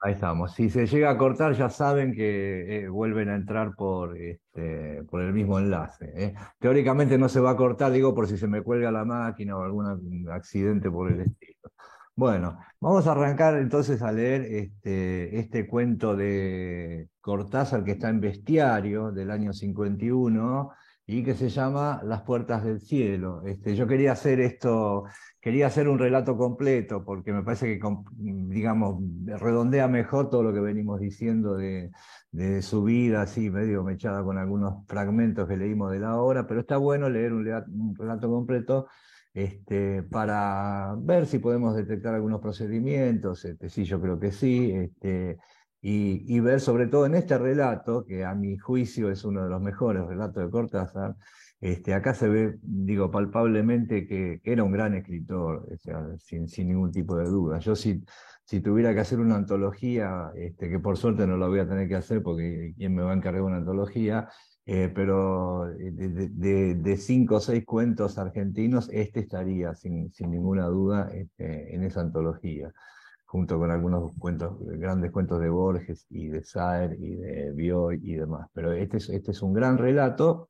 Ahí estamos. Si se llega a cortar, ya saben que eh, vuelven a entrar por, este, por el mismo enlace. ¿eh? Teóricamente no se va a cortar, digo, por si se me cuelga la máquina o algún accidente por el estilo. Bueno, vamos a arrancar entonces a leer este, este cuento de Cortázar que está en Bestiario del año 51 y que se llama Las puertas del cielo. Este, yo quería hacer esto, quería hacer un relato completo, porque me parece que, digamos, redondea mejor todo lo que venimos diciendo de, su vida, así medio mechada con algunos fragmentos que leímos de la obra, pero está bueno leer un, relato completo este, para ver si podemos detectar algunos procedimientos, este, sí, yo creo que sí, este, y, ver sobre todo en este relato, que a mi juicio es uno de los mejores relatos de Cortázar, este, acá se ve, digo, palpablemente que, era un gran escritor, sin, ningún tipo de duda. Yo si, si tuviera que hacer una antología, este, que por suerte no lo voy a tener que hacer porque quién me va a encargar una antología, eh, pero de, cinco o seis cuentos argentinos, este estaría sin, sin ninguna duda este, en esa antología junto con algunos cuentos, grandes cuentos de Borges y de Saer y de Bioy y demás. Pero este es, este es un gran relato.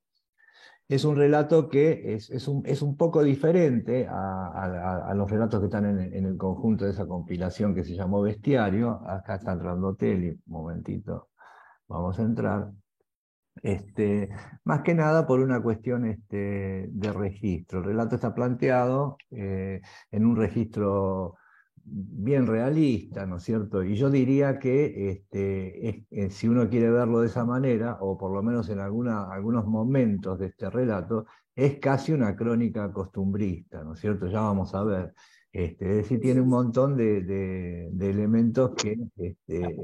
Es un relato que es, es, un, es un, poco diferente a, los relatos que están en, el conjunto de esa compilación que se llamó Bestiario. Acá está entrando Teli, momentito, vamos a entrar. Este, más que nada por una cuestión este, de registro. El relato está planteado eh, en un registro bien realista, ¿no es cierto? Y yo diría que este, eh, si uno quiere verlo de esa manera, o por lo menos en alguna, algunos momentos de este relato, es casi una crónica costumbrista, ¿no es cierto? Ya vamos a ver. Este, es decir, tiene un montón de, elementos que este,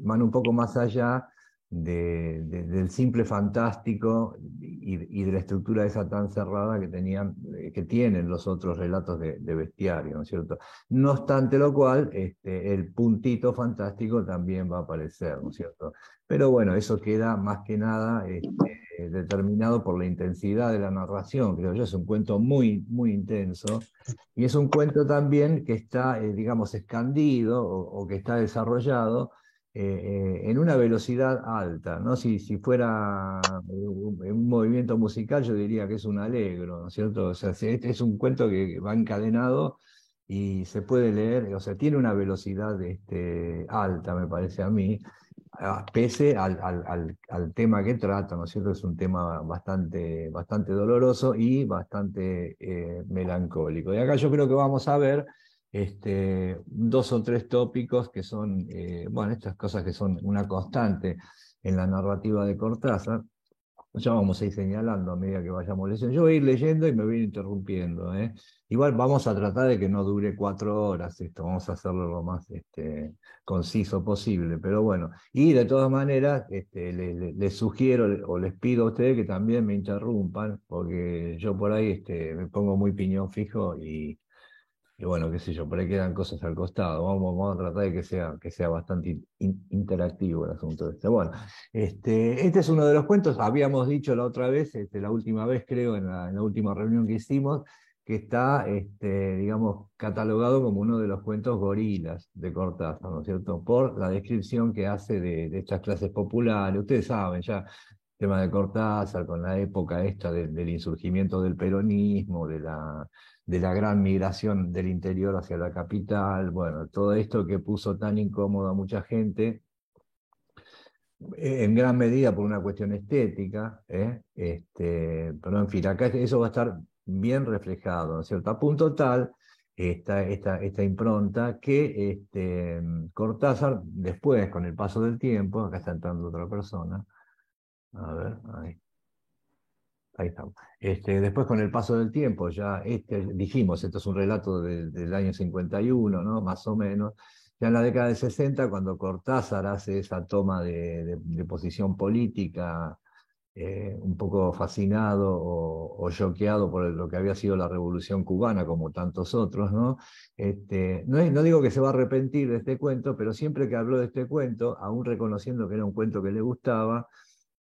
van un poco más allá del simple fantástico y, de la estructura esa tan cerrada que, tenían, eh, que tienen los otros relatos de, bestiario, ¿no es cierto? No obstante lo cual, este, el puntito fantástico también va a aparecer, ¿no es cierto? Pero bueno, eso queda más que nada este, determinado por la intensidad de la narración, creo yo, es un cuento muy, muy intenso, y es un cuento también que está, eh, digamos, escandido o que está desarrollado eh, en una velocidad alta. ¿no? Si, si fuera un, movimiento musical, yo diría que es un alegro, ¿no es cierto? O sea, este es un cuento que va encadenado y se puede leer, o sea, tiene una velocidad este, alta, me parece a mí, pese al, al, al, tema que trata, ¿no es cierto? Es un tema bastante, bastante doloroso y bastante eh, melancólico. Y acá yo creo que vamos a ver este, dos o tres tópicos que son, eh, bueno, estas cosas que son una constante en la narrativa de Cortázar, ya vamos a ir señalando a medida que vayamos leyendo. Yo voy a ir leyendo y me voy interrumpiendo. ¿eh? Igual vamos a tratar de que no dure cuatro horas esto, vamos a hacerlo lo más este, conciso posible, pero bueno. Y de todas maneras, este, les, sugiero o les pido a ustedes que también me interrumpan, porque yo por ahí me pongo muy piñón fijo y, y bueno, qué sé yo, por ahí quedan cosas al costado. Vamos, vamos a tratar de que sea, que sea bastante interactivo el asunto este. Bueno, este, este es uno de los cuentos, habíamos dicho la otra vez, este, la última vez creo, en la, última reunión que hicimos, que está, este, digamos, catalogado como uno de los cuentos gorilas de Cortázar, ¿no es cierto? Por la descripción que hace de, de estas clases populares. Ustedes saben, ya el tema de Cortázar, con la época esta del insurgimiento del peronismo, de la de la gran migración del interior hacia la capital, bueno, todo esto que puso tan incómodo a mucha gente, eh, en gran medida por una cuestión estética, ¿eh? este, pero en fin, acá eso va a estar bien reflejado, ¿no es cierto? A punto tal, esta, esta, impronta que este, Cortázar, después, con el paso del tiempo, acá está entrando otra persona, a ver, ahí. Ahí estamos. Este, después, con el paso del tiempo, ya este, dijimos, esto es un relato del año 51, ¿no? más o menos. Ya en la década de 60, cuando Cortázar hace esa toma de, posición política, eh, un poco fascinado o, choqueado por lo que había sido la revolución cubana, como tantos otros, ¿no? Este, no, no digo que se va a arrepentir de este cuento, pero siempre que habló de este cuento, aún reconociendo que era un cuento que le gustaba,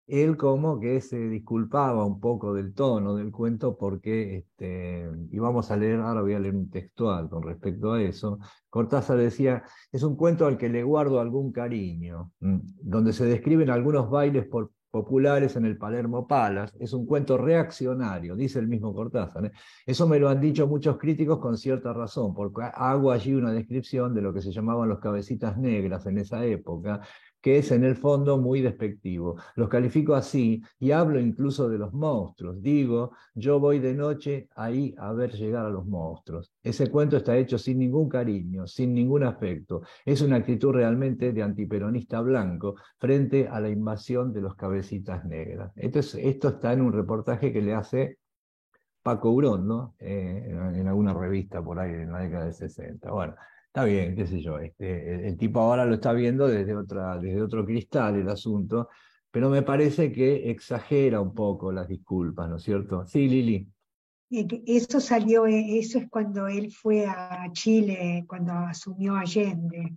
él como que se disculpaba un poco del tono del cuento porque, este, y vamos a leer, ahora voy a leer un textual con respecto a eso, Cortázar decía, es un cuento al que le guardo algún cariño, donde se describen algunos bailes populares en el Palermo Palace, es un cuento reaccionario, dice el mismo Cortázar. ¿eh? Eso me lo han dicho muchos críticos con cierta razón, porque hago allí una descripción de lo que se llamaban los cabecitas negras en esa época, que es en el fondo muy despectivo. Los califico así y hablo incluso de los monstruos. Digo, yo voy de noche ahí a ver llegar a los monstruos. Ese cuento está hecho sin ningún cariño, sin ningún afecto. Es una actitud realmente de antiperonista blanco frente a la invasión de los cabecitas negras. Esto, está en un reportaje que le hace Paco Urón, ¿no? Eh, en, alguna revista por ahí en la década de 60. Bueno, Está bien, qué sé yo. Este, el, tipo ahora lo está viendo desde, otra, desde otro cristal el asunto, pero me parece que exagera un poco las disculpas, ¿no es cierto? Sí, Lili. Eso salió, eh, eso es cuando él fue a Chile, cuando asumió Allende,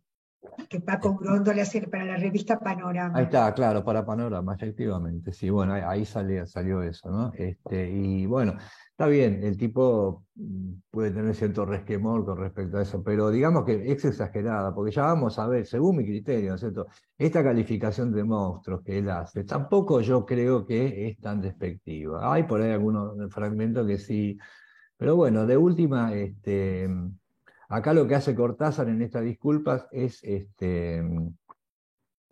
que Paco Grondo le hace para la revista Panorama. Ahí está, claro, para Panorama, efectivamente. Sí, bueno, ahí, salió, salió eso, ¿no? Este, y bueno, Está bien, el tipo mm, puede tener cierto resquemor con respecto a eso, pero digamos que es exagerada, porque ya vamos a ver, según mi criterio, ¿no es cierto? Esta calificación de monstruos que él hace, tampoco yo creo que es tan despectiva. Hay por ahí algunos fragmentos que sí, pero bueno, de última, este, acá lo que hace Cortázar en estas disculpas es este,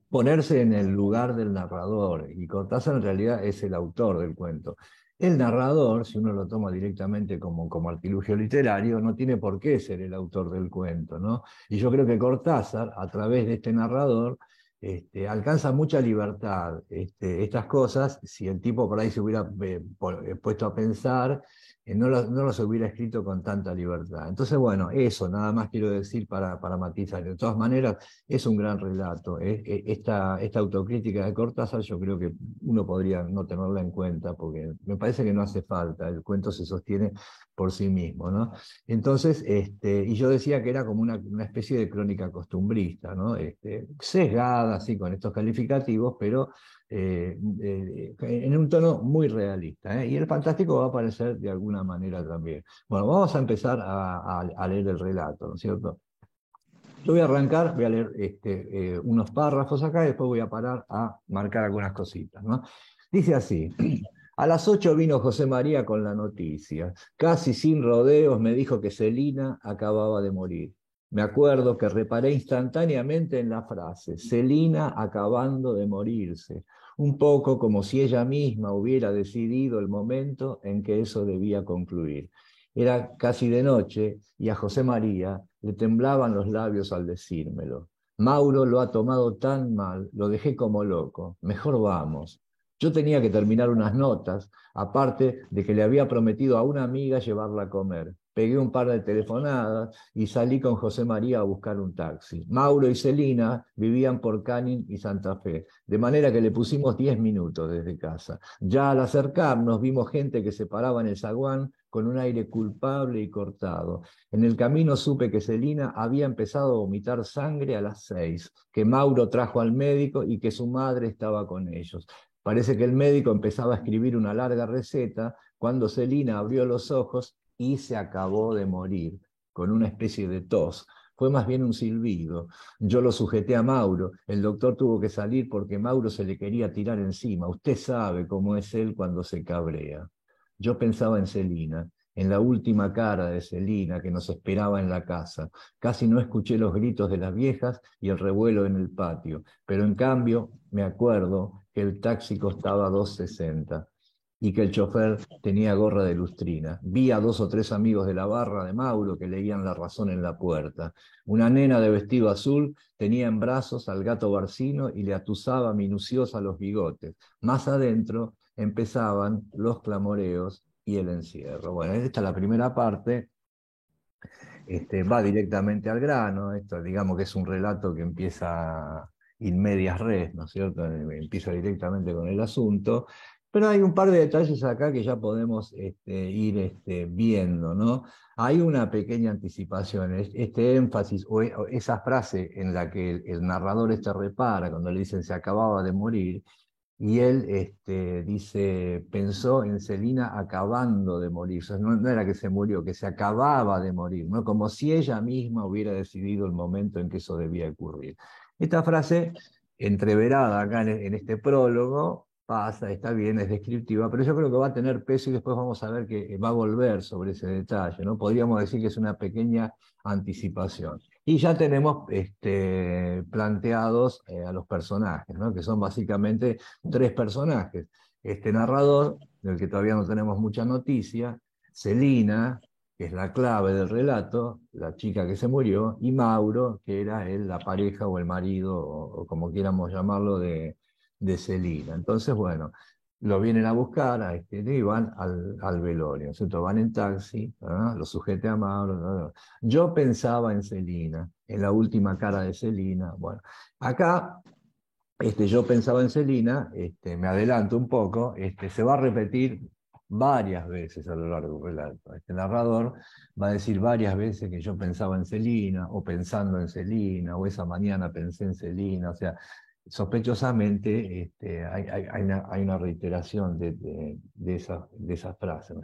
ponerse en el lugar del narrador, y Cortázar en realidad es el autor del cuento. El narrador, si uno lo toma directamente como, como artilugio literario, no tiene por qué ser el autor del cuento. ¿no? Y yo creo que Cortázar, a través de este narrador, este, alcanza mucha libertad. Este, estas cosas, si el tipo por ahí se hubiera eh, eh, puesto a pensar, no, no, los hubiera escrito con tanta libertad. Entonces, bueno, eso nada más quiero decir para, para matizar. De todas maneras, es un gran relato. ¿eh? E, esta, esta autocrítica de Cortázar yo creo que uno podría no tenerla en cuenta porque me parece que no hace falta. El cuento se sostiene por sí mismo. ¿no? Entonces, este, y yo decía que era como una, una especie de crónica costumbrista, ¿no? este, sesgada así con estos calificativos, pero eh, en un tono muy realista. ¿eh? Y el fantástico va a aparecer de alguna manera también. Bueno, vamos a empezar a, leer el relato, ¿no es cierto? Yo voy a arrancar, voy a leer este, eh, unos párrafos acá y después voy a parar a marcar algunas cositas. Dice así. A las ocho vino José María con la noticia. Casi sin rodeos me dijo que Celina acababa de morir. Me acuerdo que reparé instantáneamente en la frase, Celina acabando de morirse un poco como si ella misma hubiera decidido el momento en que eso debía concluir. Era casi de noche y a José María le temblaban los labios al decírmelo. Mauro lo ha tomado tan mal, lo dejé como loco. Mejor vamos. Yo tenía que terminar unas notas, aparte de que le había prometido a una amiga llevarla a comer pegué un par de telefonadas y salí con José María a buscar un taxi. Mauro y Celina vivían por Canin y Santa Fe, de manera que le pusimos 10 minutos desde casa. Ya al acercarnos vimos gente que se paraba en el zaguán con un aire culpable y cortado. En el camino supe que Celina había empezado a vomitar sangre a las seis, que Mauro trajo al médico y que su madre estaba con ellos. Parece que el médico empezaba a escribir una larga receta cuando Celina abrió los ojos y se acabó de morir con una especie de tos. Fue más bien un silbido. Yo lo sujeté a Mauro. El doctor tuvo que salir porque Mauro se le quería tirar encima. Usted sabe cómo es él cuando se cabrea. Yo pensaba en Celina, en la última cara de Celina que nos esperaba en la casa. Casi no escuché los gritos de las viejas y el revuelo en el patio, pero en cambio me acuerdo que el taxi costaba 2.60 y que el chofer tenía gorra de lustrina. Vi a dos o tres amigos de la barra de Mauro que leían la razón en la puerta. Una nena de vestido azul tenía en brazos al gato barcino y le atusaba minuciosa los bigotes. Más adentro empezaban los clamoreos y el encierro. Bueno, esta es la primera parte. Este, va directamente al grano. Esto, digamos que es un relato que empieza in medias res, ¿no es cierto? Empieza directamente con el asunto. Pero hay un par de detalles acá que ya podemos este, ir este, viendo, ¿no? Hay una pequeña anticipación, este énfasis o esa frase en la que el, narrador este repara cuando le dicen se acababa de morir, y él este, dice, pensó en Celina acabando de morir, no, no, era que se murió, que se acababa de morir, ¿no? como si ella misma hubiera decidido el momento en que eso debía ocurrir. Esta frase, entreverada acá en, este prólogo, pasa, está bien, es descriptiva, pero yo creo que va a tener peso y después vamos a ver que va a volver sobre ese detalle, ¿no? Podríamos decir que es una pequeña anticipación. Y ya tenemos este, planteados eh, a los personajes, ¿no? que son básicamente tres personajes. Este narrador, del que todavía no tenemos mucha noticia, Celina, que es la clave del relato, la chica que se murió, y Mauro, que era él, la pareja o el marido, o, como quieramos llamarlo, de, de Celina. Entonces, bueno, lo vienen a buscar este, y van al, al velorio, ¿cierto? Van en taxi, lo sujete a Mauro. Yo pensaba en Celina, en la última cara de Celina. Bueno, acá este, yo pensaba en Celina, este, me adelanto un poco, este, se va a repetir varias veces a lo largo del relato. Este narrador va a decir varias veces que yo pensaba en Celina, o pensando en Celina, o esa mañana pensé en Celina, o sea, sospechosamente este, hay, una, reiteración de, de, esa, esas frases.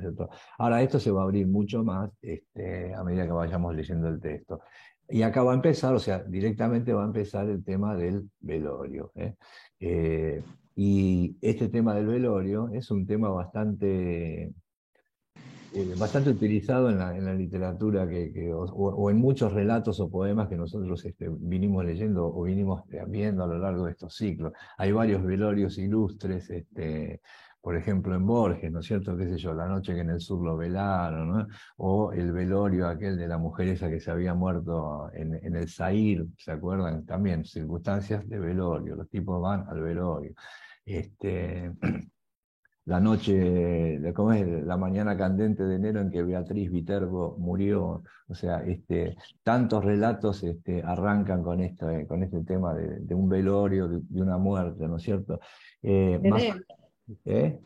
Ahora, esto se va a abrir mucho más este, a medida que vayamos leyendo el texto. Y acá va a empezar, o sea, directamente va a empezar el tema del velorio. ¿eh? Eh, y este tema del velorio es un tema bastante eh, bastante utilizado en la, literatura que, o, en muchos relatos o poemas que nosotros este, vinimos leyendo o vinimos viendo a lo largo de estos ciclos. Hay varios velorios ilustres, este, por ejemplo en Borges, ¿no es cierto? ¿Qué sé yo? La noche que en el sur lo velaron, ¿no? O el velorio aquel de la mujer esa que se había muerto en, en el Zair, ¿se acuerdan? También circunstancias de velorio, los tipos van al velorio. Este, la noche, ¿cómo es? la mañana candente de enero en que Beatriz Viterbo murió. O sea, este, tantos relatos este, arrancan con, esto, con este tema de, un velorio, de, una muerte, ¿no es cierto? Eh, de, Nevi. ¿eh?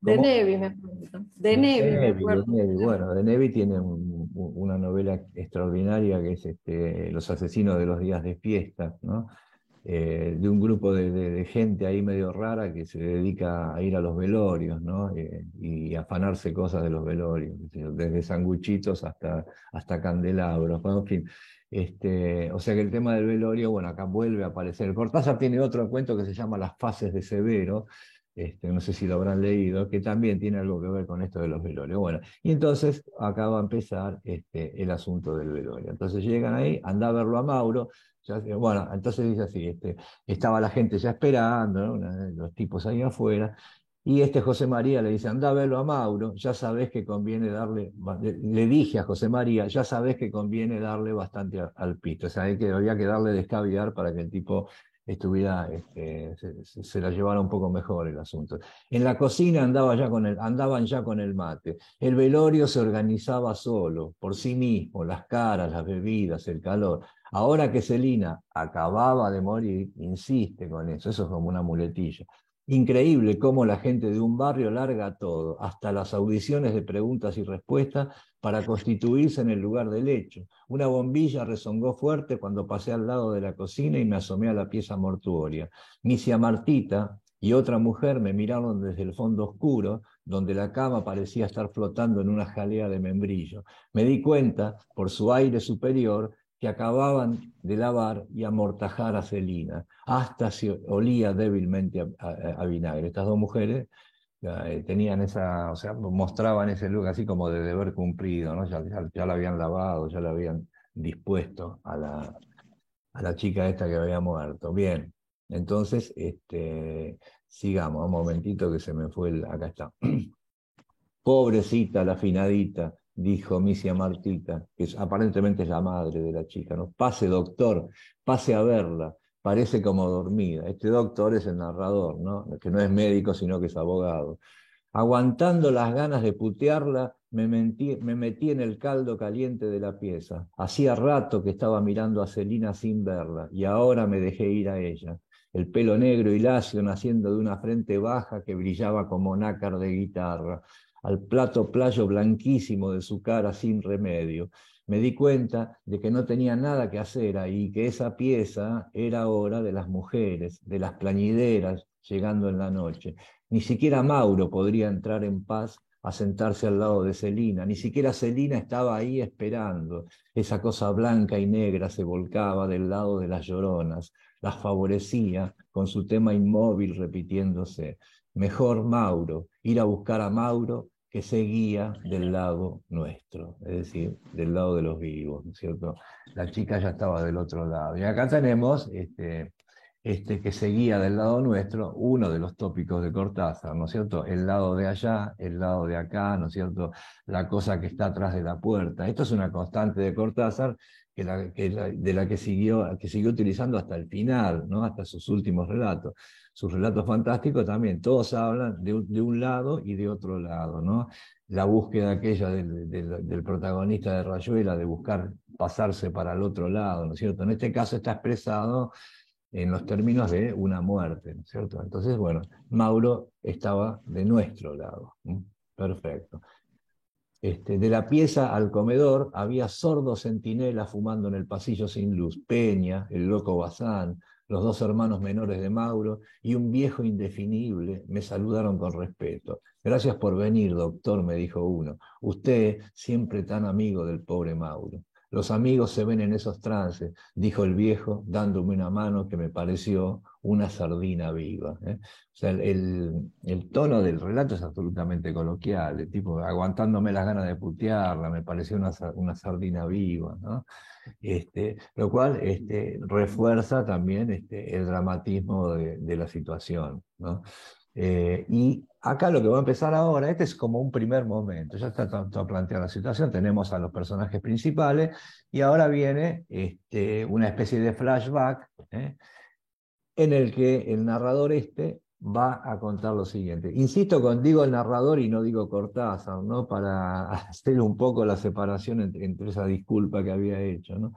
de Nevi, me acuerdo. De Nevi, Bueno, de Nevi tiene una novela extraordinaria que es este, Los asesinos de los días de fiesta, ¿no? Eh, de un grupo de, gente ahí medio rara que se dedica a ir a los velorios, ¿no? Eh, y afanarse cosas de los velorios, desde sanguchitos hasta, hasta candelabros, en fin. Este, o sea que el tema del velorio, bueno, acá vuelve a aparecer. Cortázar tiene otro cuento que se llama Las fases de Severo, este, no sé si lo habrán leído, que también tiene algo que ver con esto de los velorios. Bueno, y entonces acá va a empezar este, el asunto del velorio. Entonces llegan ahí, anda a verlo a Mauro, bueno, entonces dice así, este, estaba la gente ya esperando, los tipos ahí afuera, y este José María le dice, anda a verlo a Mauro, ya sabes que conviene darle, le dije a José María, ya sabes que conviene darle bastante al pito, o sea, hay que, había que darle descaviar para que el tipo estuviera, este, se, la llevara un poco mejor el asunto. En la cocina andaba ya con el, andaban ya con el mate. El velorio se organizaba solo, por sí mismo, las caras, las bebidas, el calor. Ahora que Celina acababa de morir, insiste con eso, eso es como una muletilla. Increíble cómo la gente de un barrio larga todo, hasta las audiciones de preguntas y respuestas, para constituirse en el lugar del hecho. Una bombilla rezongó fuerte cuando pasé al lado de la cocina y me asomé a la pieza mortuoria. Misia Martita y otra mujer me miraron desde el fondo oscuro, donde la cama parecía estar flotando en una jalea de membrillo. Me di cuenta, por su aire superior, que acababan de lavar y amortajar a Celina. Hasta se olía débilmente a, vinagre. Estas dos mujeres eh, tenían esa, o sea, mostraban ese look así como de deber cumplido, ¿no? Ya, ya, la habían lavado, ya la habían dispuesto a la, a la chica esta que había muerto. Bien, entonces, este, sigamos, un momentito que se me fue el, acá está. Pobrecita, la afinadita, dijo Misia Martita, que aparentemente es la madre de la chica, ¿no? Pase, doctor, pase a verla, parece como dormida. Este doctor es el narrador, ¿no? Que no es médico, sino que es abogado. Aguantando las ganas de putearla, me, me metí en el caldo caliente de la pieza. Hacía rato que estaba mirando a Celina sin verla, y ahora me dejé ir a ella. El pelo negro y lacio naciendo de una frente baja que brillaba como nácar de guitarra al plato playo blanquísimo de su cara sin remedio. me di cuenta de que no tenía nada que hacer ahí, que esa pieza era hora de las mujeres, de las plañideras llegando en la noche. Ni siquiera Mauro podría entrar en paz a sentarse al lado de Celina, ni siquiera Celina estaba ahí esperando. Esa cosa blanca y negra se volcaba del lado de las lloronas, las favorecía con su tema inmóvil repitiéndose. Mejor Mauro, ir a buscar a Mauro que seguía del lado nuestro, es decir, del lado de los vivos, ¿no es cierto? La chica ya estaba del otro lado. Y acá tenemos este, este, que seguía del lado nuestro, uno de los tópicos de Cortázar, ¿no es cierto? El lado de allá, el lado de acá, ¿no es cierto? La cosa que está atrás de la puerta. Esto es una constante de Cortázar de la que siguió, que siguió utilizando hasta el final, ¿no? hasta sus últimos relatos sus relatos fantásticos también, todos hablan de, un lado y de otro lado, ¿no? La búsqueda aquella del, protagonista de Rayuela de buscar pasarse para el otro lado, ¿no es cierto? En este caso está expresado en los términos de una muerte, ¿no es cierto? Entonces, bueno, Mauro estaba de nuestro lado. Perfecto. Este, de la pieza al comedor había sordos centinelas fumando en el pasillo sin luz. Peña, el loco Bazán, los dos hermanos menores de Mauro y un viejo indefinible me saludaron con respeto. Gracias por venir, doctor, me dijo uno. Usted, siempre tan amigo del pobre Mauro. Los amigos se ven en esos trances, dijo el viejo, dándome una mano que me pareció una sardina viva. ¿eh? El, el, tono del relato es absolutamente coloquial, de tipo aguantándome las ganas de putearla, me pareció una, una sardina viva. Este, lo cual este, refuerza también este, el dramatismo de, la situación. Eh, y acá lo que va a empezar ahora, este es como un primer momento, ya está toda planteada la situación, tenemos a los personajes principales y ahora viene este, una especie de flashback ¿eh? en el que el narrador este va a contar lo siguiente. Insisto con digo el narrador y no digo Cortázar, ¿no? para hacer un poco la separación entre, esa disculpa que había hecho. ¿no?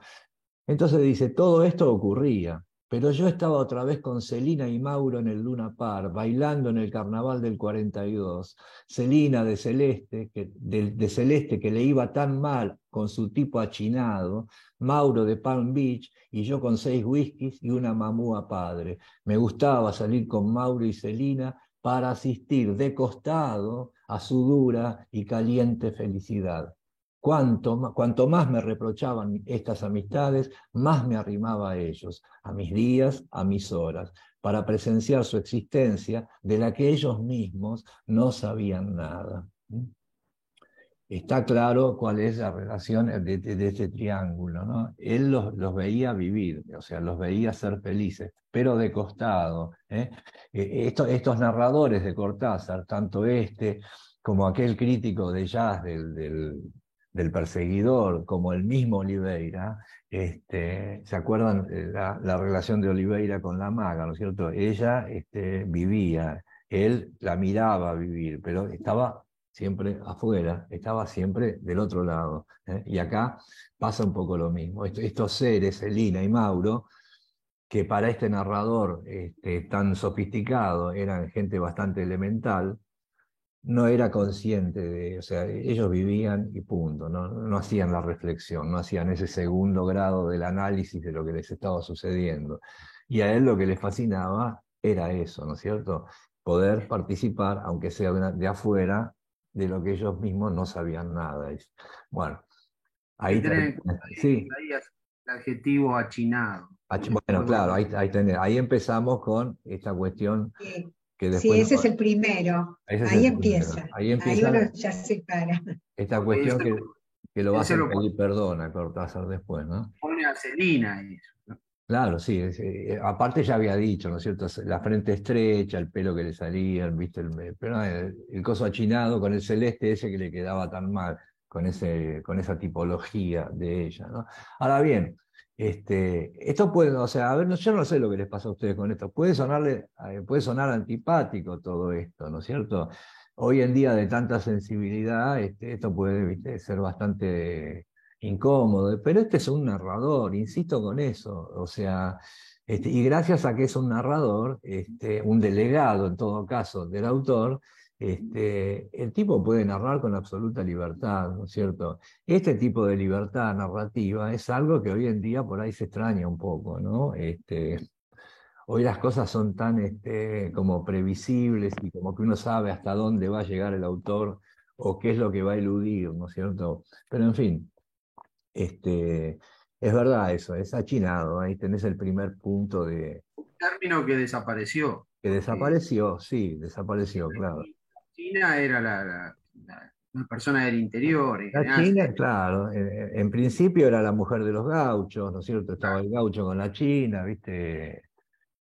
Entonces dice, todo esto ocurría, pero yo estaba otra vez con Celina y Mauro en el Luna Par, bailando en el carnaval del 42. Celina de Celeste, que, de, Celeste que le iba tan mal con su tipo achinado, Mauro de Palm Beach y yo con seis whiskies y una mamúa padre. Me gustaba salir con Mauro y Celina para asistir de costado a su dura y caliente felicidad. Cuanto, más me reprochaban estas amistades, más me arrimaba a ellos, a mis días, a mis horas, para presenciar su existencia de la que ellos mismos no sabían nada. Está claro cuál es la relación de, este triángulo. ¿no? Él los, los, veía vivir, o sea, los veía ser felices, pero de costado. ¿eh? Eh, estos, estos narradores de Cortázar, tanto este como aquel crítico de jazz del perseguidor, como el mismo Oliveira, este, ¿se acuerdan eh, la, la, relación de Oliveira con la maga, ¿no es cierto? Ella este, vivía, él la miraba vivir, pero estaba siempre afuera, estaba siempre del otro lado. ¿eh? Y acá pasa un poco lo mismo. Estos seres, Elina y Mauro, que para este narrador este, tan sofisticado eran gente bastante elemental, no era consciente de, o sea, ellos vivían y punto, no, no hacían la reflexión, no hacían ese segundo grado del análisis de lo que les estaba sucediendo. Y a él lo que le fascinaba era eso, ¿no es cierto? Poder participar, aunque sea de, afuera, de lo que ellos mismos no sabían nada. Bueno, ahí, sí. el adjetivo achinado. Bueno, claro, ahí, ahí, ahí empezamos con esta cuestión sí, ese es el primero. Ahí empieza. Ahí empieza. Ahí uno ya se para. Esta cuestión que, que, lo va a hacer pedir perdón a Cortázar después, ¿no? Pone a Celina eso. Claro, sí. Eh, aparte ya había dicho, ¿no es cierto? La frente estrecha, el pelo que le salía, ¿viste? El, pero, el, el coso achinado con el celeste ese que le quedaba tan mal, con, ese, con esa tipología de ella, ¿no? Ahora bien, este, esto puede, o sea, a ver, yo no sé lo que les pasa a ustedes con esto. Puede, sonarle, eh, puede sonar antipático todo esto, ¿no es cierto? Hoy en día de tanta sensibilidad, este, esto puede ser bastante incómodo, pero este es un narrador, insisto con eso, o sea, este, y gracias a que es un narrador, un delegado en todo caso del autor, este, el tipo puede narrar con absoluta libertad, ¿no es cierto? Este tipo de libertad narrativa es algo que hoy en día por ahí se extraña un poco, ¿no? Este, hoy las cosas son tan este, como previsibles y como que uno sabe hasta dónde va a llegar el autor o qué es lo que va a eludir, ¿no es cierto? Pero en fin, este, es verdad eso, es achinado, ahí tenés el primer punto de... Un término que desapareció. Que desapareció, sí, desapareció, claro. China era la, una persona del interior. La China, claro, en, principio era la mujer de los gauchos, ¿no es cierto? Estaba el gaucho con la China, ¿viste?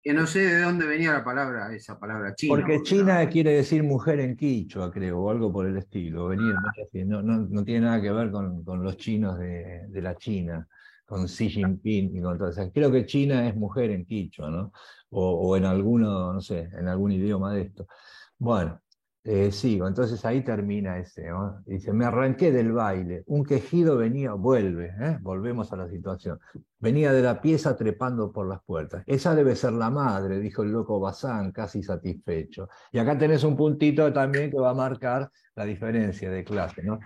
Que no sé de dónde venía la palabra, esa palabra china. Porque China quiere decir mujer en quichua, creo, o algo por el estilo. Venir, no, no, no tiene nada que ver con, con los chinos de, de la China con Xi Jinping y con todo eso. Creo que China es mujer en quichua, ¿no? O, o, en alguno, no sé, en algún idioma de esto. Bueno, eh, sigo, entonces ahí termina ese. Dice, me arranqué del baile, un quejido venía, vuelve, ¿eh? volvemos a la situación. Venía de la pieza trepando por las puertas. Esa debe ser la madre, dijo el loco Bazán, casi satisfecho. Y acá tenés un puntito también que va a marcar la diferencia de clase, ¿no?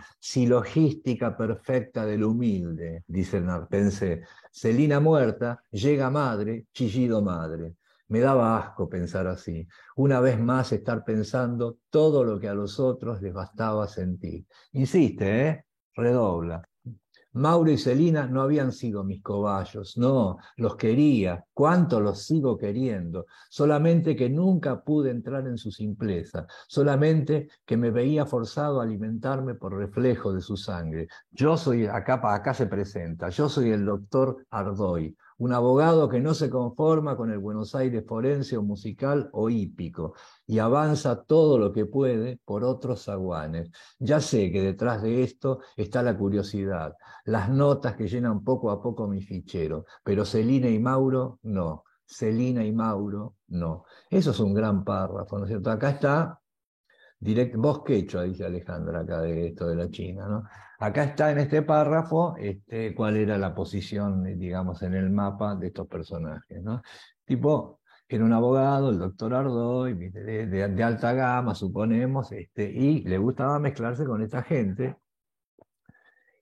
logística perfecta del humilde, dice el narpense. Celina muerta, llega madre, chillido madre. Me daba asco pensar así. Una vez más estar pensando todo lo que a los otros les bastaba sentir. Insiste, ¿eh? Redobla. Mauro y Celina no habían sido mis cobayos, no, los quería, cuánto los sigo queriendo, solamente que nunca pude entrar en su simpleza, solamente que me veía forzado a alimentarme por reflejo de su sangre. Yo soy, acá, acá se presenta, yo soy el doctor Ardoy, un abogado que no se conforma con el Buenos Aires forense o musical o hípico y avanza todo lo que puede por otros zaguanes. Ya sé que detrás de esto está la curiosidad, las notas que llenan poco a poco mi fichero, pero Celina y Mauro no. Celina y Mauro no. Eso es un gran párrafo, ¿no es cierto? Acá está Direct, vos quechua, dice Alejandra acá de esto de la China, ¿no? Acá está en este párrafo este, cuál era la posición, digamos, en el mapa de estos personajes, ¿no? Tipo, era un abogado, el doctor Ardoy, de, de, alta gama, suponemos, este, y le gustaba mezclarse con esta gente,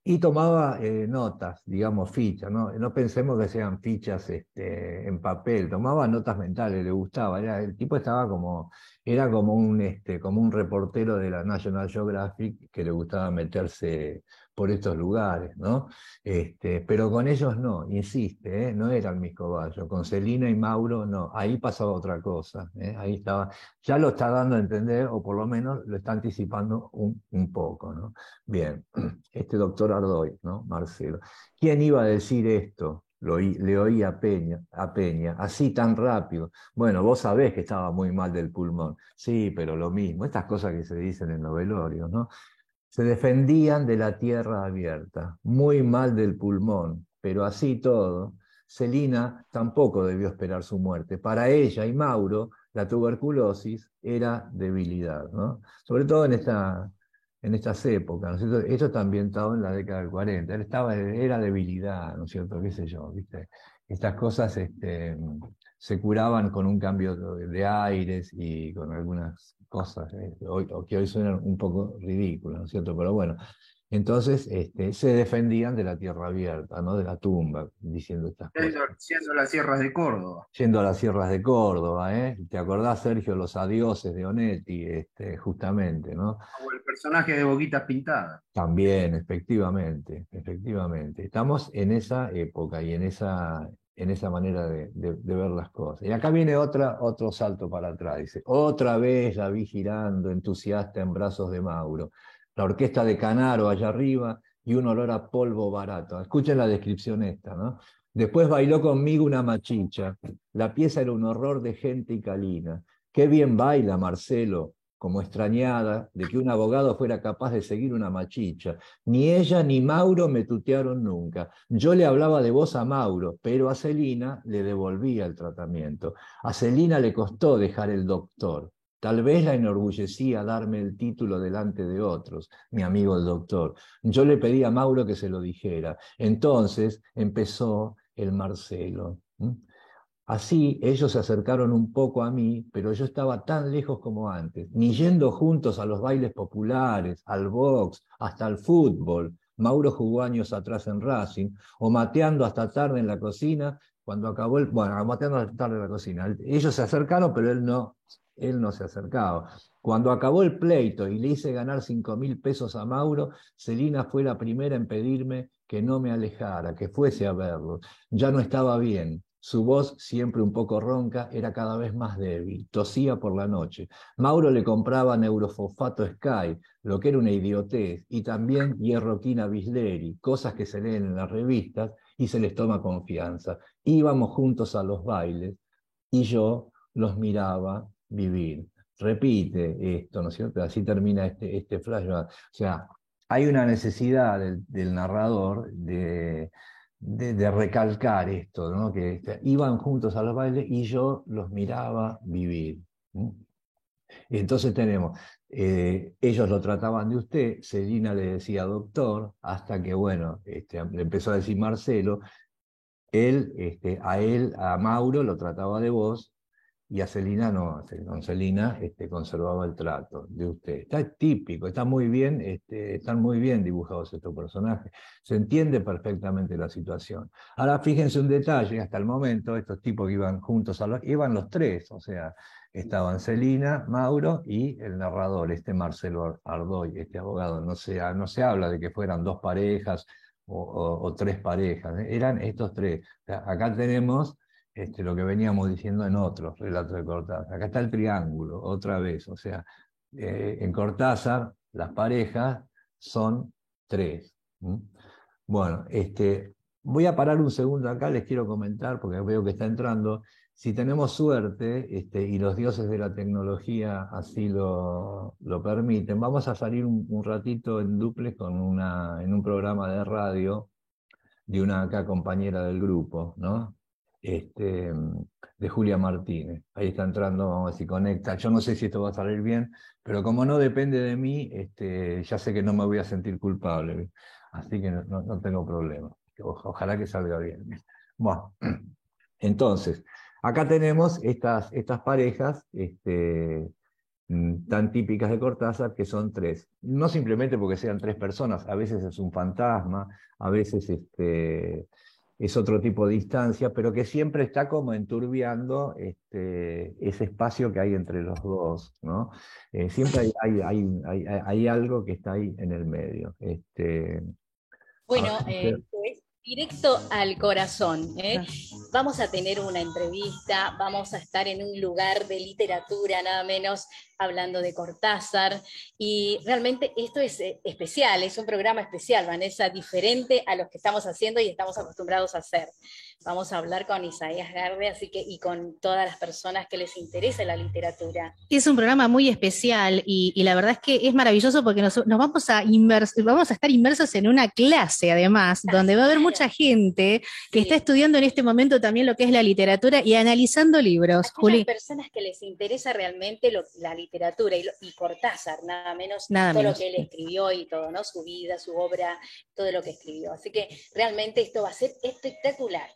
y tomaba eh, notas, digamos, fichas, ¿no? no pensemos que sean fichas este, en papel, tomaba notas mentales, le gustaba, el tipo estaba como era como un, este, como un reportero de la National Geographic que le gustaba meterse por estos lugares, ¿no? Este, pero con ellos no, insiste, ¿eh? no eran mis cobayos, con Celina y Mauro no, ahí pasaba otra cosa, ¿eh? ahí estaba, ya lo está dando a entender, o por lo menos lo está anticipando un, un poco, ¿no? Bien, este doctor Ardoy, ¿no? Marcelo. ¿Quién iba a decir esto? le oí a Peña, a Peña, así tan rápido. Bueno, vos sabés que estaba muy mal del pulmón. Sí, pero lo mismo, estas cosas que se dicen en los velorios, ¿no? Se defendían de la tierra abierta, muy mal del pulmón, pero así todo, Celina tampoco debió esperar su muerte. Para ella y Mauro, la tuberculosis era debilidad, ¿no? Sobre todo en esta en estas épocas, ¿no Esto está ambientado en la década del 40, él estaba, era debilidad, ¿no es cierto? ¿Qué sé yo? ¿viste? Estas cosas este, se curaban con un cambio de aires y con algunas cosas eh, que hoy suenan un poco ridículas, ¿no es cierto? Pero bueno, entonces este, se defendían de la tierra abierta, ¿no? de la tumba, diciendo estas cosas. Yendo a las sierras de Córdoba. Yendo a las sierras de Córdoba, ¿eh? ¿Te acordás, Sergio, los adioses de Onetti, este, justamente, ¿no? O el personaje de Boquitas Pintadas. También, efectivamente, efectivamente. Estamos en esa época y en esa, en esa manera de, ver las cosas. Y acá viene otra, otro salto para atrás. Dice, otra vez la vi girando, entusiasta en brazos de Mauro la orquesta de Canaro allá arriba y un olor a polvo barato. Escuchen la descripción esta, ¿no? Después bailó conmigo una machicha. La pieza era un horror de gente y calina. Qué bien baila Marcelo, como extrañada de que un abogado fuera capaz de seguir una machicha. Ni ella ni Mauro me tutearon nunca. Yo le hablaba de vos a Mauro, pero a Celina le devolvía el tratamiento. A Celina le costó dejar el doctor. Tal vez la enorgullecía darme el título delante de otros, mi amigo el doctor. Yo le pedí a Mauro que se lo dijera. Entonces empezó el Marcelo. Así ellos se acercaron un poco a mí, pero yo estaba tan lejos como antes, ni yendo juntos a los bailes populares, al box, hasta el fútbol. Mauro jugó años atrás en Racing, o mateando hasta tarde en la cocina, cuando acabó el, bueno, mateando hasta tarde en la cocina. Ellos se acercaron, pero él no, él no se acercaba. Cuando acabó el pleito y le hice ganar cinco mil pesos a Mauro, Celina fue la primera en pedirme que no me alejara, que fuese a verlo. Ya no estaba bien, su voz, siempre un poco ronca, era cada vez más débil, tosía por la noche. Mauro le compraba neurofosfato Sky, lo que era una idiotez, y también hierroquina bisleri, cosas que se leen en las revistas y se les toma confianza. Íbamos juntos a los bailes y yo los miraba vivir. Repite esto, ¿no es cierto? Así termina este, este flashback. O sea, hay una necesidad del narrador de de, recalcar esto, ¿no? que este, iban juntos a los bailes y yo los miraba vivir. Y entonces tenemos, eh, ellos lo trataban de usted, Celina le decía doctor, hasta que, bueno, este, le empezó a decir Marcelo, él, este, a él, a Mauro lo trataba de vos, y a Celina no, con Celina este, conservaba el trato de usted. Está típico, está muy bien, este, están muy bien dibujados estos personajes, se entiende perfectamente la situación. Ahora fíjense un detalle, hasta el momento estos tipos que iban juntos, a los, iban los tres, o sea, estaban Celina, Mauro y el narrador, este Marcelo Ardoy, este abogado, no se, no se habla de que fueran dos parejas o, tres parejas, ¿eh? eran estos tres. acá tenemos este, lo que veníamos diciendo en otros relatos de Cortázar. Acá está el triángulo, otra vez. O sea, eh, en Cortázar las parejas son tres. Bueno, este, voy a parar un segundo acá, les quiero comentar, porque veo que está entrando. Si tenemos suerte este, y los dioses de la tecnología así lo, lo permiten, vamos a salir un, ratito en duples con una, en un programa de radio de una acá compañera del grupo, ¿no? Este, de Julia Martínez. Ahí está entrando, vamos a si conecta. Yo no sé si esto va a salir bien, pero como no depende de mí, este, ya sé que no me voy a sentir culpable, así que no, tengo problema. ojalá que salga bien. Bueno, entonces, acá tenemos estas, estas parejas este, mm, tan típicas de Cortázar, que son tres. No simplemente porque sean tres personas, a veces es un fantasma, a veces este, es otro tipo de instancia, pero que siempre está como enturbiando este, ese espacio que hay entre los dos. ¿no? Eh, siempre hay, hay, hay, algo que está ahí en el medio. Este, bueno, eh, pues, directo al corazón. ¿eh? Vamos a tener una entrevista, vamos a estar en un lugar de literatura, nada menos hablando de Cortázar. Y realmente esto es eh, especial, es un programa especial, Vanessa, diferente a los que estamos haciendo y estamos acostumbrados a hacer. Vamos a hablar con Isaías Garde, así que, y con todas las personas que les interese la literatura. Es un programa muy especial y, la verdad es que es maravilloso porque nos, vamos, a vamos a estar inmersos en una clase, además, donde va a haber mucha gente que está estudiando en este momento también lo que es la literatura y analizando libros. Juli. personas que les interesa realmente lo, la literatura y, Cortázar, nada menos todo lo que él escribió y todo, ¿no? Su vida, su obra, todo lo que escribió. Así que realmente esto va a ser espectacular.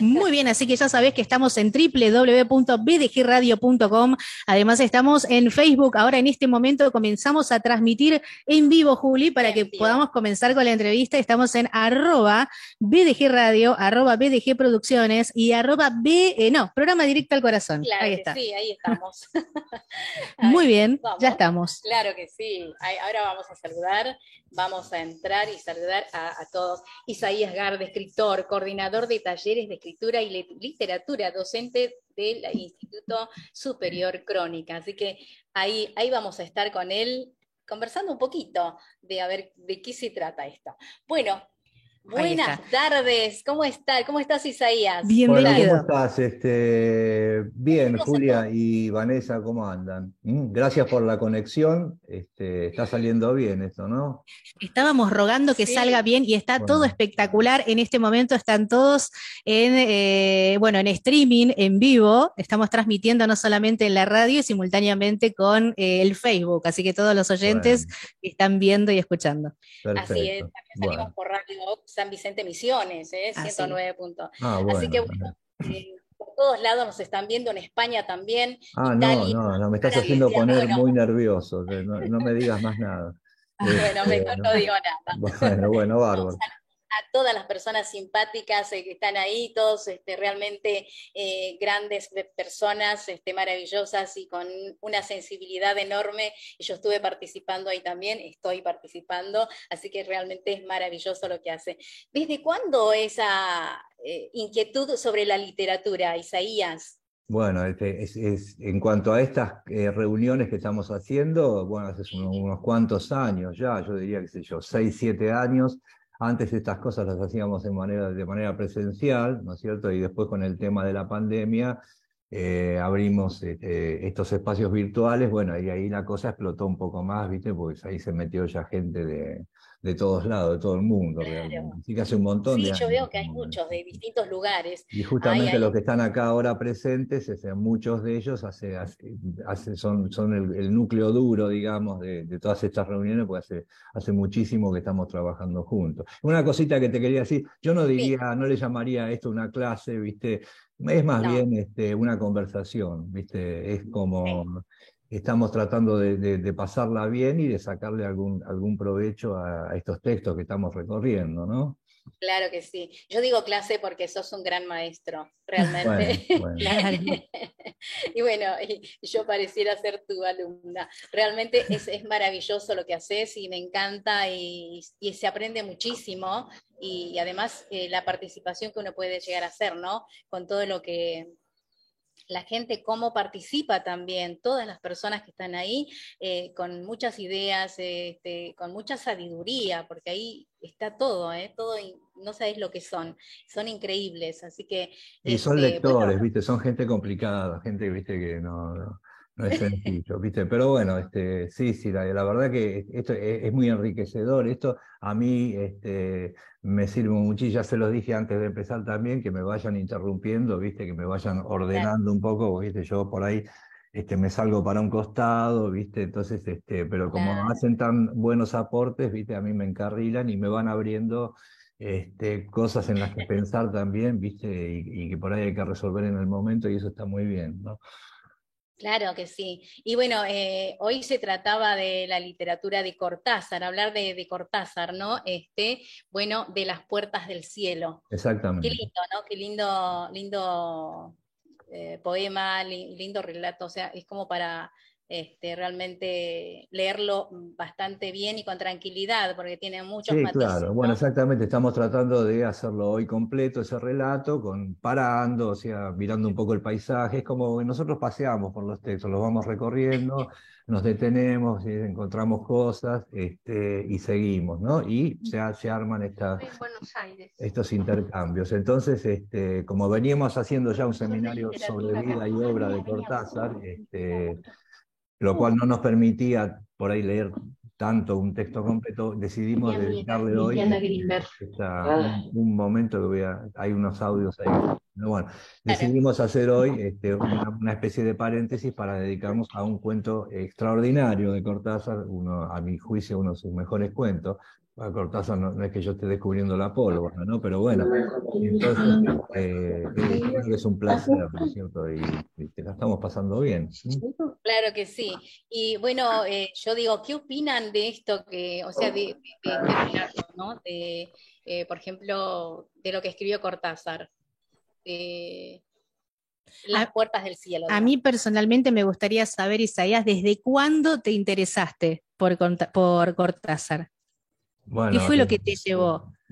Muy bien, así que ya sabés que estamos en www.bdgradio.com. Además, estamos en Facebook. Ahora, en este momento, comenzamos a transmitir en vivo, Juli, para que podamos comenzar con la entrevista. Estamos en arroba BDG Radio, arroba BDG Producciones y arroba B, eh, no, programa directo al corazón. Claro ahí está. sí, ahí estamos. Muy bien, ya estamos. Claro que sí. Ahora vamos a saludar, vamos a entrar y saludar a, todos. Isaías Garde, escritor, coordinador de talleres de escritura y literatura, docente del Instituto Superior Crónica. Así que ahí, ahí vamos a estar con él conversando un poquito de a ver de qué se trata esto. Bueno, Buenas tardes, ¿cómo estás? ¿Cómo estás, Isaías? Bienvenido. ¿Cómo estás? Este, bien, Julia y Vanessa, ¿cómo andan? ¿Mm? Gracias por la conexión. Este, está saliendo bien esto, ¿no? Estábamos rogando que salga bien y está todo espectacular. En este momento están todos en, eh, bueno, en streaming, en vivo. Estamos transmitiendo no solamente en la radio, simultáneamente con eh, el Facebook. Así que todos los oyentes están viendo y escuchando. Así es, también salimos por Radio San Vicente Misiones, ¿eh? 109 puntos. Ah, Así que bueno, eh, todos lados nos están viendo, en España también. Ah, no, no, no, me estás haciendo poner muy nervioso, no, me digas más nada. bueno, mejor no digo nada. Bueno, bueno, bárbaro a todas las personas simpáticas eh, que están ahí, todos este, realmente eh, grandes personas, este, maravillosas y con una sensibilidad enorme. Yo estuve participando ahí también, estoy participando, así que realmente es maravilloso lo que hace. ¿Desde cuándo esa eh, inquietud sobre la literatura, Isaías? Bueno, este, es, en cuanto a estas reuniones que estamos haciendo, bueno, hace unos, unos, cuantos años ya, yo diría que sé yo, seis, siete años, antes estas cosas las hacíamos de manera, de manera presencial, ¿no es cierto? Y después con el tema de la pandemia eh, abrimos este, estos espacios virtuales, bueno, y ahí la cosa explotó un poco más, ¿viste? Pues ahí se metió ya gente de, de todos lados, de todo el mundo, realmente. Así que hace un montón sí, de yo veo que hay muchos de distintos lugares. Y justamente los que están acá ahora presentes, muchos de ellos hace, hace, son, son el, núcleo duro, digamos, de, de, todas estas reuniones, porque hace, hace muchísimo que estamos trabajando juntos. Una cosita que te quería decir, yo no diría, no le llamaría esto una clase, ¿viste? Es más bien este, una conversación, ¿viste? Es como estamos tratando de, pasarla bien y de sacarle algún, algún provecho a, estos textos que estamos recorriendo, ¿no? Claro que sí. Yo digo clase porque sos un gran maestro, realmente. y bueno, yo pareciera ser tu alumna. Realmente es, maravilloso lo que haces y me encanta y, se aprende muchísimo. Y, además eh, la participación que uno puede llegar a hacer, ¿no? Con todo lo que, la gente cómo participa también, todas las personas que están ahí, eh, con muchas ideas, este, con mucha sabiduría, porque ahí está todo, ¿eh? todo, no sabéis lo que son, son increíbles, así que... Y son este, lectores, ¿viste? Son gente complicada, gente, ¿viste? Que no no es sencillo, ¿viste? Pero bueno, este, sí, sí, la, verdad que esto es, muy enriquecedor. Esto a mí este, me sirve mucho, ya se los dije antes de empezar también, que me vayan interrumpiendo, ¿viste? Que me vayan ordenando un poco, ¿viste? Yo por ahí este, me salgo para un costado, ¿viste? Entonces, este, pero como hacen tan buenos aportes, ¿viste? A mí me encarrilan y me van abriendo este, cosas en las que pensar también, ¿viste? Y, y que por ahí hay que resolver en el momento y eso está muy bien, ¿no? Claro que sí. Y bueno, eh, hoy se trataba de la literatura de Cortázar, hablar de, Cortázar, ¿no? Este, bueno, de las puertas del cielo. Exactamente. Qué lindo, ¿no? Qué lindo, lindo eh, poema, lindo relato. O sea, es como para este, realmente leerlo bastante bien y con tranquilidad, porque tiene muchos sí, Claro, bueno, exactamente, estamos tratando de hacerlo hoy completo, ese relato, con, parando, o sea, mirando un poco el paisaje, es como que nosotros paseamos por los textos, los vamos recorriendo, nos detenemos, y encontramos cosas este, y seguimos, ¿no? Y se, se arman estas, estos intercambios. Entonces, este, como veníamos haciendo ya un seminario sobre vida y obra de Cortázar, este, lo cual no nos permitía por ahí leer tanto un texto completo, decidimos dedicarle hoy ah. un, momento que voy a, hay unos audios ahí. bueno, decidimos hacer hoy este, una, especie de paréntesis para dedicarnos a un cuento extraordinario de Cortázar, uno, a mi juicio uno de sus mejores cuentos, a Cortázar no, es que yo esté descubriendo la pólvora, ¿no? Pero bueno, entonces eh, es un placer, ¿no es cierto? Y, te la estamos pasando bien. Claro que sí. Y bueno, eh, yo digo, ¿qué opinan de esto que, o sea, de, de, ¿no? de eh, por ejemplo, de lo que escribió Cortázar? las puertas del cielo. A mí personalmente me gustaría saber, Isaías, ¿desde cuándo te interesaste por, por Cortázar? ¿Qué fue lo que te llevó?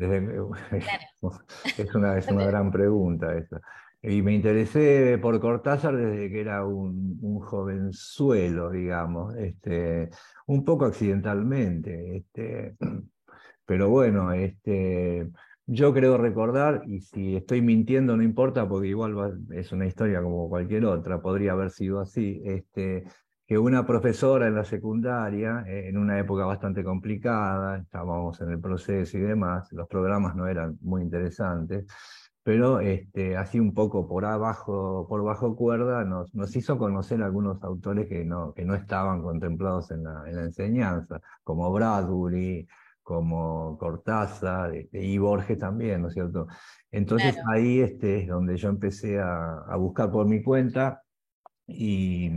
es, una, es una gran pregunta esa. Y me interesé por Cortázar desde que era un, un jovenzuelo, digamos, este, un poco accidentalmente. Este, pero bueno, este, yo creo recordar, y si estoy mintiendo no importa, porque igual es una historia como cualquier otra, podría haber sido así. Este, que una profesora en la secundaria, eh, en una época bastante complicada, estábamos en el proceso y demás, los programas no eran muy interesantes, pero este, así un poco por abajo, por bajo cuerda, nos, nos hizo conocer algunos autores que no, que no estaban contemplados en la, en la enseñanza, como Bradbury, como Cortázar este, y Borges también, ¿no es cierto? Entonces ahí este, es donde yo empecé a, buscar por mi cuenta y,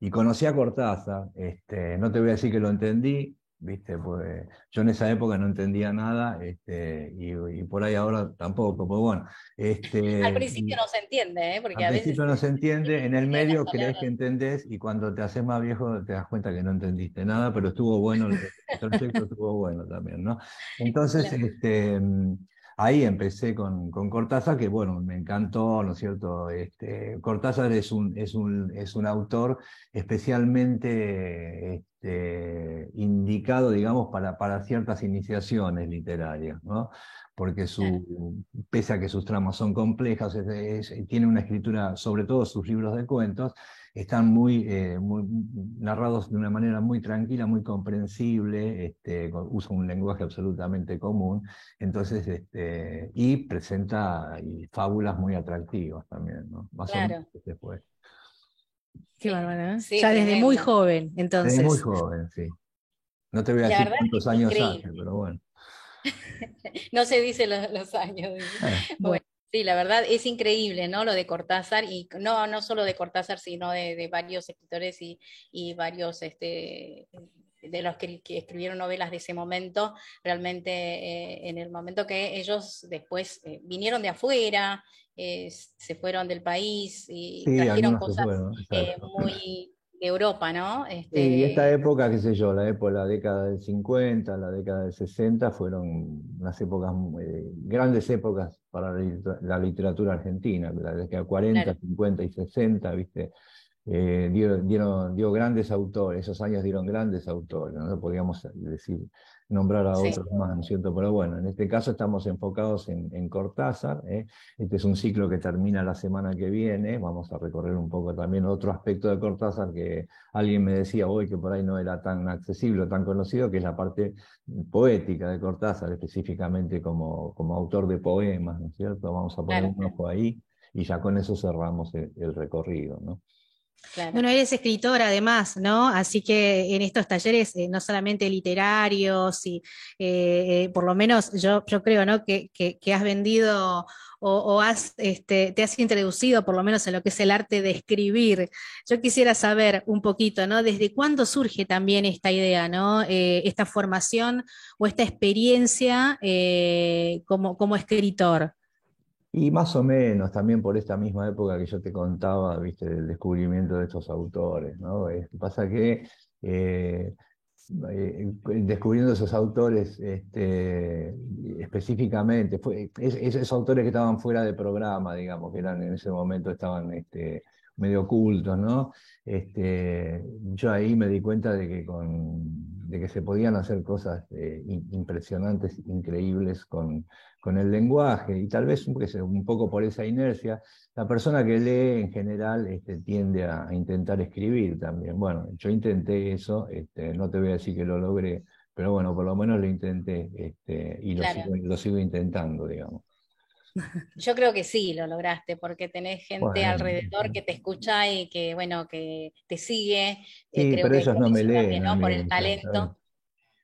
y conocí a Cortázar. Este, no te voy a decir que lo entendí, ¿viste? Pues yo en esa época no entendía nada este, y, por ahí ahora tampoco, pues bueno. Este, al principio no se entiende, ¿eh? Porque al a veces principio no se entiende, en el medio crees que entendés y cuando te haces más viejo te das cuenta que no entendiste nada, pero estuvo bueno, el, proyecto estuvo bueno también, ¿no? Entonces, este, ahí empecé con, con, Cortázar, que bueno, me encantó, ¿no es cierto? Este, Cortázar es un, es, un, es un autor especialmente este, indicado, digamos, para, para ciertas iniciaciones literarias, ¿no? Porque su, pese a que sus tramas son complejas, tiene una escritura, sobre todo sus libros de cuentos, están muy, eh, muy, narrados de una manera muy tranquila, muy comprensible, este, usa un lenguaje absolutamente común, entonces, este, y presenta fábulas muy atractivas también, ¿no? Más o menos después. Qué bárbaro, ¿eh? ya desde muy joven, entonces. Desde muy joven, sí. No te voy a decir cuántos años hace, pero bueno. no se dice los, años. Eh. Bueno. Sí, la verdad es increíble, ¿no? Lo de Cortázar, y no, no solo de Cortázar, sino de, varios escritores y, varios este, de los que, escribieron novelas de ese momento, realmente eh, en el momento que ellos después eh, vinieron de afuera, eh, se fueron del país y trajeron cosas muy de Europa, ¿no? Este... Sí, esta época, qué sé yo, la época, la década del 50, la década del 60, fueron unas épocas, grandes épocas para la literatura argentina, la década 40, 50 y 60, ¿viste? Eh, dieron, dio grandes autores, esos años dieron grandes autores, no podíamos decir nombrar a otros más, ¿no es cierto? Pero bueno, en este caso estamos enfocados en, Cortázar, ¿eh? este es un ciclo que termina la semana que viene, vamos a recorrer un poco también otro aspecto de Cortázar que alguien me decía hoy que por ahí no era tan accesible o tan conocido, que es la parte poética de Cortázar, específicamente como, como autor de poemas, ¿no es cierto? Vamos a poner un ojo ahí y ya con eso cerramos el recorrido, ¿no? Bueno, eres escritora además, ¿no? Así que en estos talleres, eh, no solamente literarios, y eh, eh, por lo menos yo, yo creo, ¿no? Que, has vendido o, has, este, te has introducido por lo menos en lo que es el arte de escribir. Yo quisiera saber un poquito, ¿no? ¿Desde cuándo surge también esta idea, ¿no? esta formación o esta experiencia como, como escritor. Y más o menos también por esta misma época que yo te contaba, viste, del descubrimiento de estos autores, ¿no? pasa que eh, eh, descubriendo esos autores este, específicamente, fue, esos autores que estaban fuera de programa, digamos, que eran en ese momento estaban este, medio ocultos, ¿no? Este, yo ahí me di cuenta de que con de que se podían hacer cosas eh, impresionantes, increíbles con, con, el lenguaje, y tal vez un poco por esa inercia, la persona que lee en general este, tiende a, intentar escribir también. Bueno, yo intenté eso, este, no te voy a decir que lo logré, pero bueno, por lo menos lo intenté este, y lo, sigo, lo sigo intentando, digamos. Yo creo que sí lo lograste, porque tenés gente alrededor que te escucha y que, bueno, que te sigue. Eh, sí, pero ellos no me leen. ¿no? Por el talento.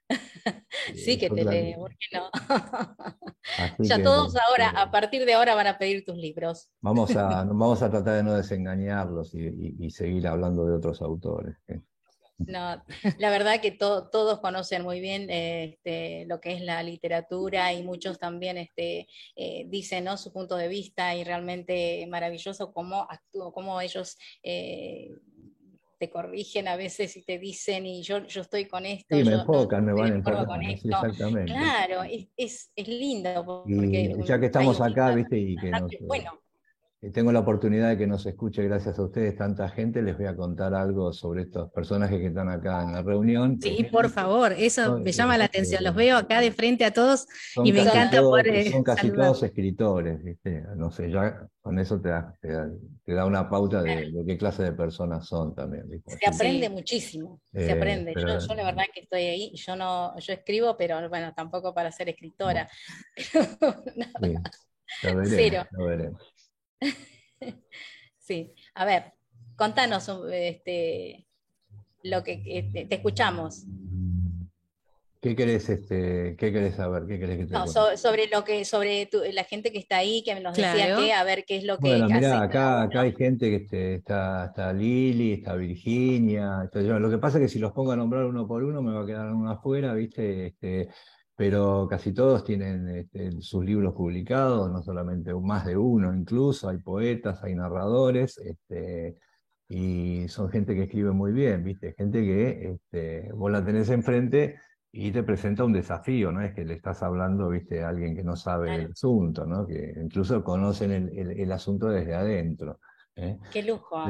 sí, que te leen, ¿por qué no? ya todos ahora, a partir de ahora, van a pedir tus libros. Vamos a, vamos a tratar de no desengañarlos y, seguir hablando de otros autores. No, la verdad que todos conocen muy bien este, lo que es la literatura y muchos también este, eh, dicen ¿no? su punto de vista y realmente maravilloso cómo, cómo ellos eh, te corrigen a veces y te dicen y yo, yo estoy con esto. Sí, me enfocan, me van a enfocar. exactamente. Claro, es, es, lindo. ya que estamos acá, viste, y que bueno, tengo la oportunidad de que nos escuche gracias a ustedes tanta gente, les voy a contar algo sobre estos personajes que están acá en la reunión. Sí, por favor, eso me llama la atención. Los veo acá de frente a todos y me encanta poder. Son casi todos escritores, ¿viste? No sé, ya con eso te da, te da, una pauta de, qué clase de personas son también. Se aprende muchísimo, se eh, aprende. yo, la verdad que estoy ahí, yo no, yo escribo, pero bueno, tampoco para ser escritora. lo veremos, lo veremos. sí, a ver, contanos este, lo que te, escuchamos. ¿Qué querés, este, qué querés saber? ¿Qué querés que te no, sobre lo que, sobre la gente que está ahí, que nos decía que, a ver qué es lo que bueno, mirá, acá, acá hay gente que este, está, está Lili, está Virginia, lo que pasa es que si los pongo a nombrar uno por uno me va a quedar uno afuera, ¿viste? Este, pero casi todos tienen este, sus libros publicados, no solamente más de uno incluso, hay poetas, hay narradores, este, y son gente que escribe muy bien, ¿viste? Gente que este, vos la tenés enfrente y te presenta un desafío, no es que le estás hablando, viste, a alguien que no sabe el asunto, ¿no? Que incluso conocen el, asunto desde adentro. ¿Eh? Qué lujo.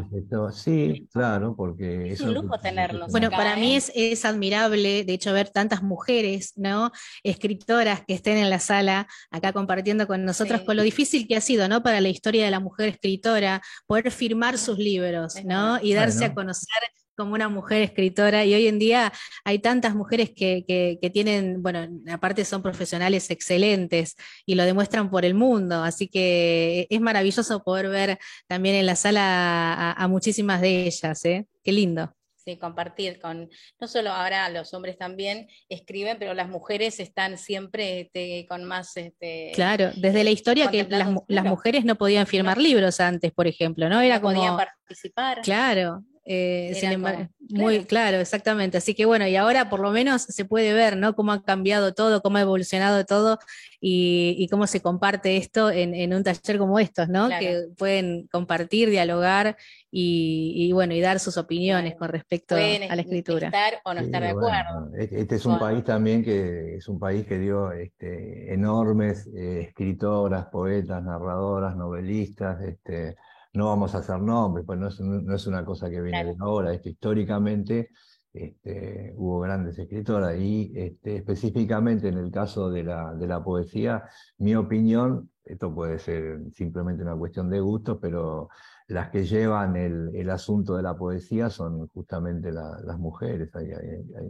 Sí, claro, porque es un lujo tenerlos. Bueno, para mí ¿eh? es, es, admirable, de hecho, ver tantas mujeres, ¿no? Escritoras que estén en la sala acá compartiendo con nosotros, con lo difícil que ha sido, ¿no? Para la historia de la mujer escritora, poder firmar sus libros, ¿no? Y darse a conocer como una mujer escritora y hoy en día hay tantas mujeres que, que, tienen, bueno, aparte son profesionales excelentes y lo demuestran por el mundo, así que es maravilloso poder ver también en la sala a, muchísimas de ellas, ¿eh? Qué lindo. Sí, compartir con, no solo ahora los hombres también escriben, pero las mujeres están siempre este, con más... Este, claro, desde la historia que las, las, mujeres no podían firmar libros antes, por ejemplo, ¿no? Era como... Podían participar. Claro, eh, muy claro. exactamente. Así que bueno, y ahora por lo menos se puede ver, ¿no? Cómo ha cambiado todo, cómo ha evolucionado todo y, cómo se comparte esto en, un taller como estos, ¿no? Que pueden compartir, dialogar y, bueno, y dar sus opiniones con respecto a la escritura. Estar o no estar de acuerdo. este es un país también que es un país que dio este, enormes eh, escritoras, poetas, narradoras, novelistas, este, no vamos a hacer nombres, pues no es, una cosa que viene de ahora, esto históricamente este, hubo grandes escritoras y este, específicamente en el caso de la, de la poesía, mi opinión, esto puede ser simplemente una cuestión de gusto, pero las que llevan el, asunto de la poesía son justamente las mujeres. Hay,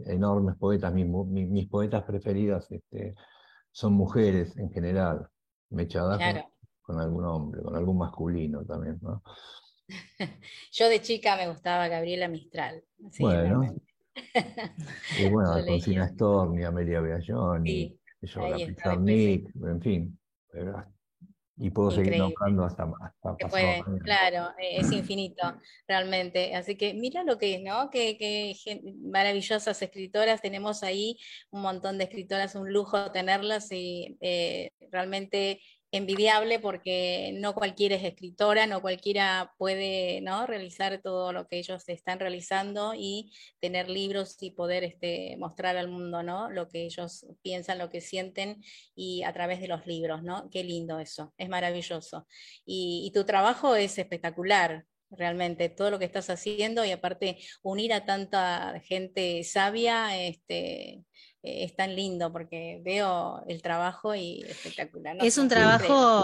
enormes poetas, mis, mis, poetas preferidas este, son mujeres en general. Mechada con algún hombre, con algún masculino también, ¿no? Yo de chica me gustaba Gabriela Mistral. bueno. y bueno, Alfonsina Storni, Amelia Bealloni, yo, Nick, en fin. Y puedo seguir nombrando hasta, hasta puede, Claro, e, es infinito, realmente. Así que mira lo que es, ¿no? Que, maravillosas escritoras, tenemos ahí un montón de escritoras, un lujo tenerlas y eh, realmente envidiable porque no cualquiera es escritora, no cualquiera puede ¿no? realizar todo lo que ellos están realizando y tener libros y poder este, mostrar al mundo ¿no? lo que ellos piensan, lo que sienten y a través de los libros. ¿no? Qué lindo eso, es maravilloso. Y, y tu trabajo es espectacular, realmente todo lo que estás haciendo y aparte unir a tanta gente sabia, este, eh, es tan lindo porque veo el trabajo y espectacular. Es un trabajo,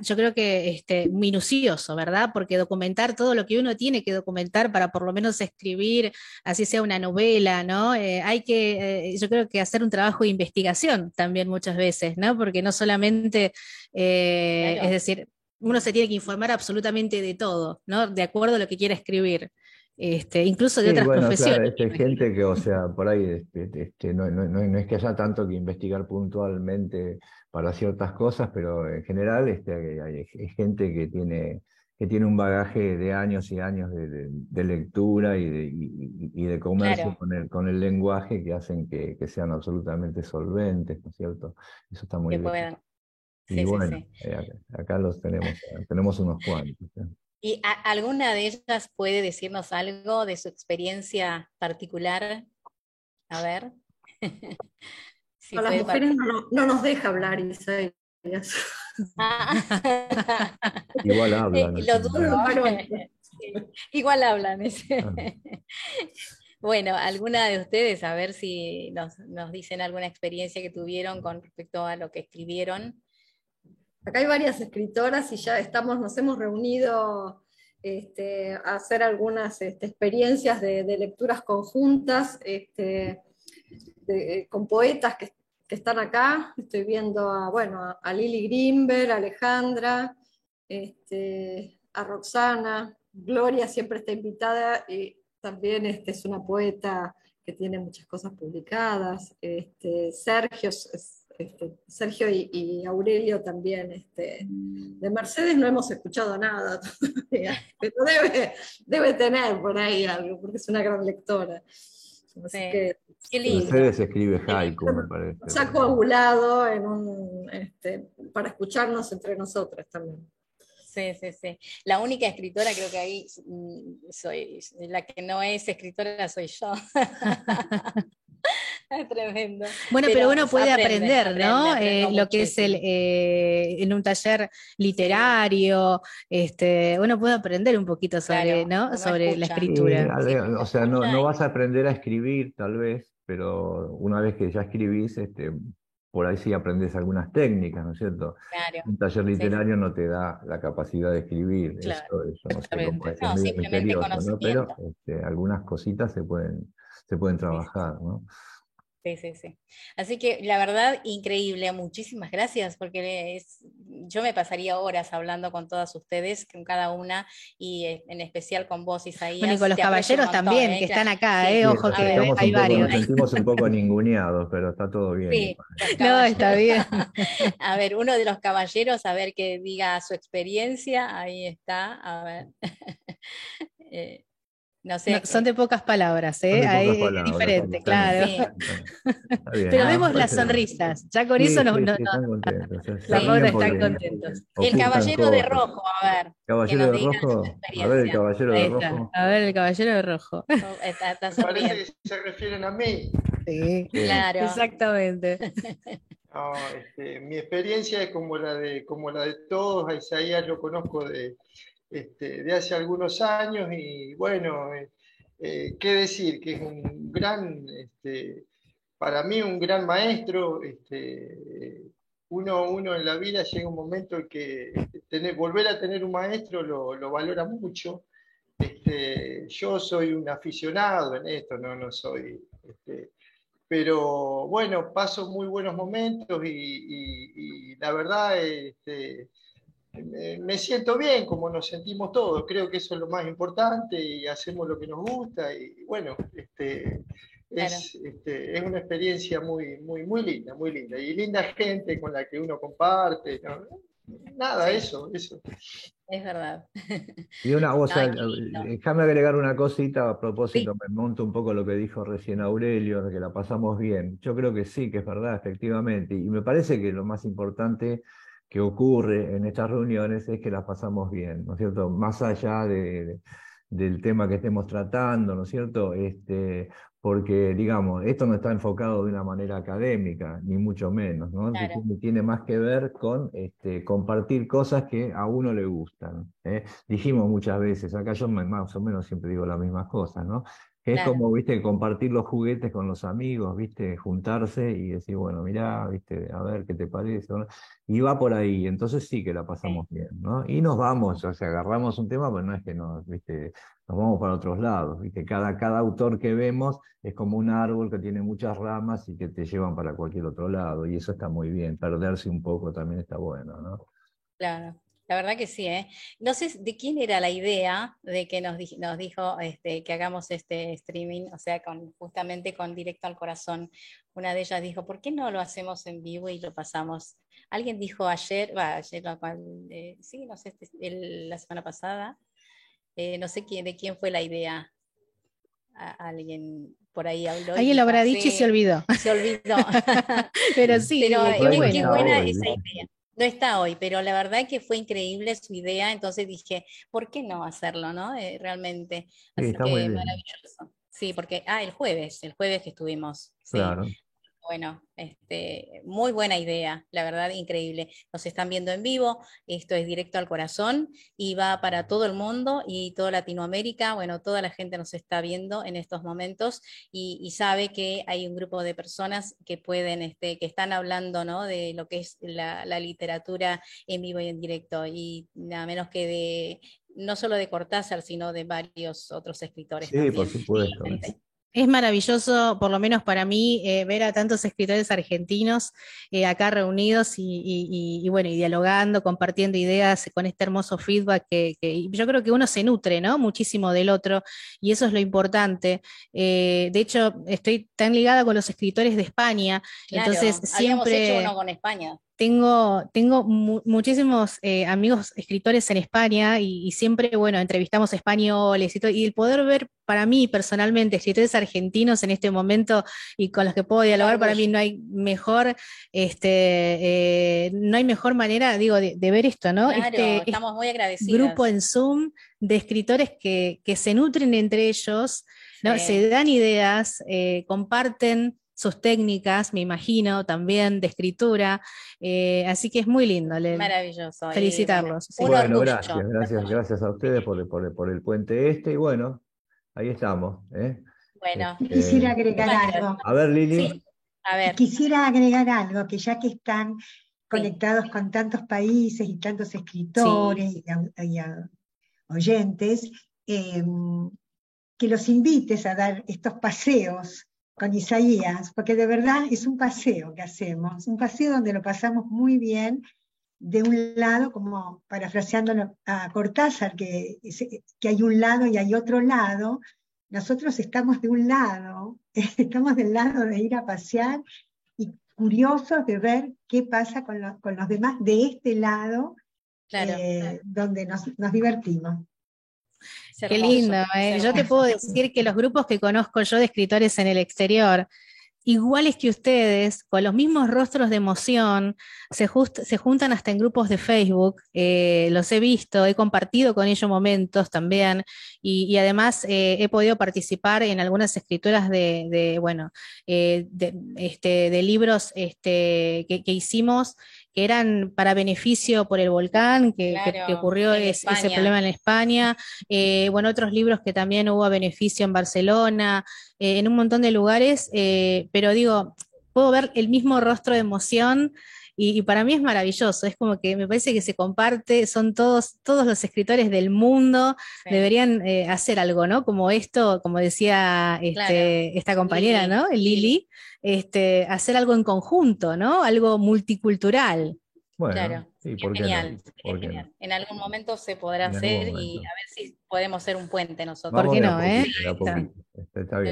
yo creo que este, minucioso, ¿verdad? Porque documentar todo lo que uno tiene que documentar para por lo menos escribir, así sea una novela, ¿no? Eh, hay que, eh, yo creo que hacer un trabajo de investigación también muchas veces, ¿no? Porque no solamente, es decir, uno se tiene que informar absolutamente de todo, ¿no? De acuerdo a lo que quiera escribir. Este, incluso de otras profesiones. Claro, hay gente que, o sea, por ahí este, este, no, no, es que haya tanto que investigar puntualmente para ciertas cosas, pero en general este, hay, gente que tiene, que tiene un bagaje de años y años de, lectura y de, y, de comercio con, el, con el lenguaje que hacen que, que, sean absolutamente solventes, ¿no es cierto? Eso está muy bien. Y bueno, eh, acá los tenemos, tenemos unos cuantos. ¿eh? ¿Y alguna de ellas puede decirnos algo de su experiencia particular? A ver. a las mujeres no, nos deja hablar, Isabel. Ah. Igual hablan. Igual hablan. Bueno, alguna de ustedes, a ver si nos, nos dicen alguna experiencia que tuvieron con respecto a lo que escribieron. Acá hay varias escritoras y ya estamos, nos hemos reunido este, a hacer algunas este, experiencias de, lecturas conjuntas este, con poetas que, están acá. Estoy viendo a, bueno, a Lili Grimberg, a Alejandra, a Roxana, Gloria siempre está invitada y también es una poeta que tiene muchas cosas publicadas. Sergio, este, Sergio y, Aurelio también. Este, de Mercedes no hemos escuchado nada todavía, pero debe, debe tener por ahí algo, porque es una gran lectora. Mercedes escribe haiku, me parece. Se ha coagulado en un, este, para escucharnos entre nosotras también. Sí, sí, sí. La única escritora creo que ahí mm, soy, la que no es escritora soy yo. tremendo. Bueno, pero, uno puede aprender, ¿no? Eh, lo que es el eh, en un taller literario, este, uno puede aprender un poquito sobre, ¿no? sobre la escritura. o sea, no, no, vas a aprender a escribir, tal vez, pero una vez que ya escribís, este, por ahí sí aprendes algunas técnicas, ¿no es cierto? Un taller literario no te da la capacidad de escribir, eso, no sé cómo es, no, es misterioso, ¿no? Pero este, algunas cositas se pueden, se pueden trabajar, ¿no? Sí, sí, sí. Así que la verdad, increíble, muchísimas gracias, porque es, yo me pasaría horas hablando con todas ustedes, con cada una, y eh, en especial con vos, Isaías. Bueno, y con los caballeros también, ¿eh? que están acá, eh, ojo que hay varios. Nos sentimos un poco ninguneados, pero está todo bien. Sí, no, está bien. a ver, uno de los caballeros, a ver que diga su experiencia, ahí está, a ver. eh, son de pocas palabras, ¿eh? Ahí es diferente, claro. Pero vemos las sonrisas, ya con eso nos, nos, están contentos. están contentos. El caballero de rojo, a ver. Caballero de rojo. A ver el caballero de rojo. A ver el caballero de rojo. Parece que se refieren a mí. Sí, claro. Exactamente. Este, mi experiencia es como la de, como la de todos, a Isaías lo conozco de, este, de hace algunos años y bueno, eh, eh, qué decir, que es un gran, este, para mí un gran maestro, este, uno, uno en la vida llega un momento en que tener, volver a tener un maestro lo, valora mucho. yo soy un aficionado en esto, no, no soy... pero bueno, paso muy buenos momentos y, la verdad este, me, siento bien como nos sentimos todos, creo que eso es lo más importante y hacemos lo que nos gusta y bueno, este, es, este, es, una experiencia muy, muy, muy linda, muy linda y linda gente con la que uno comparte, nada, eso, eso. Es verdad. Y una cosa, eh, déjame agregar una cosita a propósito, me monto un poco lo que dijo recién Aurelio, de que la pasamos bien. Yo creo que sí, que es verdad, efectivamente. Y me parece que lo más importante que ocurre en estas reuniones es que las pasamos bien, ¿no es cierto? Más allá de, del tema que estemos tratando, ¿no es cierto? Este, porque, digamos, esto no está enfocado de una manera académica, ni mucho menos, ¿no? Tiene más que ver con este, compartir cosas que a uno le gustan. ¿eh? Dijimos muchas veces, acá yo más o menos siempre digo las mismas cosas, ¿no? Es como, viste, compartir los juguetes con los amigos, viste, juntarse y decir, bueno, mirá, viste, a ver qué te parece. Y va por ahí, entonces sí que la pasamos bien, ¿no? Y nos vamos, o sea, agarramos un tema, pues no es que nos, viste, nos vamos para otros lados, viste. Cada, cada autor que vemos es como un árbol que tiene muchas ramas y que te llevan para cualquier otro lado, y eso está muy bien. Perderse un poco también está bueno, ¿no? Claro. La verdad que sí, ¿eh? No sé de quién era la idea de que nos, nos dijo este, que hagamos este streaming, o sea, con, justamente con Directo al Corazón. Una de ellas dijo, ¿por qué no lo hacemos en vivo y lo pasamos? Alguien dijo ayer, va, ayer, eh, sí, no sé, este, la semana pasada, eh, no sé quién, de quién fue la idea. alguien por ahí habló. Alguien lo habrá dicho y se olvidó. Se olvidó. Pero sí, Pero, qué buena esa idea. No está hoy, pero la verdad que fue increíble su idea, entonces dije, ¿por qué no hacerlo, no? Eh, realmente. Así que maravilloso. Sí, porque, ah, el jueves, el jueves que estuvimos. Claro bueno, este, muy buena idea, la verdad, increíble. Nos están viendo en vivo, esto es directo al corazón y va para todo el mundo y toda Latinoamérica. Bueno, toda la gente nos está viendo en estos momentos y, sabe que hay un grupo de personas que pueden, este, que están hablando ¿no? de lo que es la, literatura en vivo y en directo y nada menos que de no solo de Cortázar, sino de varios otros escritores. Sí, por supuesto. Es maravilloso, por lo menos para mí, eh, ver a tantos escritores argentinos eh, acá reunidos y, bueno, y dialogando, compartiendo ideas con este hermoso feedback que, yo creo que uno se nutre, ¿no? Muchísimo del otro y eso es lo importante. Eh, de hecho, estoy tan ligada con los escritores de España, entonces siempre... Hecho uno con España tengo, tengo muchísimos eh, amigos escritores en España y, siempre, bueno, entrevistamos españoles y todo, y el poder ver para mí personalmente escritores argentinos en este momento y con los que puedo dialogar, para mí no hay mejor, este, eh, no hay mejor manera, digo, de, ver esto, ¿no? Claro, este, estamos muy agradecidos. Grupo en Zoom de escritores que, se nutren entre ellos, ¿no? se dan ideas, eh, comparten sus técnicas, me imagino, también de escritura. Eh, así que es muy lindo. Maravilloso. Felicitarlos. bueno, gracias, gracias, gracias a ustedes por, el puente este. Y bueno, ahí estamos. ¿eh? Bueno. Este, Quisiera agregar algo. A ver, Lili. A ver. Quisiera agregar algo, que ya que están conectados con tantos países y tantos escritores y, oyentes, em, que los invites a dar estos paseos con Isaías, porque de verdad es un paseo que hacemos, un paseo donde lo pasamos muy bien, de un lado, como parafraseando a Cortázar, que, que hay un lado y hay otro lado, nosotros estamos de un lado, estamos del lado de ir a pasear y curiosos de ver qué pasa con, los demás de este lado, eh, donde nos, nos divertimos. Qué lindo, ¿eh? yo te puedo decir que los grupos que conozco yo de escritores en el exterior, iguales que ustedes, con los mismos rostros de emoción, se, se juntan hasta en grupos de Facebook, eh, los he visto, he compartido con ellos momentos también, y, además eh, he podido participar en algunas escrituras de, bueno, de, este, de libros este, que, que hicimos que eran para beneficio por el volcán, que, ocurrió ese problema en España, eh, bueno, otros libros que también hubo beneficio en Barcelona, eh, en un montón de lugares, eh, pero digo, puedo ver el mismo rostro de emoción. Y, para mí es maravilloso, es como que me parece que se comparte, son todos, todos los escritores del mundo, deberían hacer algo, ¿no? Como esto, como decía este, esta compañera, ¿no? Lili, este, hacer algo en conjunto, ¿no? Algo multicultural. Bueno, claro, genial, genial. En algún momento se podrá hacer y a ver si podemos ser un puente nosotros. ¿Por qué no? eh?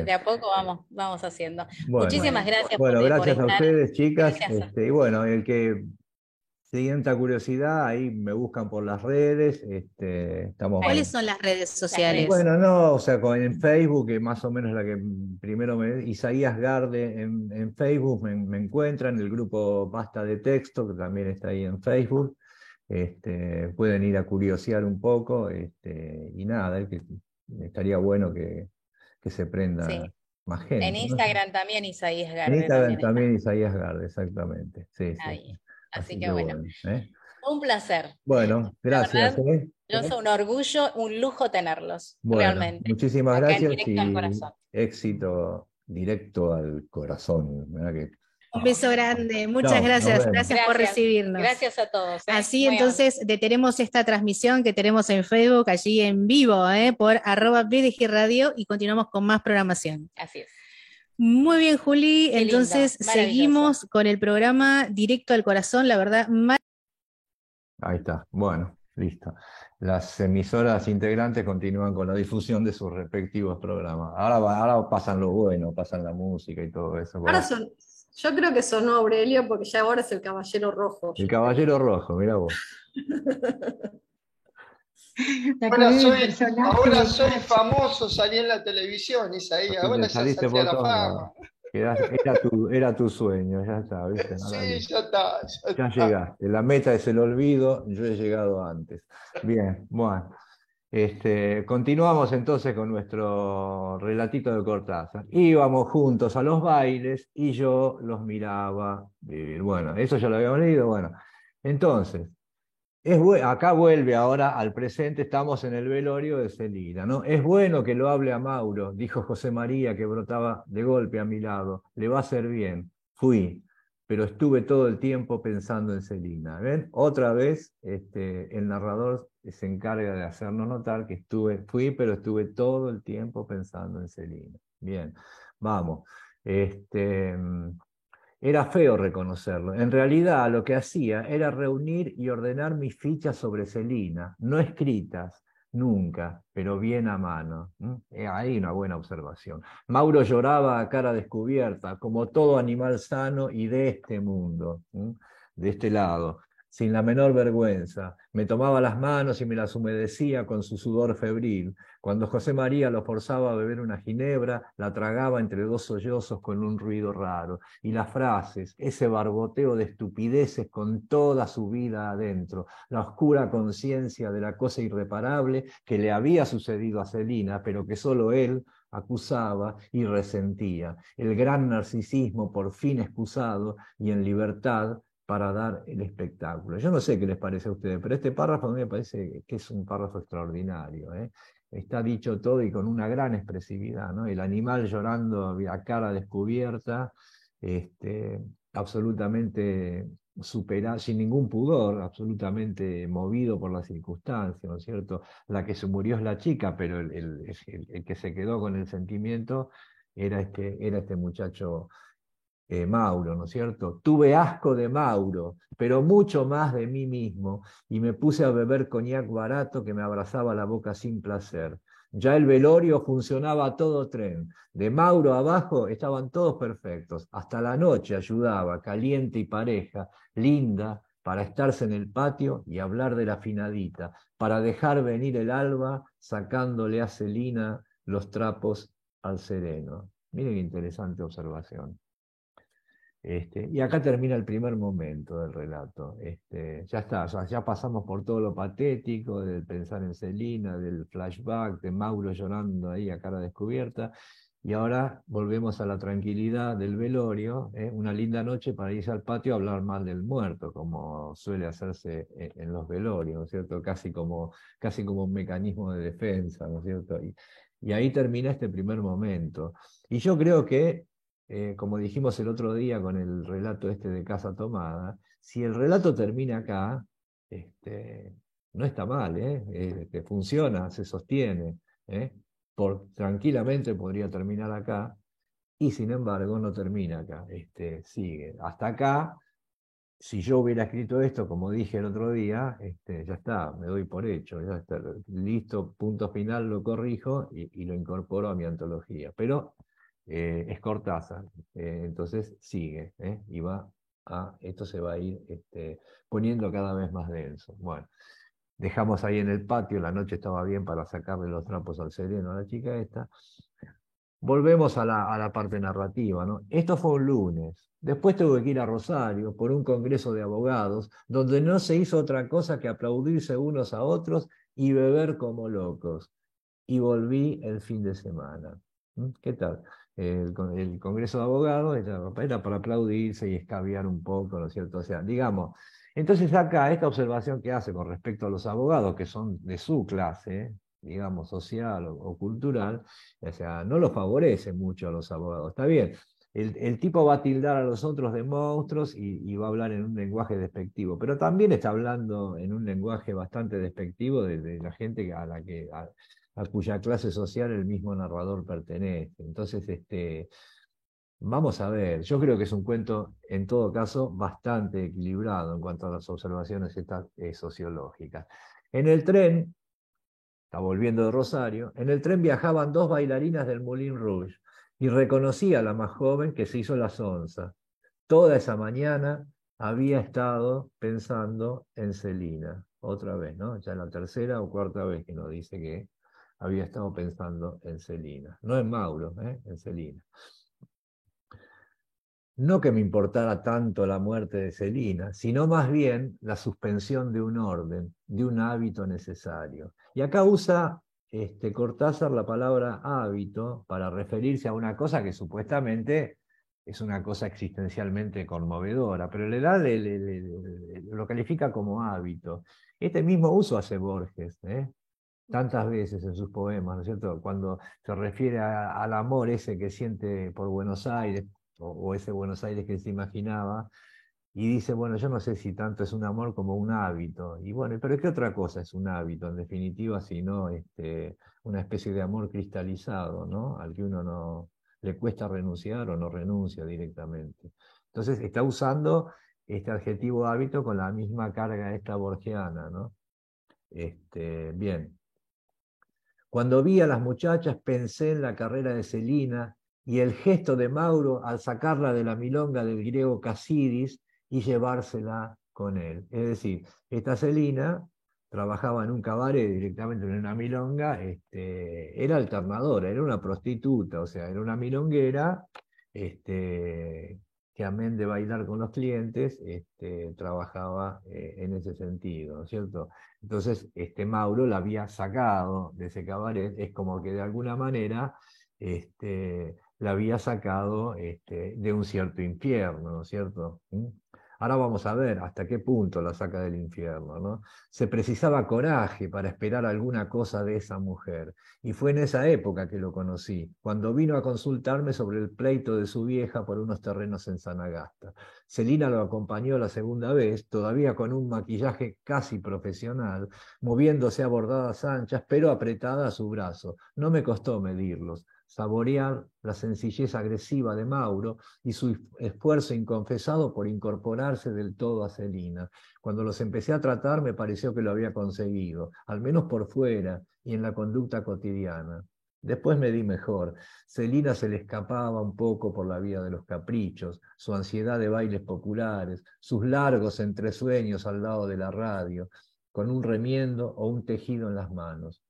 De a poco vamos, vamos haciendo. Muchísimas gracias. Bueno, gracias a ustedes, chicas. Este, y bueno, el que Siguiente curiosidad, ahí me buscan por las redes. Este, estamos, ¿Cuáles son las redes sociales? Bueno, no, o sea, en Facebook, que más o menos la que primero me. Isaías Garde en, Facebook me, encuentran, el grupo Basta de Texto, que también está ahí en Facebook. Este, pueden ir a curiosear un poco, este, y nada, que estaría bueno que, se prenda más gente. En Instagram también Isaías Garde. En Instagram también, Isaías Garde, exactamente. Sí, sí. Así, que, bueno. ¿eh? Un placer. Bueno, gracias. ¿eh? Yo soy un orgullo, un lujo tenerlos, realmente. Muchísimas gracias y éxito directo al corazón. Un beso grande, muchas gracias. gracias, por recibirnos. Gracias a todos. ¿eh? Así entonces detenemos esta transmisión que tenemos en Facebook, allí en vivo, por arroba BDG Radio y continuamos con más programación. Así es. Muy bien, Juli. Entonces seguimos con el programa Directo al Corazón, la verdad. Ahí está. Bueno, listo. Las emisoras integrantes continúan con la difusión de sus respectivos programas. Ahora, ahora pasan lo bueno, pasan la música y todo eso. Ahora son, yo creo que sonó Aurelio porque ya ahora es el Caballero Rojo. El Caballero Rojo, mira vos. Ahora soy, famoso, salí en la televisión, Isaí, ahora ya salí a la fama. Era, tu, era, tu, sueño, ya está, ¿viste? sí, ya está. Ya, llegaste. La meta es el olvido, yo he llegado antes. Bien, bueno. Este, continuamos entonces con nuestro relatito de Cortázar. Íbamos juntos a los bailes y yo los miraba Bueno, eso ya lo habíamos leído. Bueno, entonces, acá vuelve ahora al presente, estamos en el velorio de Celina. ¿no? Es bueno que lo hable a Mauro, dijo José María, que brotaba de golpe a mi lado. Le va a ser bien. Fui, pero estuve todo el tiempo pensando en Celina. ¿Ven? Otra vez este, el narrador se encarga de hacernos notar que estuve, fui, pero estuve todo el tiempo pensando en Celina. bien, vamos. Este, era feo reconocerlo. En realidad lo que hacía era reunir y ordenar mis fichas sobre Celina, no escritas, nunca, pero bien a mano. Ahí una buena observación. Mauro lloraba a cara descubierta, como todo animal sano y de este mundo, de este lado sin la menor vergüenza. Me tomaba las manos y me las humedecía con su sudor febril. Cuando José María lo forzaba a beber una ginebra, la tragaba entre dos sollozos con un ruido raro. Y las frases, ese barboteo de estupideces con toda su vida adentro, la oscura conciencia de la cosa irreparable que le había sucedido a Celina, pero que solo él acusaba y resentía. El gran narcisismo por fin excusado y en libertad para dar el espectáculo. Yo no sé qué les parece a ustedes, pero este párrafo a mí me parece que es un párrafo extraordinario. ¿eh? Está dicho todo y con una gran expresividad. ¿no? El animal llorando a cara descubierta, este, absolutamente superado, sin ningún pudor, absolutamente movido por las circunstancias, ¿no es cierto? La que se murió es la chica, pero el, el, que se quedó con el sentimiento era este, era este muchacho eh, Mauro, ¿no es cierto? Tuve asco de Mauro, pero mucho más de mí mismo, y me puse a beber coñac barato que me abrazaba la boca sin placer. Ya el velorio funcionaba a todo tren. De Mauro abajo estaban todos perfectos. Hasta la noche ayudaba, caliente y pareja, linda, para estarse en el patio y hablar de la finadita, para dejar venir el alba sacándole a Celina los trapos al sereno. Miren qué interesante observación. Este, y acá termina el primer momento del relato. Este, ya está, ya, pasamos por todo lo patético, del pensar en Celina, del flashback, de Mauro llorando ahí a cara descubierta, y ahora volvemos a la tranquilidad del velorio, ¿eh? una linda noche para irse al patio a hablar mal del muerto, como suele hacerse e, en, los velorios, ¿no es cierto? Casi como, casi como un mecanismo de defensa, ¿no es cierto? Y, y ahí termina este primer momento. Y yo creo que eh, como dijimos el otro día con el relato este de Casa Tomada, si el relato termina acá, este, no está mal, ¿eh? Este, funciona, se sostiene. ¿eh? Por, tranquilamente podría terminar acá, y sin embargo no termina acá, este, sigue. Hasta acá, si yo hubiera escrito esto, como dije el otro día, este, ya está, me doy por hecho, ya está, listo, punto final, lo corrijo y, y lo incorporo a mi antología. Pero eh, es Cortázar, eh, entonces sigue, ¿eh? y va a, esto se va a ir este, poniendo cada vez más denso. Bueno, dejamos ahí en el patio, la noche estaba bien para sacarle los trapos al sereno a la chica esta. Volvemos a la, a la parte narrativa, ¿no? Esto fue un lunes. Después tuve que ir a Rosario por un congreso de abogados, donde no se hizo otra cosa que aplaudirse unos a otros y beber como locos. Y volví el fin de semana. ¿Mm? ¿Qué tal? El, Congreso de Abogados era, para aplaudirse y escabiar un poco, ¿no es cierto? O sea, digamos, entonces acá esta observación que hace con respecto a los abogados que son de su clase, digamos, social o, cultural, o sea, no lo favorece mucho a los abogados. Está bien, el, tipo va a tildar a los otros de monstruos y, va a hablar en un lenguaje despectivo, pero también está hablando en un lenguaje bastante despectivo de, la gente a la que cuya clase social el mismo narrador pertenece. Entonces, este, vamos a ver, yo creo que es un cuento, en todo caso, bastante equilibrado en cuanto a las observaciones eh, sociológicas. En el tren, está volviendo de Rosario, en el tren viajaban dos bailarinas del Moulin Rouge y reconocí a la más joven que se hizo la sonza. Toda esa mañana había estado pensando en Celina, otra vez, ¿no? Ya la tercera o cuarta vez que nos dice que había estado pensando en Celina. No en Mauro, ¿eh? en Celina. No que me importara tanto la muerte de Celina, sino más bien la suspensión de un orden, de un hábito necesario. Y acá usa este, Cortázar la palabra hábito para referirse a una cosa que supuestamente es una cosa existencialmente conmovedora, pero le da, lo califica como hábito. Este mismo uso hace Borges. ¿eh? Tantas veces en sus poemas, ¿no es cierto? Cuando se refiere al amor ese que siente por Buenos Aires, o, ese Buenos Aires que se imaginaba, y dice, bueno, yo no sé si tanto es un amor como un hábito. Y bueno, pero ¿qué otra cosa es un hábito, en definitiva, sino este, una especie de amor cristalizado, ¿no? Al que uno no, le cuesta renunciar o no renuncia directamente. Entonces está usando este adjetivo hábito con la misma carga esta borgiana, ¿no? Este, bien. Cuando vi a las muchachas pensé en la carrera de Celina y el gesto de Mauro al sacarla de la milonga del griego Casidis y llevársela con él. Es decir, esta Celina trabajaba en un cabaret directamente en una milonga, este, era alternadora, era una prostituta, o sea, era una milonguera este, que amén de bailar con los clientes, este, trabajaba eh, en ese sentido, ¿no es cierto? Entonces, este Mauro la había sacado de ese cabaret, es como que de alguna manera este, la había sacado este, de un cierto infierno, ¿no es cierto? ¿Mm? Ahora vamos a ver hasta qué punto la saca del infierno. ¿no? Se precisaba coraje para esperar alguna cosa de esa mujer. Y fue en esa época que lo conocí, cuando vino a consultarme sobre el pleito de su vieja por unos terrenos en Sanagasta. Celina lo acompañó la segunda vez, todavía con un maquillaje casi profesional, moviéndose a bordadas anchas, pero apretada a su brazo. No me costó medirlos saborear la sencillez agresiva de Mauro y su esfuerzo inconfesado por incorporarse del todo a Celina. Cuando los empecé a tratar me pareció que lo había conseguido, al menos por fuera y en la conducta cotidiana. Después me di mejor. Celina se le escapaba un poco por la vía de los caprichos, su ansiedad de bailes populares, sus largos entresueños al lado de la radio, con un remiendo o un tejido en las manos.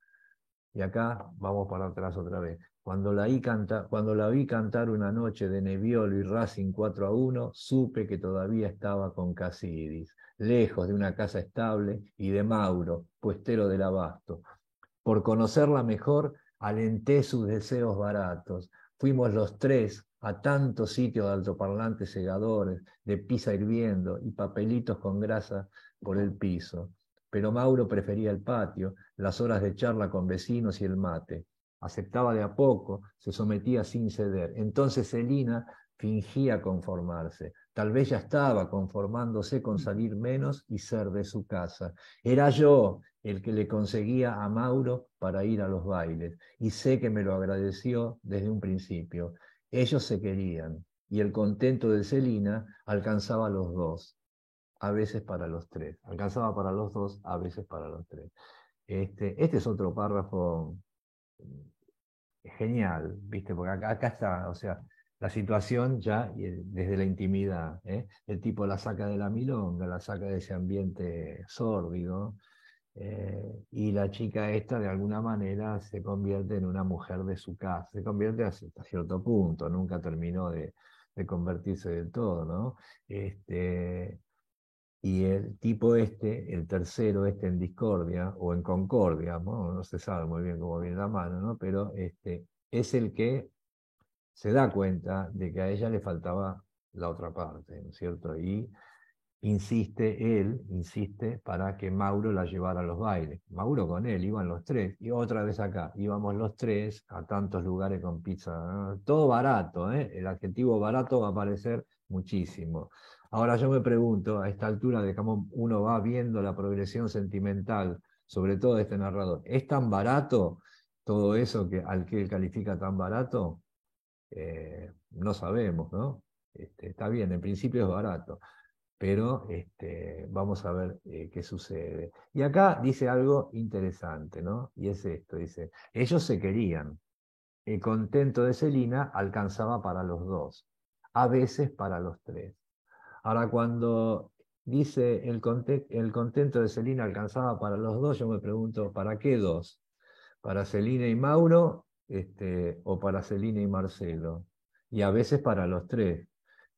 Y acá vamos para atrás otra vez. Cuando la, vi cantar una noche de Nebbiolo y Racing 4 a 1, supe que todavía estaba con Casidis, lejos de una casa estable y de Mauro, puestero del abasto. Por conocerla mejor, alenté sus deseos baratos. Fuimos los tres a tantos sitios de altoparlantes segadores, de pizza hirviendo y papelitos con grasa por el piso. Pero Mauro prefería el patio, las horas de charla con vecinos y el mate aceptaba de a poco, se sometía sin ceder. Entonces Celina fingía conformarse. Tal vez ya estaba conformándose con salir menos y ser de su casa. Era yo el que le conseguía a Mauro para ir a los bailes, y sé que me lo agradeció desde un principio. Ellos se querían, y el contento de Celina alcanzaba a los dos, a veces para los tres. Alcanzaba para los dos, a veces para los tres. Este, este es otro párrafo genial, ¿viste? Porque acá, está, o sea, la situación ya desde la intimidad. ¿eh? El tipo la saca de la milonga, la saca de ese ambiente sórdido, eh, y la chica esta de alguna manera se convierte en una mujer de su casa, se convierte hasta cierto punto, nunca terminó de, de convertirse del todo, ¿no? Este, y el tipo este, el tercero este en discordia o en concordia, ¿no? se sabe muy bien cómo viene la mano, ¿no? pero este, es el que se da cuenta de que a ella le faltaba la otra parte, ¿no es cierto? Y insiste él, insiste para que Mauro la llevara a los bailes. Mauro con él, iban los tres, y otra vez acá, íbamos los tres a tantos lugares con pizza, todo barato, ¿eh? el adjetivo barato va a aparecer muchísimo. Ahora yo me pregunto, a esta altura de cómo uno va viendo la progresión sentimental, sobre todo de este narrador, ¿es tan barato todo eso que, al que él califica tan barato? Eh, no sabemos, ¿no? Este, está bien, en principio es barato, pero este, vamos a ver eh, qué sucede. Y acá dice algo interesante, ¿no? Y es esto, dice, ellos se querían, el contento de Celina alcanzaba para los dos, a veces para los tres. Ahora, cuando dice el, contento de Celina alcanzaba para los dos, yo me pregunto, ¿para qué dos? ¿Para Celina y Mauro este, o para Celina y Marcelo? Y a veces para los tres.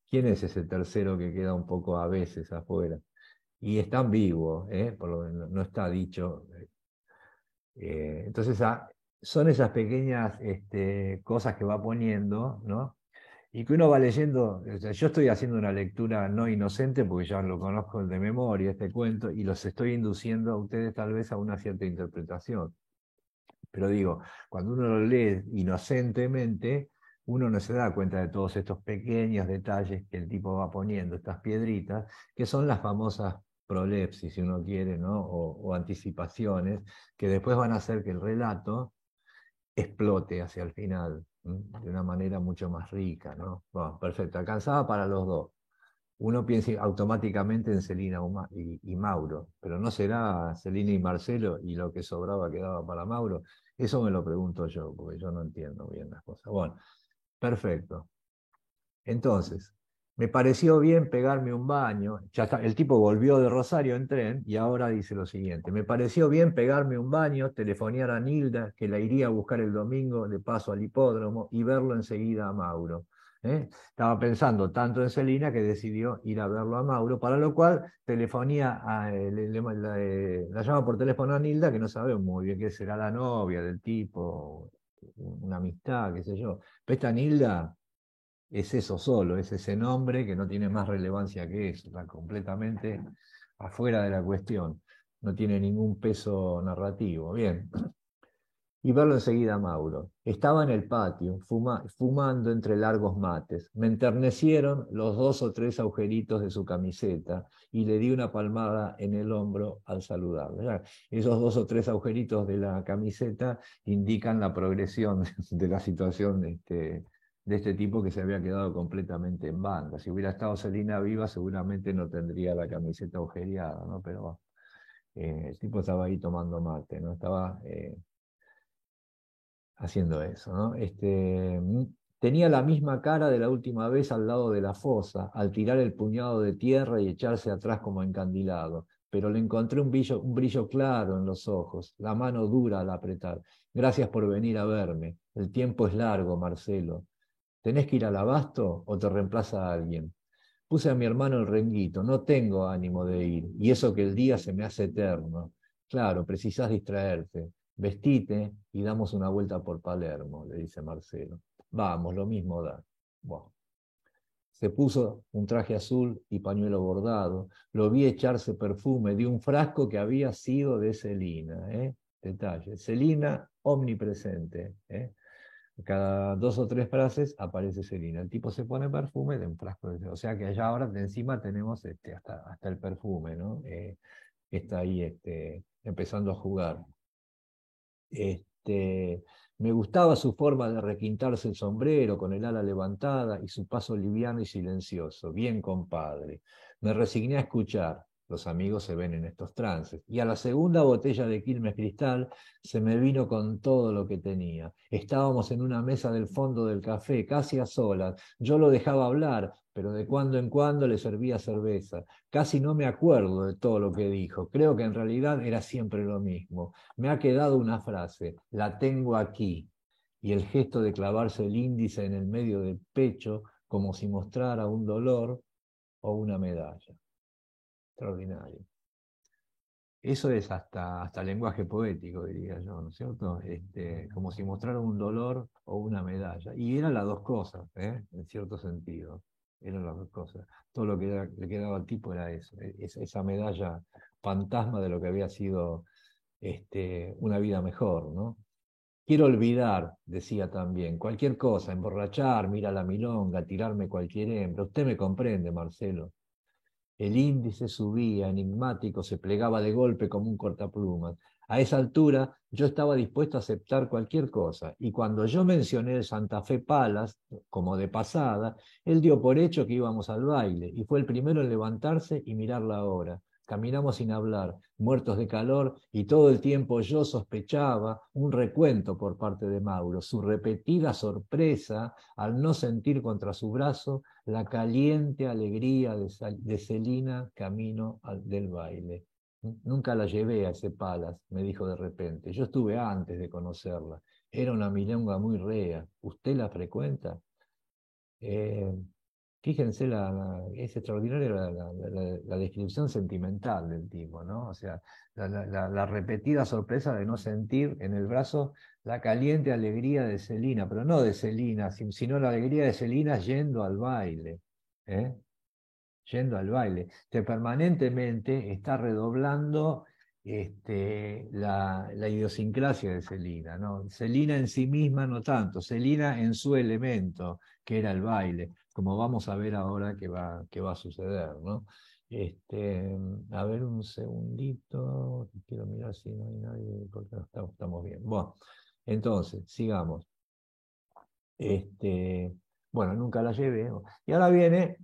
¿Quién es ese tercero que queda un poco a veces afuera? Y están vivos, ¿eh? Por lo menos, no está dicho. Eh, entonces, ah, son esas pequeñas este, cosas que va poniendo, ¿no? Y que uno va leyendo, yo estoy haciendo una lectura no inocente porque ya lo conozco de memoria, este cuento, y los estoy induciendo a ustedes tal vez a una cierta interpretación. Pero digo, cuando uno lo lee inocentemente, uno no se da cuenta de todos estos pequeños detalles que el tipo va poniendo, estas piedritas, que son las famosas prolepsis, si uno quiere, ¿no? o, o anticipaciones, que después van a hacer que el relato explote hacia el final. De una manera mucho más rica, ¿no? Bueno, perfecto, alcanzaba para los dos. Uno piensa automáticamente en Celina y, Mauro, pero ¿no será Celina y Marcelo y lo que sobraba quedaba para Mauro? Eso me lo pregunto yo, porque yo no entiendo bien las cosas. Bueno, perfecto. Entonces, me pareció bien pegarme un baño. Ya el tipo volvió de Rosario en tren y ahora dice lo siguiente. Me pareció bien pegarme un baño, telefonear a Nilda, que la iría a buscar el domingo de paso al hipódromo y verlo enseguida a Mauro. ¿eh? Estaba pensando tanto en Celina que decidió ir a verlo a Mauro, para lo cual telefonía a, eh, la, llama por teléfono a Nilda, que no sabemos muy bien qué será la novia del tipo, una amistad, qué sé yo. Pero esta Nilda es eso solo, es ese nombre que no tiene más relevancia que eso, está completamente afuera de la cuestión, no tiene ningún peso narrativo. Bien. Y verlo enseguida Mauro. Estaba en el patio, fumando entre largos mates. Me enternecieron los dos o tres agujeritos de su camiseta y le di una palmada en el hombro al saludarle. Esos dos o tres agujeritos de la camiseta indican la progresión de la situación este, de este tipo que se había quedado completamente en banda. Si hubiera estado Selina viva, seguramente no tendría la camiseta agujereada, ¿no? Pero eh, el tipo estaba ahí tomando mate, ¿no? Estaba eh, haciendo eso, ¿no? Este, mm, tenía la misma cara de la última vez al lado de la fosa, al tirar el puñado de tierra y echarse atrás como encandilado pero le encontré un brillo, un brillo claro en los ojos, la mano dura al apretar. Gracias por venir a verme. El tiempo es largo, Marcelo. ¿Tenés que ir al abasto o te reemplaza alguien? Puse a mi hermano el renguito, no tengo ánimo de ir, y eso que el día se me hace eterno. Claro, precisás distraerte. Vestite y damos una vuelta por Palermo, le dice Marcelo. Vamos, lo mismo da. Se puso un traje azul y pañuelo bordado. Lo vi echarse perfume de un frasco que había sido de Celina. ¿eh? Detalle. Celina omnipresente. ¿eh? Cada dos o tres frases aparece Selina. El tipo se pone perfume de un frasco de... O sea que allá ahora de encima tenemos este, hasta, hasta el perfume, ¿no? Eh, está ahí este, empezando a jugar. Este, me gustaba su forma de requintarse el sombrero con el ala levantada y su paso liviano y silencioso, bien compadre. Me resigné a escuchar, los amigos se ven en estos trances. Y a la segunda botella de Quilmes Cristal se me vino con todo lo que tenía. Estábamos en una mesa del fondo del café, casi a solas. Yo lo dejaba hablar, pero de cuando en cuando le servía cerveza. Casi no me acuerdo de todo lo que dijo. Creo que en realidad era siempre lo mismo. Me ha quedado una frase, la tengo aquí. Y el gesto de clavarse el índice en el medio del pecho como si mostrara un dolor o una medalla extraordinario. Eso es hasta, hasta lenguaje poético, diría yo, ¿no es cierto? Este, como si mostrara un dolor o una medalla. Y eran las dos cosas, ¿eh? en cierto sentido. Eran las dos cosas. Todo lo que le quedaba al tipo era eso, e, esa medalla fantasma de lo que había sido este, una vida mejor, ¿no? Quiero olvidar, decía también, cualquier cosa, emborrachar, mirar la milonga, tirarme cualquier hembra. Usted me comprende, Marcelo. El índice subía, enigmático, se plegaba de golpe como un cortaplumas. A esa altura yo estaba dispuesto a aceptar cualquier cosa, y cuando yo mencioné el Santa Fe Palas, como de pasada, él dio por hecho que íbamos al baile, y fue el primero en levantarse y mirar la hora. Caminamos sin hablar, muertos de calor, y todo el tiempo yo sospechaba un recuento por parte de Mauro, su repetida sorpresa al no sentir contra su brazo la caliente alegría de, Celina camino del baile. Nunca la llevé a ese palas, me dijo de repente. Yo estuve antes de conocerla. Era una milonga muy rea. ¿Usted la frecuenta? Eh, Fíjense, la, es extraordinaria la, descripción sentimental del tipo, ¿no? O sea, la, repetida sorpresa de no sentir en el brazo la caliente alegría de Celina, pero no de Celina, sino la alegría de Celina yendo al baile, ¿eh? Yendo al baile. Que permanentemente está redoblando este, la, idiosincrasia de Celina, ¿no? Celina en sí misma no tanto, Celina en su elemento, que era el baile como vamos a ver ahora que va, va a suceder, ¿no? Este, a ver un segundito, quiero mirar si no hay nadie, porque estamos, estamos bien. Bueno, entonces, sigamos. Este, bueno, nunca la llevé. Y ahora viene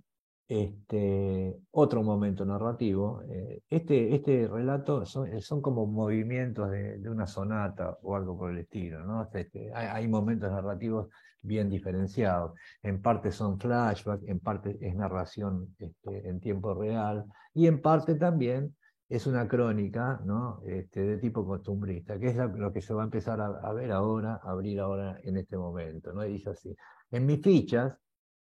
este, otro momento narrativo. Eh, este, este relato son, son como movimientos de, una sonata o algo por el estilo. ¿no? Este, hay, momentos narrativos bien diferenciados. En parte son flashbacks, en parte es narración este, en tiempo real y en parte también es una crónica ¿no? este, de tipo costumbrista, que es lo que se va a empezar a, ver ahora, a abrir ahora en este momento. ¿no? Y dice así, en mis fichas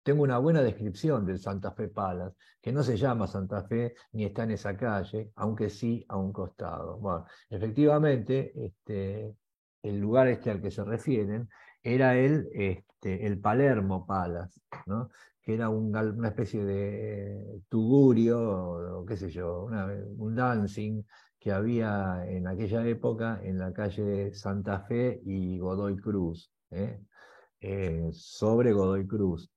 tengo una buena descripción del Santa Fe Palace, que no se llama Santa Fe ni está en esa calle, aunque sí a un costado. Bueno, efectivamente, este, el lugar este al que se refieren era el, este, el Palermo Palace, ¿no? que era una especie de tugurio, o, qué sé yo, un dancing que había en aquella época en la calle Santa Fe y Godoy Cruz, ¿eh? Eh, sobre Godoy Cruz.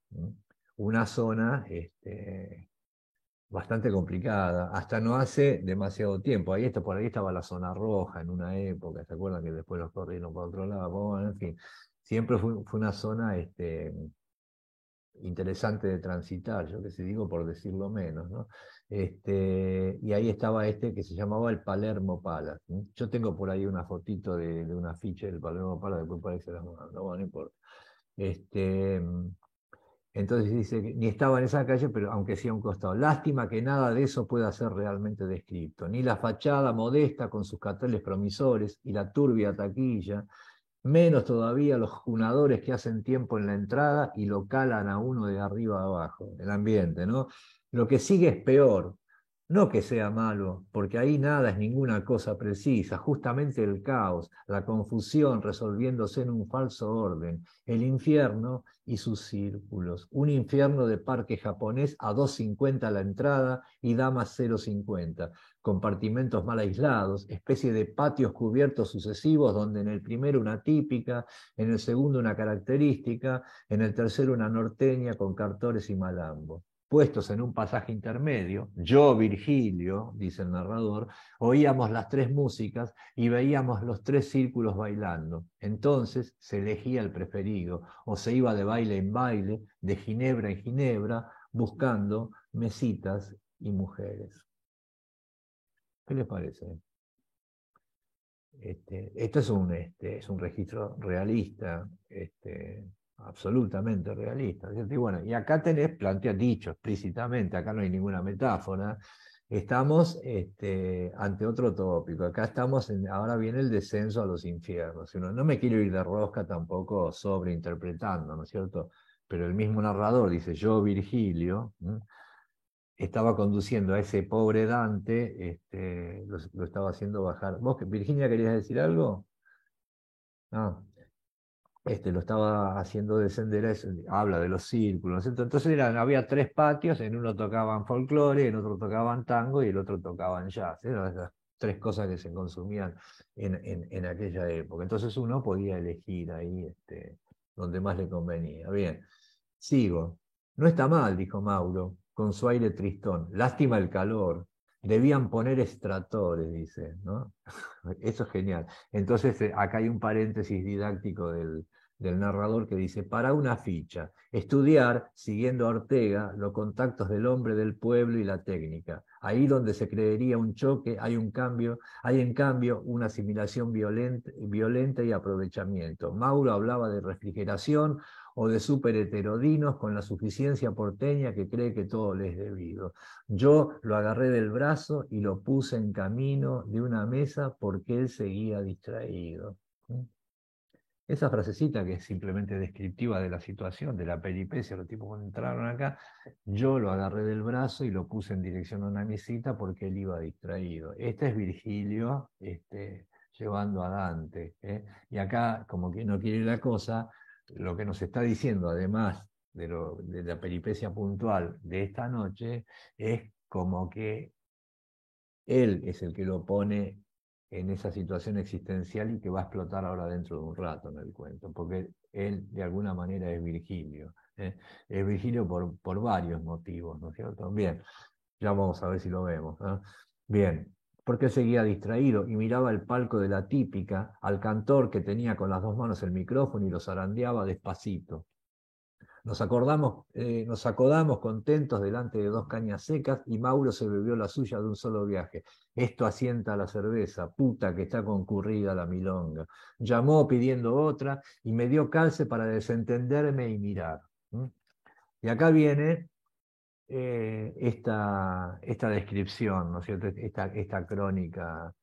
Una zona este, bastante complicada, hasta no hace demasiado tiempo. Ahí está, por ahí estaba la zona roja en una época, ¿se acuerdan que después los corrieron por otro lado? Bueno, en fin, siempre fue, una zona este, interesante de transitar, yo que sé, digo por decirlo menos, ¿no? Este, y ahí estaba este que se llamaba el Palermo Palace. Yo tengo por ahí una fotito de, de un afiche del Palermo Palace, después parece que se las mando, bueno, no importa. Este, entonces dice que ni estaba en esa calle, pero aunque sí a un costado. Lástima que nada de eso pueda ser realmente descrito, ni la fachada modesta con sus carteles promisores y la turbia taquilla, menos todavía los junadores que hacen tiempo en la entrada y lo calan a uno de arriba a abajo, el ambiente, ¿no? Lo que sigue es peor, no que sea malo, porque ahí nada es ninguna cosa precisa, justamente el caos, la confusión resolviéndose en un falso orden, el infierno y sus círculos, un infierno de parque japonés a 2.50 la entrada y damas 0.50, compartimentos mal aislados, especie de patios cubiertos sucesivos donde en el primero una típica, en el segundo una característica, en el tercero una norteña con cartores y malambo. Puestos en un pasaje intermedio, yo, Virgilio, dice el narrador, oíamos las tres músicas y veíamos los tres círculos bailando. Entonces se elegía el preferido o se iba de baile en baile, de ginebra en ginebra, buscando mesitas y mujeres. ¿Qué les parece? Este, esto es un, este, registro realista, este, absolutamente realista. Y bueno, y acá tenés, plantea dicho explícitamente, acá no hay ninguna metáfora, estamos este, ante otro tópico, acá estamos, ahora viene el descenso a los infiernos. No me quiero ir de rosca tampoco sobreinterpretando, ¿no es cierto? Pero el mismo narrador dice, yo Virgilio, estaba conduciendo a ese pobre Dante, este, lo, estaba haciendo bajar. ¿Vos, Virginia, querías decir algo? No. Este, lo estaba haciendo descender, habla de los círculos. Entonces eran, había tres patios, en uno tocaban folclore, en otro tocaban tango y el otro tocaban jazz. Eran esas tres cosas que se consumían en, en, aquella época. Entonces uno podía elegir ahí este, donde más le convenía. Bien, sigo. No está mal, dijo Mauro con su aire tristón. Lástima el calor. Debían poner estratores, dice. ¿no? Eso es genial. Entonces, eh, acá hay un paréntesis didáctico del, del narrador que dice, para una ficha, estudiar, siguiendo a Ortega, los contactos del hombre del pueblo y la técnica. Ahí donde se creería un choque, hay un cambio, hay en cambio una asimilación violenta, violenta y aprovechamiento. Mauro hablaba de refrigeración o de superheterodinos con la suficiencia porteña que cree que todo le es debido. Yo lo agarré del brazo y lo puse en camino de una mesa porque él seguía distraído. Esa frasecita que es simplemente descriptiva de la situación, de la peripecia, los tipos cuando entraron acá, yo lo agarré del brazo y lo puse en dirección a una mesita porque él iba distraído. Este es Virgilio este, llevando a Dante. ¿eh? Y acá, como que no quiere la cosa, lo que nos está diciendo, además de, la peripecia puntual de esta noche, es como que él es el que lo pone en esa situación existencial y que va a explotar ahora dentro de un rato en el cuento, porque él de alguna manera es Virgilio. ¿eh? Es Virgilio por, por varios motivos, ¿no es cierto? Bien, ya vamos a ver si lo vemos. Bien, porque seguía distraído y miraba el palco de la típica, al cantor que tenía con las dos manos el micrófono y lo zarandeaba despacito. Nos, acordamos, eh, nos acodamos contentos delante de dos cañas secas y Mauro se bebió la suya de un solo viaje. Esto asienta la cerveza, puta que está concurrida la milonga. Llamó pidiendo otra y me dio calce para desentenderme y mirar. Y acá viene eh, esta, esta descripción, ¿no es cierto? Esta, esta crónica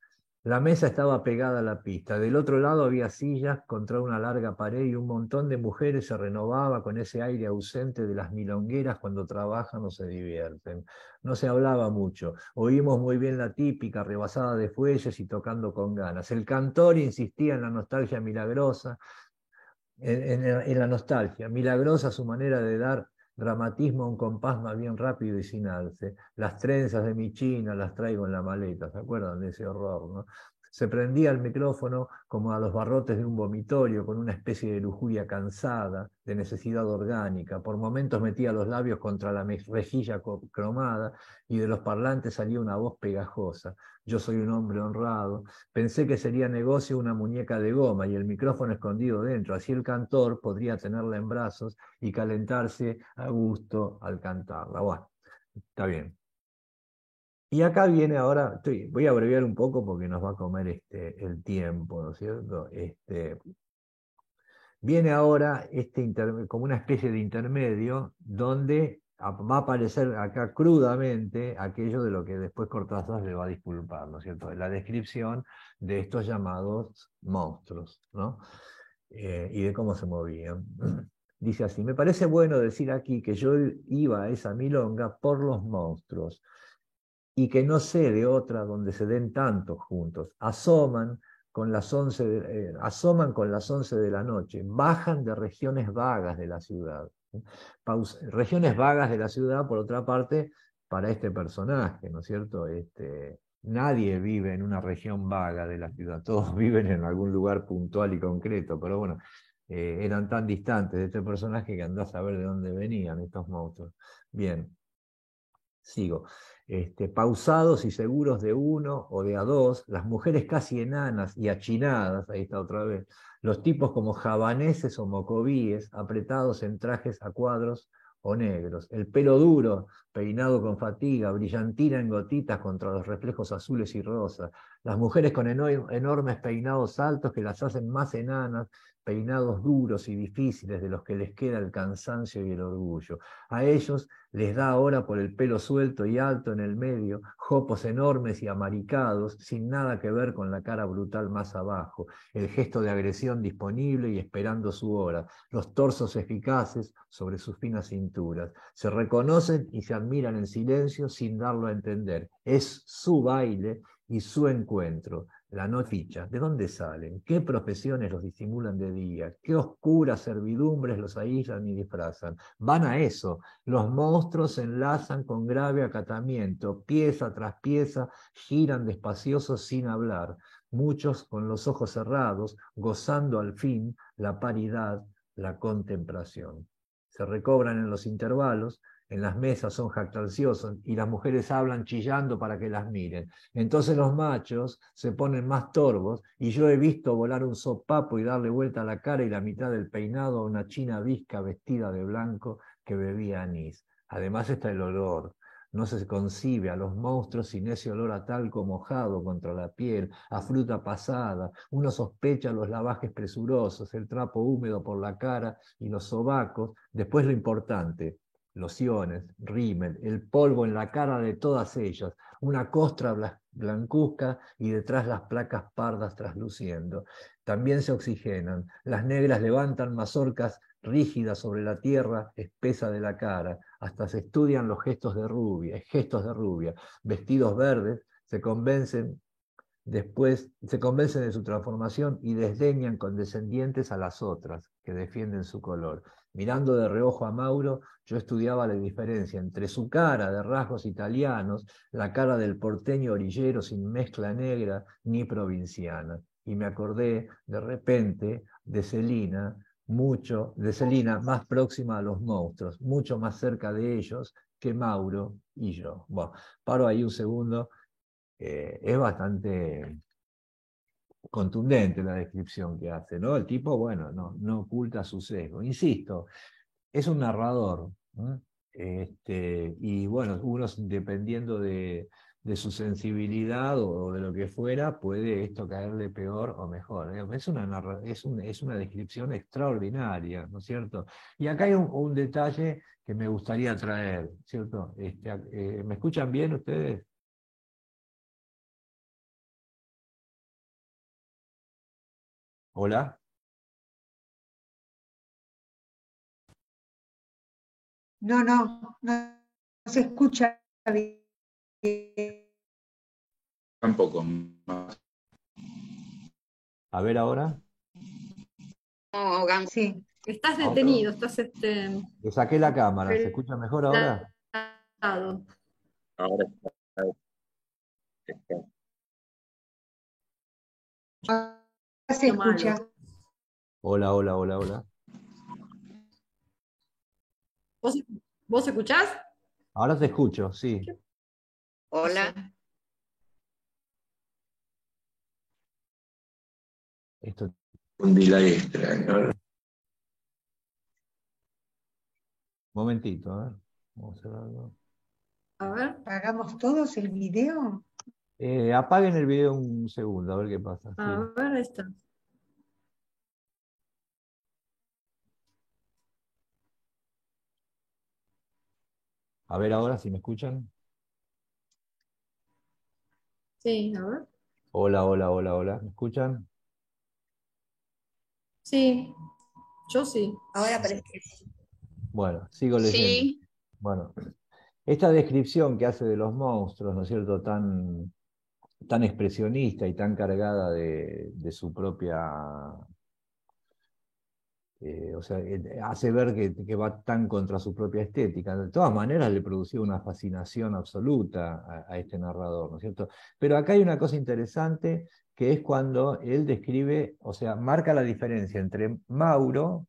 la mesa estaba pegada a la pista. Del otro lado había sillas contra una larga pared y un montón de mujeres se renovaba con ese aire ausente de las milongueras cuando trabajan o se divierten. No se hablaba mucho. Oímos muy bien la típica, rebasada de fuelles y tocando con ganas. El cantor insistía en la nostalgia milagrosa, en la nostalgia, milagrosa su manera de dar dramatismo a un compás más bien rápido y sin alce. Las trenzas de mi china las traigo en la maleta, ¿se acuerdan de ese horror? ¿no? Se prendía el micrófono como a los barrotes de un vomitorio, con una especie de lujuria cansada, de necesidad orgánica. Por momentos metía los labios contra la rejilla cromada y de los parlantes salía una voz pegajosa. Yo soy un hombre honrado. Pensé que sería negocio una muñeca de goma y el micrófono escondido dentro. Así el cantor podría tenerla en brazos y calentarse a gusto al cantarla. Bueno, está bien. Y acá viene ahora, voy a abreviar un poco porque nos va a comer este, el tiempo, ¿no es cierto? Este, viene ahora este como una especie de intermedio donde va a aparecer acá crudamente aquello de lo que después Cortázar le va a disculpar, ¿no es cierto? La descripción de estos llamados monstruos, ¿no? Eh, y de cómo se movían. Dice así, me parece bueno decir aquí que yo iba a esa milonga por los monstruos, y que no sé de otra donde se den tantos juntos. Asoman con las 11 de, eh, asoman con las 11 de la noche, bajan de regiones vagas de la ciudad. regiones vagas de la ciudad, por otra parte, para este personaje, ¿no es cierto? Este, nadie vive en una región vaga de la ciudad, todos viven en algún lugar puntual y concreto, pero bueno, eh, eran tan distantes de este personaje que andás a saber de dónde venían estos monstruos. Bien, sigo. Este, pausados y seguros de uno o de a dos, las mujeres casi enanas y achinadas, ahí está otra vez, los tipos como javaneses o mocovíes, apretados en trajes a cuadros o negros, el pelo duro, peinado con fatiga, brillantina en gotitas contra los reflejos azules y rosas, las mujeres con enormes peinados altos que las hacen más enanas, peinados duros y difíciles de los que les queda el cansancio y el orgullo. A ellos les da ahora por el pelo suelto y alto en el medio, jopos enormes y amaricados, sin nada que ver con la cara brutal más abajo, el gesto de agresión disponible y esperando su hora, los torsos eficaces sobre sus finas cinturas. Se reconocen y se admiran en silencio sin darlo a entender. Es su baile y su encuentro la no ficha, ¿de dónde salen? ¿Qué profesiones los disimulan de día? ¿Qué oscuras servidumbres los aíslan y disfrazan? Van a eso. Los monstruos se enlazan con grave acatamiento, pieza tras pieza, giran despaciosos sin hablar, muchos con los ojos cerrados, gozando al fin la paridad, la contemplación. Se recobran en los intervalos, en las mesas son jactanciosos y las mujeres hablan chillando para que las miren. Entonces los machos se ponen más torvos y yo he visto volar un sopapo y darle vuelta a la cara y la mitad del peinado a una china visca vestida de blanco que bebía anís. Además está el olor. No se concibe a los monstruos sin ese olor a talco mojado contra la piel, a fruta pasada. Uno sospecha los lavajes presurosos, el trapo húmedo por la cara y los sobacos. Después lo importante, lociones, rímel, el polvo en la cara de todas ellas, una costra blancuzca y detrás las placas pardas trasluciendo. También se oxigenan, las negras levantan mazorcas rígidas sobre la tierra espesa de la cara, hasta se estudian los gestos de rubia, gestos de rubia, vestidos verdes, se convencen después se convencen de su transformación y desdeñan condescendientes a las otras que defienden su color. Mirando de reojo a Mauro, yo estudiaba la diferencia entre su cara de rasgos italianos, la cara del porteño orillero sin mezcla negra ni provinciana. Y me acordé de repente de Celina, mucho, de Celina más próxima a los monstruos, mucho más cerca de ellos que Mauro y yo. Bueno, paro ahí un segundo. Eh, es bastante contundente la descripción que hace, ¿no? El tipo, bueno, no, no oculta su sesgo. Insisto, es un narrador. Este, y bueno, uno dependiendo de, su sensibilidad o, de lo que fuera, puede esto caerle peor o mejor. Es una, es, es una descripción extraordinaria, ¿no es cierto? Y acá hay un, detalle que me gustaría traer, ¿cierto? Este, eh, ¿Me escuchan bien ustedes? Hola. No, no, no, se escucha bien. Tampoco. A ver ahora. No, sí. Estás detenido, estás este. Le saqué la cámara, ¿se escucha mejor ahora? Ahora está. Se escucha. Hola, hola, hola, hola. ¿Vos, escuchás? Ahora te escucho, sí. Hola. Esto... Un delay extraño. Momentito, a ver. Vamos a hacer algo. A ver. ¿Pagamos todos el video? Eh, apaguen el video un segundo, a ver qué pasa. A ver, esto. A ver ahora si me escuchan. Sí, a ver. Hola, hola, hola, hola. ¿Me escuchan? Sí, yo sí. Ahora parece que sí. Bueno, sigo leyendo. Sí. Bueno, esta descripción que hace de los monstruos, ¿no es cierto?, tan, tan expresionista y tan cargada de, su propia eh, o sea, eh, hace ver que, va tan contra su propia estética. De todas maneras, le producía una fascinación absoluta a, este narrador, ¿no es cierto? Pero acá hay una cosa interesante que es cuando él describe, o sea, marca la diferencia entre Mauro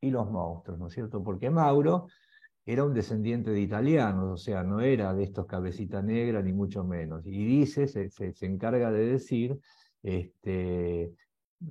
y los monstruos, ¿no es cierto? Porque Mauro era un descendiente de italianos, o sea, no era de estos cabecita negra, ni mucho menos. Y dice, se, se encarga de decir, este,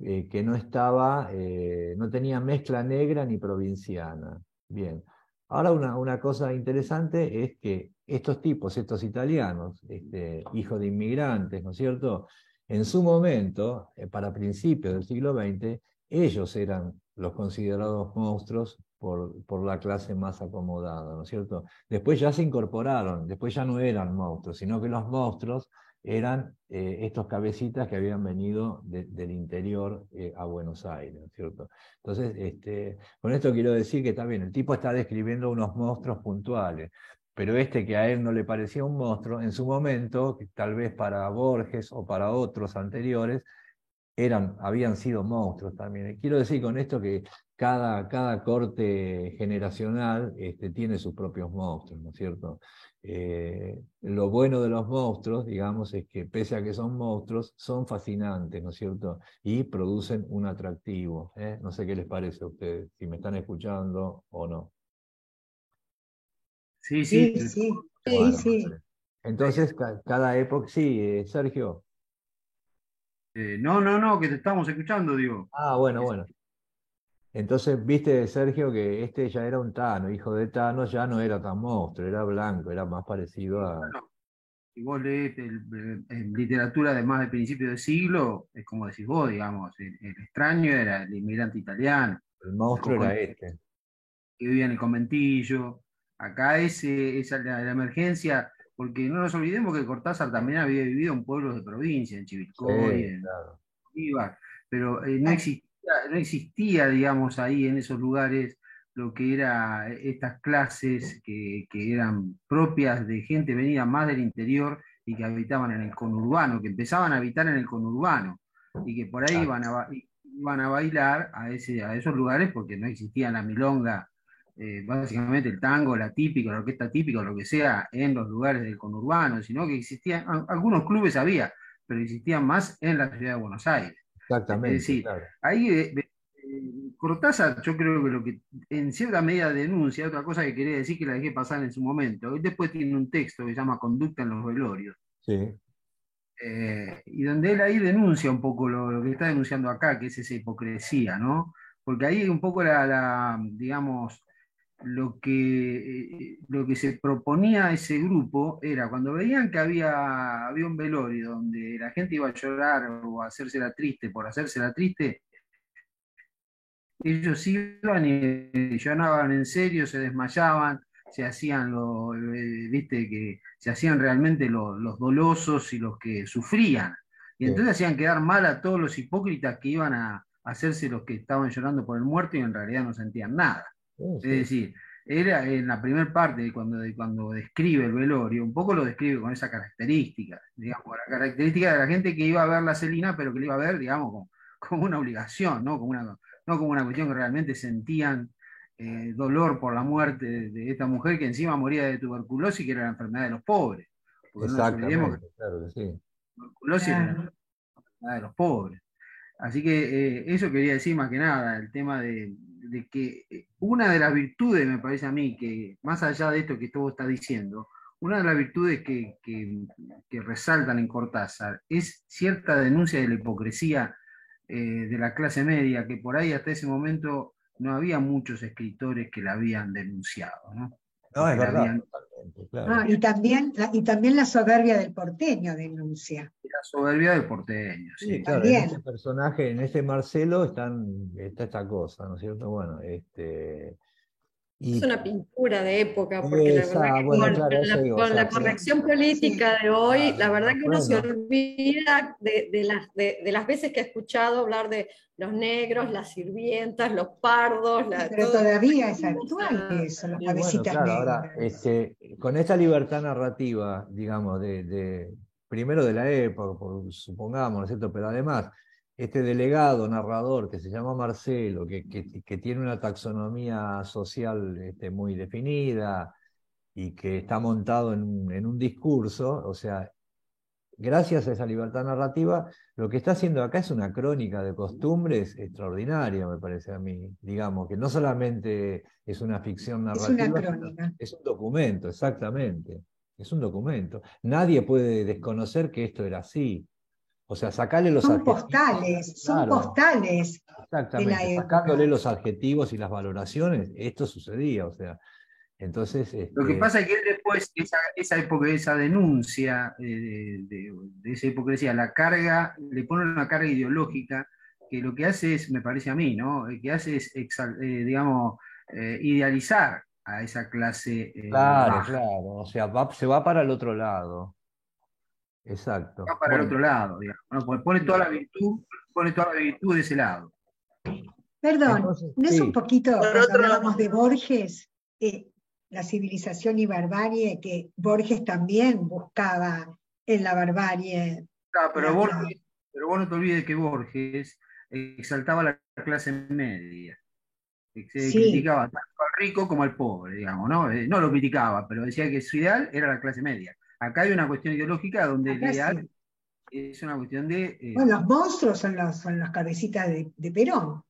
eh, que no estaba, eh, no tenía mezcla negra ni provinciana. Bien. Ahora una, una, cosa interesante es que estos tipos, estos italianos, este, hijos de inmigrantes, ¿no es cierto? En su momento, eh, para principios del siglo XX, ellos eran los considerados monstruos por, la clase más acomodada, ¿no es cierto? Después ya se incorporaron, después ya no eran monstruos, sino que los monstruos eran eh, estos cabecitas que habían venido del interior eh, a Buenos Aires, ¿cierto? Entonces, este, con esto quiero decir que también el tipo está describiendo unos monstruos puntuales, pero este que a él no le parecía un monstruo, en su momento, tal vez para Borges o para otros anteriores, eran, habían sido monstruos también. Quiero decir con esto que cada, cada corte generacional este, tiene sus propios monstruos, ¿no es cierto? Eh, lo bueno de los monstruos, digamos, es que pese a que son monstruos, son fascinantes, ¿no es cierto? Y producen un atractivo. ¿eh? No sé qué les parece a ustedes, si me están escuchando o no. Sí, sí, sí. sí, Entonces, cada época, sí, eh, Sergio. no, no, no, que te estamos escuchando, digo. Ah, bueno, bueno. Entonces, viste, Sergio, que este ya era un Tano, hijo de Tano, ya no era tan monstruo, era blanco, era más parecido a. si vos lees literatura de más del principio del siglo, es como decís vos, digamos, el, extraño era el inmigrante italiano. El monstruo era este. Que vivía en el conventillo. Acá es, esa la, emergencia, porque no nos olvidemos que Cortázar también había vivido en pueblos de provincia, en Chivilcoy, en claro. pero eh, no existía no existía, digamos, ahí en esos lugares lo que era estas clases que, eran propias de gente venida más del interior y que habitaban en el conurbano, que empezaban a habitar en el conurbano y que por ahí iban a, iban a bailar a, ese, a esos lugares porque no existía la milonga, eh, básicamente el tango, la típica, la orquesta típica, lo que sea, en los lugares del conurbano, sino que existían, algunos clubes había, pero existían más en la ciudad de Buenos Aires. Exactamente. Es decir, ahí eh, eh, Cortázar, yo creo que lo que en cierta medida denuncia, otra cosa que quería decir que la dejé pasar en su momento, él después tiene un texto que se llama Conducta en los velorios. Sí. Eh, y donde él ahí denuncia un poco lo, que está denunciando acá, que es esa hipocresía, ¿no? Porque ahí un poco la, digamos, lo que, eh, lo que se proponía a ese grupo era cuando veían que había, había un velorio donde la gente iba a llorar o a hacerse la triste por hacerse la triste, ellos iban y lloraban en serio, se desmayaban, se hacían lo, eh, viste, que se hacían realmente los dolosos y los que sufrían. Y entonces hacían quedar mal a todos los hipócritas que iban a, hacerse los que estaban llorando por el muerto y en realidad no sentían nada. Es decir, era en la primera parte, cuando, cuando describe el velorio, un poco lo describe con esa característica, digamos, la característica de la gente que iba a ver la Celina, pero que le iba a ver, digamos, como, una obligación, ¿no? Como una, no como una cuestión que realmente sentían eh, dolor por la muerte de, esta mujer que encima moría de tuberculosis, que era la enfermedad de los pobres. Exactamente, claro que sí. Tuberculosis era la enfermedad de los pobres. Así que eh, eso quería decir más que nada, el tema de, que eh, una de las virtudes, me parece a mí, que más allá de esto que todo está diciendo, una de las virtudes que, resaltan en Cortázar es cierta denuncia de la hipocresía eh, de la clase media, que por ahí hasta ese momento no había muchos escritores que la habían denunciado. No, es verdad. Ah, y, también, la, y también la soberbia del porteño denuncia. La soberbia del porteño, sí. claro, en ese personaje, en ese Marcelo, están, está esta cosa, ¿no es cierto? Bueno, este, es una pintura de época, porque la verdad que con, la, corrección política de hoy, la verdad que uno se olvida de, las, de, las veces que ha escuchado hablar de los negros, las sirvientas, los pardos. Pero todavía es actual eso, las cabecitas Ahora, este, con esta libertad narrativa, digamos, de, primero de la época, supongamos, ¿no es cierto? Pero además este delegado, narrador, que se llama Marcelo, que, tiene una taxonomía social este, muy definida y que está montado en, un discurso, o sea, gracias a esa libertad narrativa, lo que está haciendo acá es una crónica de costumbres extraordinaria, me parece a mí. Digamos, que no solamente es una ficción narrativa, es, una crónica. es un documento, exactamente. Es un documento. Nadie puede desconocer que esto era así. O sea, sacarle los son postales, son postales. Exactamente, sacándole los adjetivos y las valoraciones, esto sucedía, o sea. Entonces, Lo que este pasa es que después, esa, esa época, esa denuncia eh, de, esa hipocresía, la carga, le pone una carga ideológica que lo que hace es, me parece a mí, ¿no? Eh, que hace es, eh, digamos, idealizar a esa clase. claro, claro, o sea, se va para el otro lado. Exacto. Va para el otro lado, digamos. pone toda la virtud, pone toda la virtud de ese lado. Perdón, ¿no es un poquito, cuando hablábamos de Borges, eh, la civilización y barbarie, que Borges también buscaba en la barbarie? Ah, pero, Borges, pero vos no te olvides que Borges exaltaba la clase media. Se criticaba tanto al rico como al pobre, digamos, ¿no? Eh, no lo criticaba, pero decía que su ideal era la clase media. Acá hay una cuestión ideológica donde el ideal es una cuestión de. Eh, bueno, los monstruos son, los, son las cabecitas de, Perón.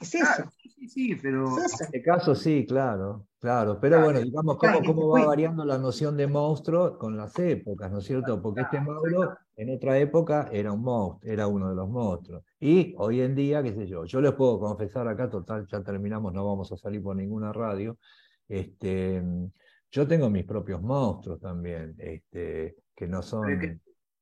Es eso. sí, sí, pero. En este caso sí, claro, claro. Pero bueno, digamos cómo, cómo va variando la noción de monstruo con las épocas, ¿no es cierto? Porque este Mauro en otra época era un monstruo, era uno de los monstruos. Y hoy en día, qué sé yo, yo les puedo confesar acá, total, ya terminamos, no vamos a salir por ninguna radio. Este, yo tengo mis propios monstruos también, este, que no son...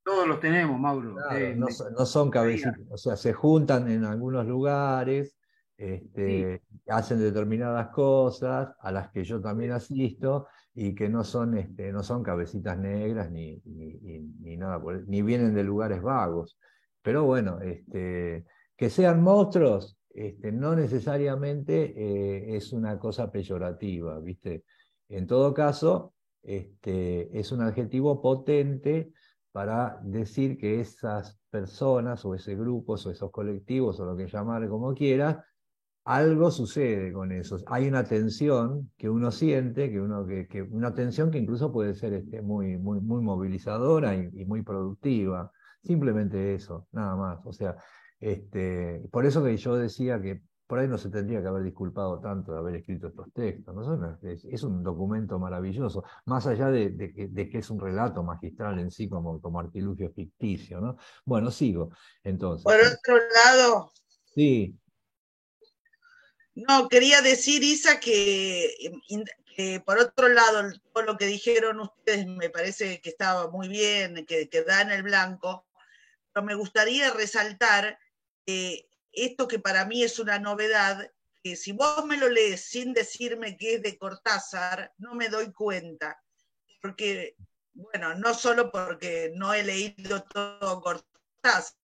todos los tenemos, Mauro. Eh, no, son cabecitas, o sea, se juntan en algunos lugares, este, hacen determinadas cosas a las que yo también asisto y que no son, este, no son cabecitas negras ni, ni, nada, ni vienen de lugares vagos. Pero bueno, este, que sean monstruos este, no necesariamente eh, es una cosa peyorativa, ¿viste? En todo caso, este, es un adjetivo potente para decir que esas personas o ese grupo o esos colectivos o lo que llamar como quieras, algo sucede con eso. Hay una tensión que uno siente, que uno, que, una tensión que incluso puede ser este, muy, muy, muy movilizadora y, muy productiva. Simplemente eso, nada más. O sea, este, por eso que yo decía que por ahí no se tendría que haber disculpado tanto de haber escrito estos textos. ¿no? Es, un documento maravilloso, más allá de, que, es un relato magistral en sí como, como artilugio ficticio. ¿no? Bueno, sigo. Entonces. Por otro lado. Sí. No, quería decir, Isa, que, por otro lado, todo lo que dijeron ustedes me parece que estaba muy bien, que, que da en el blanco, pero me gustaría resaltar esto que para mí es una novedad, que si vos me lo lees sin decirme que es de Cortázar, no me doy cuenta. Porque, bueno, no solo porque no he leído todo Cortázar,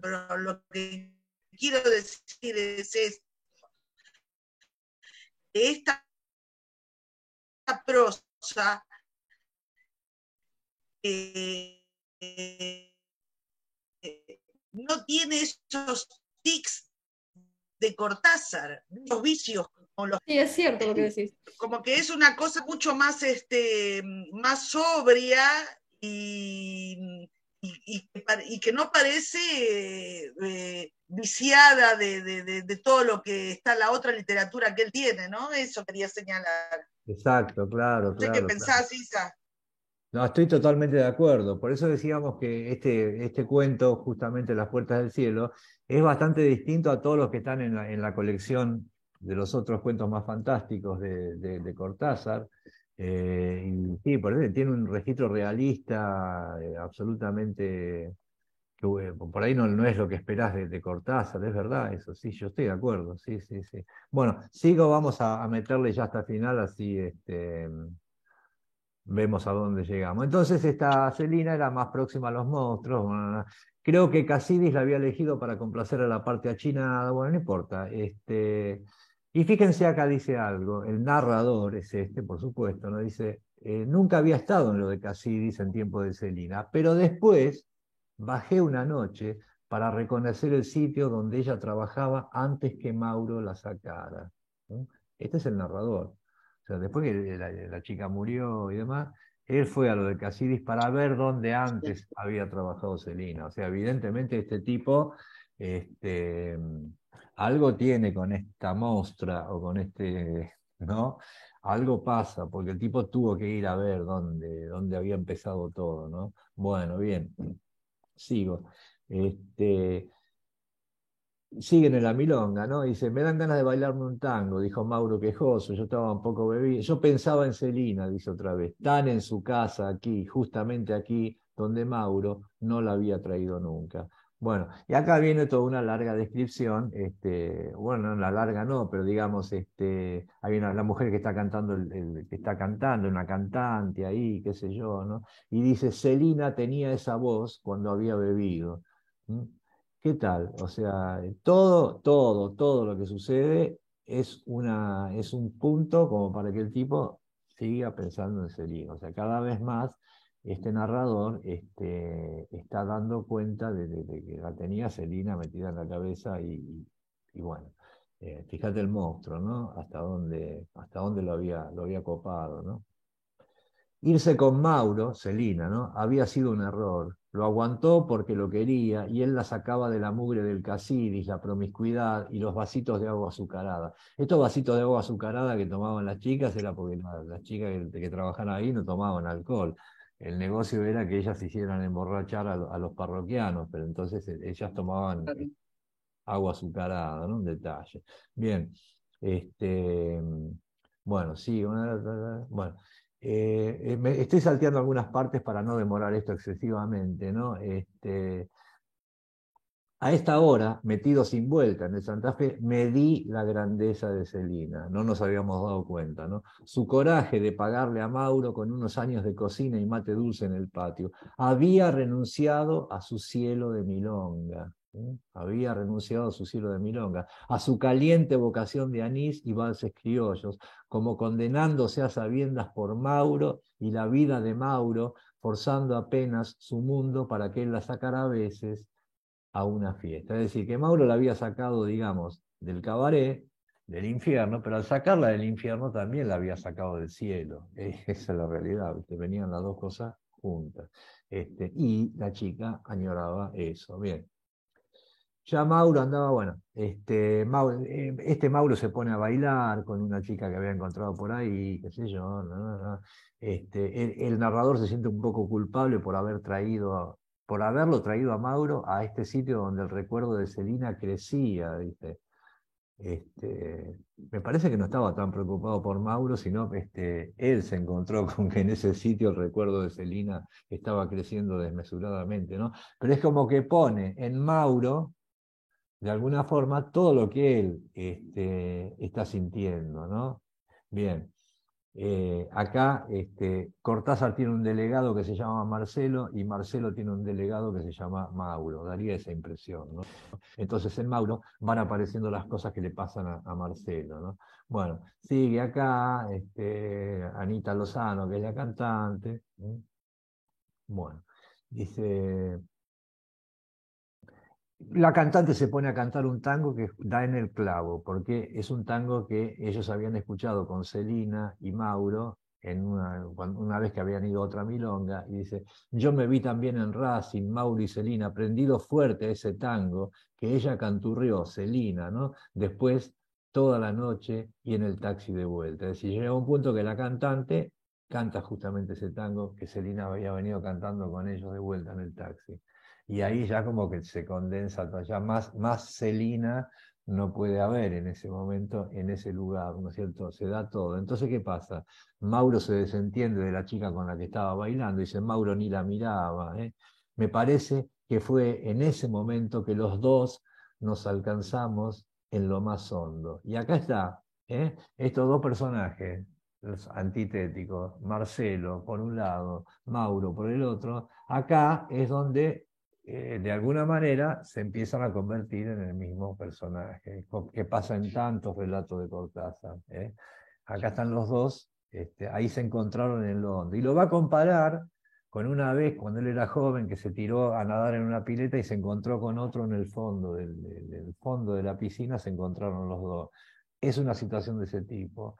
pero lo que quiero decir es esto. Esta prosa eh, no tiene esos tics de Cortázar, los vicios. Como los, sí, es cierto lo que decís. Como que es una cosa mucho más, este, más sobria y, y, que no parece eh, viciada de, todo lo que está la otra literatura que él tiene, ¿no? Eso quería señalar. Exacto, claro. qué pensás, Isa. No, estoy totalmente de acuerdo. Por eso decíamos que este, este cuento, justamente Las Puertas del Cielo, es bastante distinto a todos los que están en la, en la colección de los otros cuentos más fantásticos de, de, Cortázar. Eh, y sí, por eso tiene un registro realista eh, absolutamente que por ahí no, no, es lo que esperás de, Cortázar, es verdad, eso sí, yo estoy de acuerdo, sí, sí, sí. Bueno, sigo, vamos a, a meterle ya hasta el final, así este, vemos a dónde llegamos. Entonces esta Celina era más próxima a los monstruos. creo que Casidis la había elegido para complacer a la parte achinada, bueno, no importa. Este, y fíjense acá dice algo, el narrador es este, por supuesto, ¿no? Dice, eh, nunca había estado en lo de Casidis en tiempo de Celina, pero después bajé una noche para reconocer el sitio donde ella trabajaba antes que Mauro la sacara. Este es el narrador. O sea, después que la, chica murió y demás, él fue a lo de Casidis para ver dónde antes había trabajado Celina. O sea, evidentemente este tipo este, algo tiene con esta mostra o con este, ¿no? Algo pasa, porque el tipo tuvo que ir a ver dónde, dónde había empezado todo, ¿no? Bueno, bien, sigo. Este, siguen en la milonga, ¿no? Dice, me dan ganas de bailarme un tango, dijo Mauro quejoso, yo estaba un poco bebido, yo pensaba en Celina, dice otra vez, tan en su casa aquí, justamente aquí, donde Mauro no la había traído nunca. Bueno, y acá viene toda una larga descripción, este, bueno, la larga no, pero digamos, este, hay una, la mujer que está cantando, que está cantando, una cantante ahí, qué sé yo, ¿no? Y dice, Celina tenía esa voz cuando había bebido. ¿Qué tal? O sea, todo, todo, todo lo que sucede es, una, es un punto como para que el tipo siga pensando en Celina. O sea, cada vez más este narrador este, está dando cuenta de, que la tenía Celina metida en la cabeza y, bueno, eh, fíjate el monstruo, ¿no? Hasta dónde, hasta dónde lo, había, lo había copado, ¿no? Irse con Mauro, Celina, ¿no? Había sido un error. Lo aguantó porque lo quería y él la sacaba de la mugre del casidis, la promiscuidad y los vasitos de agua azucarada. Estos vasitos de agua azucarada que tomaban las chicas era porque las chicas que, trabajaban ahí no tomaban alcohol. El negocio era que ellas hicieran emborrachar a, los parroquianos, pero entonces eh, ellas tomaban agua azucarada, ¿no? Un detalle. Bien, este, bueno, sí, bueno. Eh, eh, estoy salteando algunas partes para no demorar esto excesivamente, ¿no? Este, a esta hora, metido sin vuelta en el Santa Fe, medí la grandeza de Celina, no nos habíamos dado cuenta, ¿no? Su coraje de pagarle a Mauro con unos años de cocina y mate dulce en el patio. Había renunciado a su cielo de milonga, había renunciado a su cielo de milonga, a su caliente vocación de anís y valses criollos, como condenándose a sabiendas por Mauro y la vida de Mauro, forzando apenas su mundo para que él la sacara a veces a una fiesta. Es decir, que Mauro la había sacado, digamos, del cabaret, del infierno, pero al sacarla del infierno también la había sacado del cielo. Esa es la realidad, venían las dos cosas juntas. Este, y la chica añoraba eso. Bien. Ya Mauro andaba, bueno, este Mauro, eh, este Mauro se pone a bailar con una chica que había encontrado por ahí, qué sé yo. Este, el, narrador se siente un poco culpable por haber traído, por haberlo traído a Mauro a este sitio donde el recuerdo de Celina crecía, dice. este, me parece que no estaba tan preocupado por Mauro, sino este, él se encontró con que en ese sitio el recuerdo de Celina estaba creciendo desmesuradamente, ¿no? Pero es como que pone en Mauro, de alguna forma, todo lo que él este, está sintiendo, ¿no? Bien. Eh, acá este, Cortázar tiene un delegado que se llama Marcelo y Marcelo tiene un delegado que se llama Mauro, daría esa impresión. Entonces en Mauro van apareciendo las cosas que le pasan a, Marcelo. Bueno, sigue acá este, Anita Lozano, que es la cantante. Bueno, dice, la cantante se pone a cantar un tango que da en el clavo, porque es un tango que ellos habían escuchado con Celina y Mauro en una, una, vez que habían ido a otra milonga, y dice, yo me vi también en Racing, Mauro y Celina, prendido fuerte ese tango que ella canturrió, Celina, ¿no? Después, toda la noche y en el taxi de vuelta. Es decir, llega un punto que la cantante canta justamente ese tango que Celina había venido cantando con ellos de vuelta en el taxi y ahí ya como que se condensa, ya más, más Celina no puede haber en ese momento, en ese lugar, ¿no es cierto? Se da todo. Entonces, ¿qué pasa? Mauro se desentiende de la chica con la que estaba bailando, dice, Mauro ni la miraba. ¿eh? Me parece que fue en ese momento que los dos nos alcanzamos en lo más hondo. Y acá está, ¿eh? estos dos personajes, los antitéticos, Marcelo por un lado, Mauro por el otro, acá es donde eh, de alguna manera se empiezan a convertir en el mismo personaje, que pasa en tantos relatos de Cortázar. ¿eh? Acá están los dos, este, ahí se encontraron en Londres. Y lo va a comparar con una vez cuando él era joven que se tiró a nadar en una pileta y se encontró con otro en el fondo del, del fondo de la piscina, se encontraron los dos. Es una situación de ese tipo.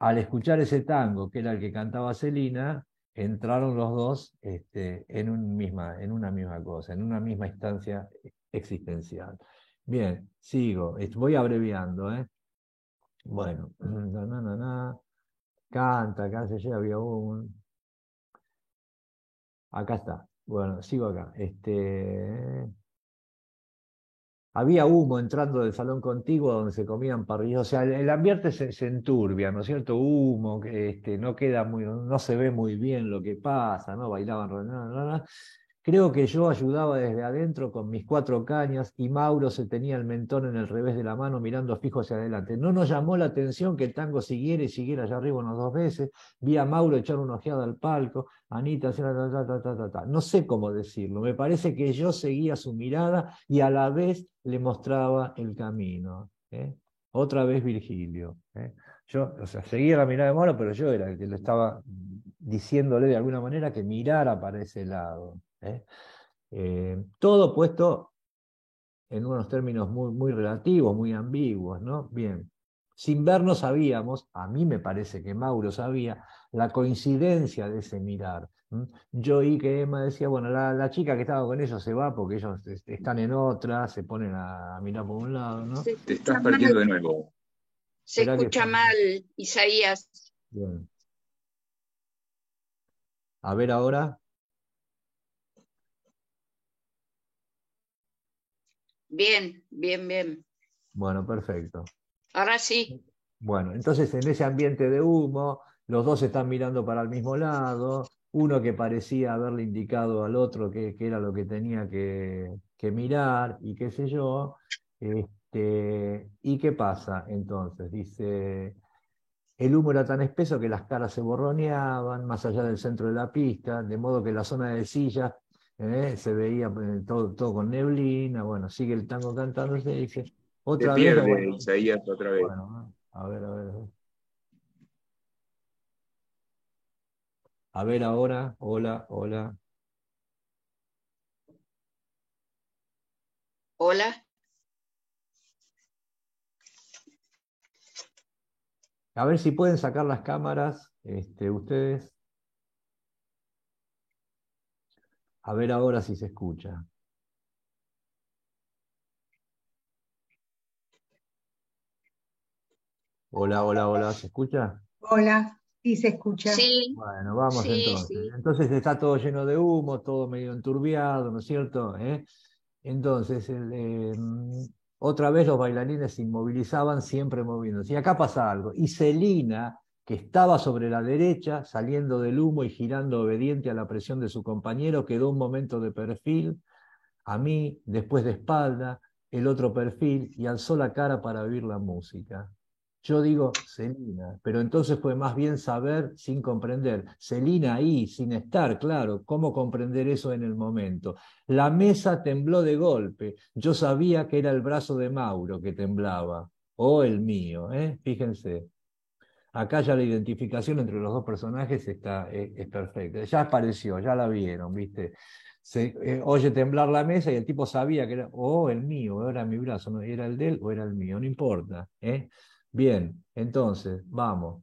Al escuchar ese tango, que era el que cantaba Celina, entraron los dos este, en, un misma, en una misma cosa, en una misma instancia existencial. Bien, sigo, voy abreviando. ¿eh? Bueno, canta, acá se llega, había un... Acá está. Bueno, sigo acá. Este, había humo entrando del salón contiguo donde se comían parrillas, o sea, el, ambiente se, enturbia, ¿no es cierto? Humo, este, no queda muy, no se ve muy bien lo que pasa, ¿no? Bailaban, Creo que yo ayudaba desde adentro con mis cuatro cañas y Mauro se tenía el mentón en el revés de la mano mirando fijo hacia adelante. No nos llamó la atención que el tango siguiera y siguiera allá arriba unas dos veces. Vi a Mauro echar una ojeada al palco, Anita, no sé cómo decirlo. Me parece que yo seguía su mirada y a la vez le mostraba el camino. ¿eh? Otra vez Virgilio. ¿eh? Yo, o sea, seguía la mirada de Mauro, pero yo era el que le estaba diciéndole de alguna manera que mirara para ese lado. ¿Eh? Eh, todo puesto en unos términos muy, muy relativos, muy ambiguos, ¿no? Bien. Sin vernos sabíamos, a mí me parece que Mauro sabía, la coincidencia de ese mirar. Yo oí que Emma decía, bueno, la, chica que estaba con ellos se va porque ellos están en otra, se ponen a, mirar por un lado, ¿no? Te estás perdiendo de nuevo. Se escucha mal, Isaías. Bien. A ver ahora. Bien, bien, bien. Bueno, perfecto. Ahora sí. Bueno, entonces en ese ambiente de humo, los dos están mirando para el mismo lado, uno que parecía haberle indicado al otro que, era lo que tenía que, mirar y qué sé yo. Este, ¿Y qué pasa entonces? Dice, el humo era tan espeso que las caras se borroneaban más allá del centro de la pista, de modo que la zona de sillas ¿eh? se veía eh, todo, todo con neblina, bueno, sigue el tango cantando, se dice, otra vez. Pierde, Isaías, otra vez. Bueno, a ver, a ver. A ver ahora, hola, hola. Hola. A ver si pueden sacar las cámaras, este, ustedes. A ver ahora si se escucha. Hola, hola, hola, ¿se escucha? Hola, sí se escucha. Sí. Bueno, vamos entonces. Entonces está todo lleno de humo, todo medio enturbiado, ¿no es cierto? ¿Eh? Entonces, em, Otra vez los bailarines se inmovilizaban, siempre moviéndose. Y acá pasa algo. Y Celina, que estaba sobre la derecha, saliendo del humo y girando obediente a la presión de su compañero, quedó un momento de perfil, a mí, después de espalda, el otro perfil, y alzó la cara para oír la música. Yo digo Celina, pero entonces fue más bien saber sin comprender. Celina ahí, sin estar, claro, ¿cómo comprender eso en el momento? La mesa tembló de golpe. Yo sabía que era el brazo de Mauro que temblaba, o el mío, ¿eh? fíjense. Acá ya la identificación entre los dos personajes está, eh, es, perfecta. Ya apareció, ya la vieron, ¿viste? Se, eh, oye temblar la mesa y el tipo sabía que era, o el mío, era mi brazo, no, era el de él o era el mío, no importa. ¿eh? Bien, entonces, vamos.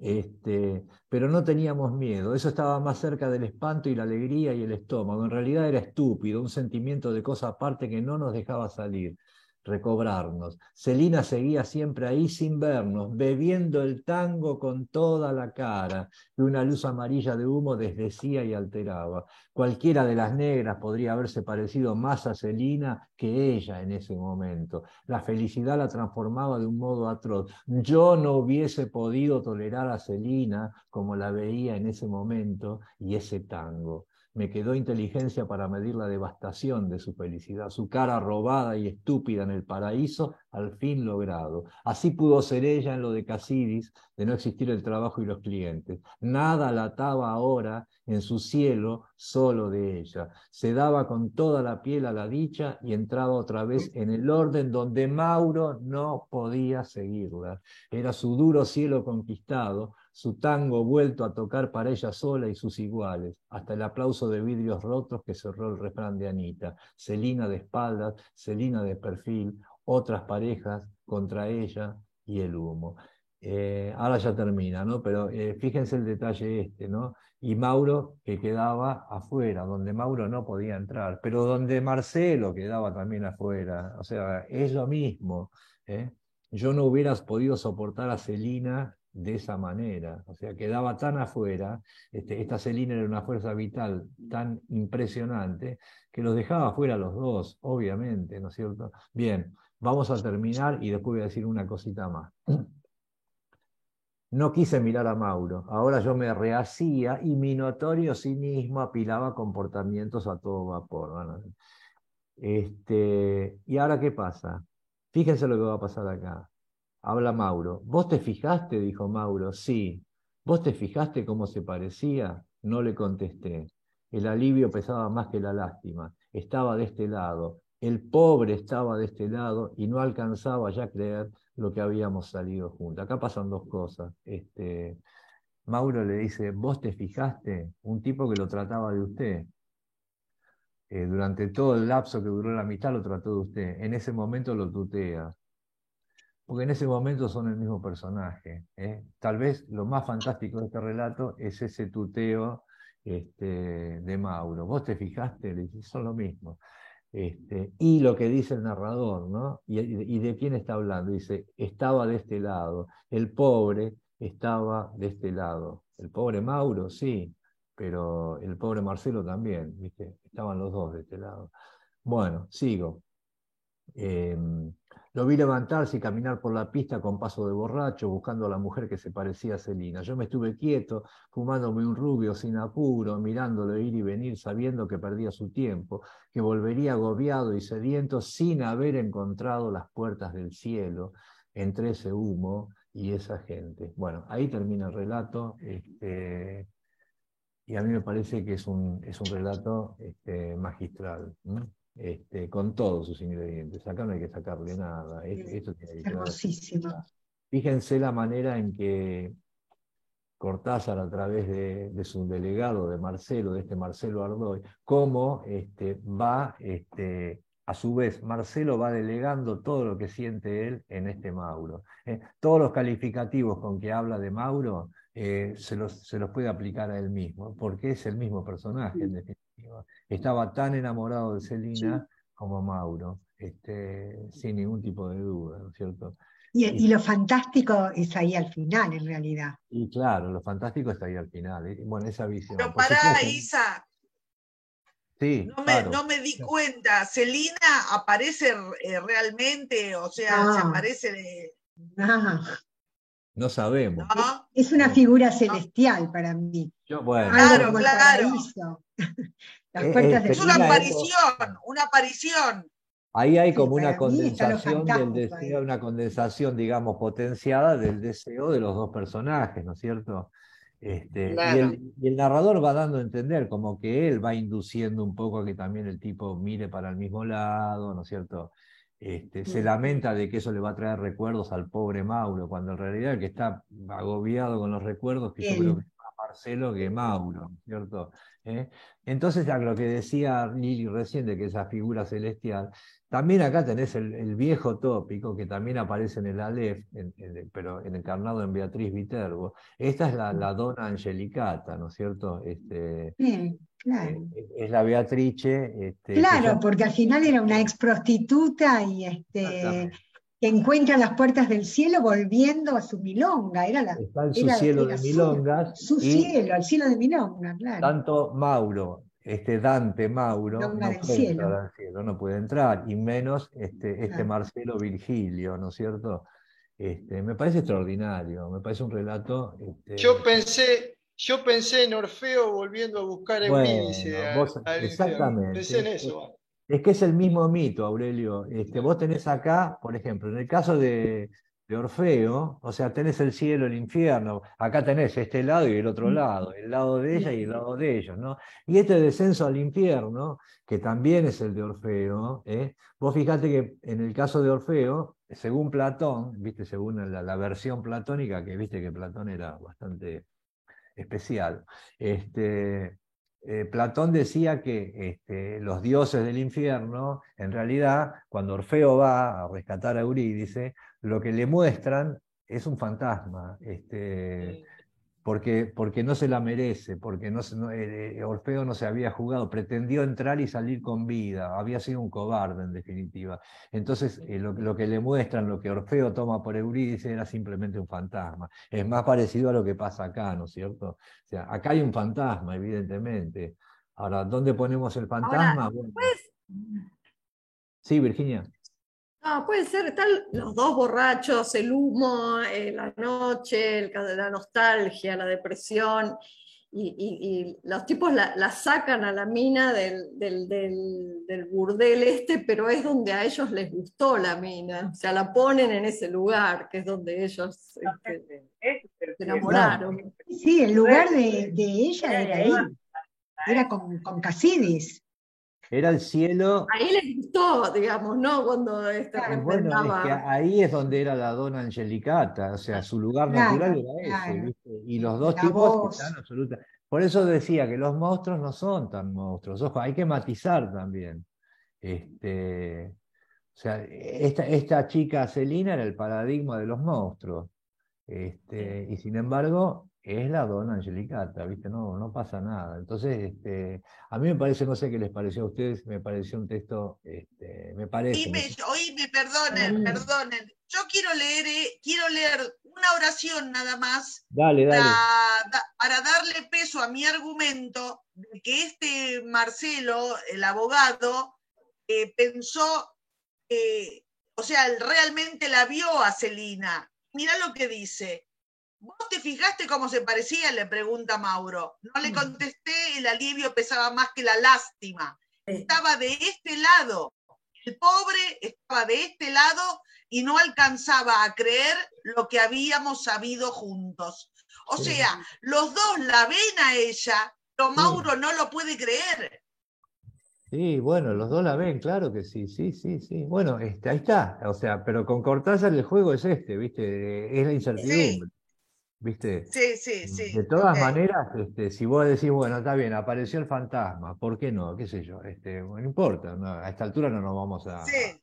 Este, pero no teníamos miedo, eso estaba más cerca del espanto y la alegría y el estómago. En realidad era estúpido, un sentimiento de cosa aparte que no nos dejaba salir recobrarnos. Celina seguía siempre ahí sin vernos, bebiendo el tango con toda la cara, que una luz amarilla de humo desdecía y alteraba. Cualquiera de las negras podría haberse parecido más a Celina que ella en ese momento. La felicidad la transformaba de un modo atroz. Yo no hubiese podido tolerar a Celina como la veía en ese momento y ese tango me quedó inteligencia para medir la devastación de su felicidad, su cara robada y estúpida en el paraíso, al fin logrado. Así pudo ser ella en lo de Casidis, de no existir el trabajo y los clientes. Nada la ataba ahora en su cielo solo de ella. Se daba con toda la piel a la dicha y entraba otra vez en el orden donde Mauro no podía seguirla. Era su duro cielo conquistado, su tango vuelto a tocar para ella sola y sus iguales, hasta el aplauso de vidrios rotos que cerró el refrán de Anita, Celina de espaldas, Celina de perfil, otras parejas contra ella y el humo. Eh, ahora ya termina, ¿no? Pero eh, fíjense el detalle este, ¿no? Y Mauro que quedaba afuera, donde Mauro no podía entrar, pero donde Marcelo quedaba también afuera. O sea, es lo mismo. ¿eh? Yo no hubieras podido soportar a Celina de esa manera, o sea, quedaba tan afuera, este, esta Celina era una fuerza vital tan impresionante que los dejaba afuera los dos, obviamente, ¿no es cierto? Bien, vamos a terminar y después voy a decir una cosita más. No quise mirar a Mauro, ahora yo me rehacía y mi notorio cinismo apilaba comportamientos a todo vapor. Este, ¿Y ahora qué pasa? Fíjense lo que va a pasar acá. Habla Mauro. ¿Vos te fijaste? dijo Mauro. Sí. ¿Vos te fijaste cómo se parecía? No le contesté. El alivio pesaba más que la lástima. Estaba de este lado. El pobre estaba de este lado y no alcanzaba ya a creer lo que habíamos salido juntos. Acá pasan dos cosas. Este, Mauro le dice, ¿vos te fijaste? Un tipo que lo trataba de usted. Eh, durante todo el lapso que duró la amistad lo trató de usted. En ese momento lo tutea porque en ese momento son el mismo personaje. ¿eh? Tal vez lo más fantástico de este relato es ese tuteo este, de Mauro. Vos te fijaste, son lo mismo. Este, y lo que dice el narrador, ¿no? Y, y, de quién está hablando? Dice, estaba de este lado, el pobre estaba de este lado. El pobre Mauro, sí, pero el pobre Marcelo también, ¿viste? Estaban los dos de este lado. Bueno, sigo. Em, lo vi levantarse y caminar por la pista con paso de borracho, buscando a la mujer que se parecía a Celina. Yo me estuve quieto, fumándome un rubio sin apuro, mirándolo ir y venir, sabiendo que perdía su tiempo, que volvería agobiado y sediento sin haber encontrado las puertas del cielo entre ese humo y esa gente. Bueno, ahí termina el relato. Este, y a mí me parece que es un, es un relato este, magistral este, con todos sus ingredientes. Acá no hay que sacarle nada. Esto tiene Hermosísimo. Fíjense la manera en que Cortázar, a través de, su delegado, de Marcelo, de este Marcelo Ardoy, cómo este, va, este, a su vez, Marcelo va delegando todo lo que siente él en este Mauro. ¿eh? todos los calificativos con que habla de Mauro eh, se, los, se los puede aplicar a él mismo, porque es el mismo personaje, en definitiva. Estaba tan enamorado de Celina como Mauro, este, sin ningún tipo de duda, ¿no es cierto? Y, lo fantástico es ahí al final, en realidad. Y claro, lo fantástico está ahí al final. Bueno, esa visión. Pero pará, Isa. Sí, no, me, claro. no me di cuenta. ¿Celina aparece eh, realmente? O sea, se No. aparece de. Ah, No sabemos. ¿no? es una figura celestial para mí. Yo, bueno, Claro, claro. Las Eh, eh, Es una aparición, una aparición. Ahí hay Sí, como una condensación del ahí. deseo, una condensación, digamos, potenciada del deseo de los dos personajes, ¿no es cierto? Este, y, el, y el narrador va dando a entender como que él va induciendo un poco a que también el tipo mire para el mismo lado, ¿no es cierto? Este, se Mm. lamenta de que eso le va a traer recuerdos al pobre Mauro, cuando en realidad el que está agobiado con los recuerdos, que yo creo que es más Marcelo que Mauro, ¿no es ¿cierto? ¿Eh? Entonces, a lo que decía Lili recién de que esa figura celestial, también acá tenés el, el viejo tópico que también aparece en el Aleph, en- en- pero en- encarnado en Beatriz Viterbo. Esta es la, la dona Angelicata, ¿no es cierto? Este, claro. eh, es la Beatrice. Este, Claro, ya- porque al final era una ex prostituta y este, que encuentra las puertas del cielo volviendo a su milonga. Era, la, está en su era- cielo era de milongas su y cielo, el cielo de milonga, claro. tanto Mauro, este Dante Mauro, no puede cielo. entrar al cielo, no puede entrar, y menos este, este Claro. Marcelo Virgilio, ¿no es cierto? Este, me parece extraordinario, me parece un relato. este, Yo pensé, yo pensé en Orfeo volviendo a buscar a Bueno, Eurídice vos- infierno. exactamente. Pensé en eso. Es que es el mismo mito, Aurelio. Este, vos tenés acá, por ejemplo, en el caso de, de Orfeo, o sea, tenés el cielo, el infierno, acá tenés este lado y el otro lado, el lado de ella y el lado de ellos, ¿no? Y este descenso al infierno, que también es el de Orfeo, ¿eh? Vos fíjate que en el caso de Orfeo, según Platón, viste, según la, la versión platónica, que viste que Platón era bastante especial, este, eh, Platón decía que este, los dioses del infierno, en realidad, cuando Orfeo va a rescatar a Eurídice, lo que le muestran es un fantasma, este, porque, porque no se la merece, porque no, se- no- eh, eh, Orfeo no se había jugado, pretendió entrar y salir con vida, había sido un cobarde en definitiva. Entonces, eh, lo, lo que le muestran, lo que Orfeo toma por Eurídice era simplemente un fantasma. Es más parecido a lo que pasa acá, ¿no es cierto? O sea, acá hay un fantasma, evidentemente. Ahora, ¿dónde ponemos el fantasma? Bueno, sí, Virginia. No, puede ser, están los dos borrachos, el humo, eh, la noche, el la nostalgia, la depresión, y, y- y los tipos la, la sacan a la mina del, del- del- del burdel este, pero es donde a ellos les gustó la mina, o sea, la ponen en ese lugar, que es donde ellos este, se enamoraron. Sí, el lugar de, de ella era ahí. Era con, con Casidis. Era el cielo. Ahí les gustó, digamos, ¿no? Cuando este Y bueno, es refrendaba. que ahí es donde era la dona Angelicata, o sea, su lugar Claro, natural era ese, claro. ¿viste? Y los dos La tipos voz. están absoluta. Por eso decía que los monstruos no son tan monstruos. Ojo, hay que matizar también. Este, o sea, esta, esta chica Celina era el paradigma de los monstruos. Este, y sin embargo, es la dona Angelicata, ¿viste? No, no pasa nada. Entonces, este, a mí me parece, no sé qué les pareció a ustedes, me pareció un texto, este, me parece. Oíme, perdonen, perdonen. Yo quiero leer, eh, quiero leer una oración nada más Dale, dale. para, da- para darle peso a mi argumento de que este Marcelo, el abogado, eh, pensó, eh, o sea, realmente la vio a Celina. Mirá lo que dice. ¿Vos te fijaste cómo se parecía? Le pregunta Mauro. No le contesté, el alivio pesaba más que la lástima. Estaba de este lado. El pobre estaba de este lado y no alcanzaba a creer lo que habíamos sabido juntos. O sea, los dos la ven a ella, pero. Mauro no lo puede creer. Sí, bueno, los dos la ven, claro que sí, sí, sí, sí. Bueno, este, ahí está. O sea, pero con Cortázar el juego es este, ¿viste? Es la incertidumbre, ¿viste? Sí, sí, sí. De todas maneras, este, si vos decís, bueno, está bien, apareció el fantasma, ¿por qué no? ¿Qué sé yo? Este, no importa, no, a esta altura no nos vamos a, Sí.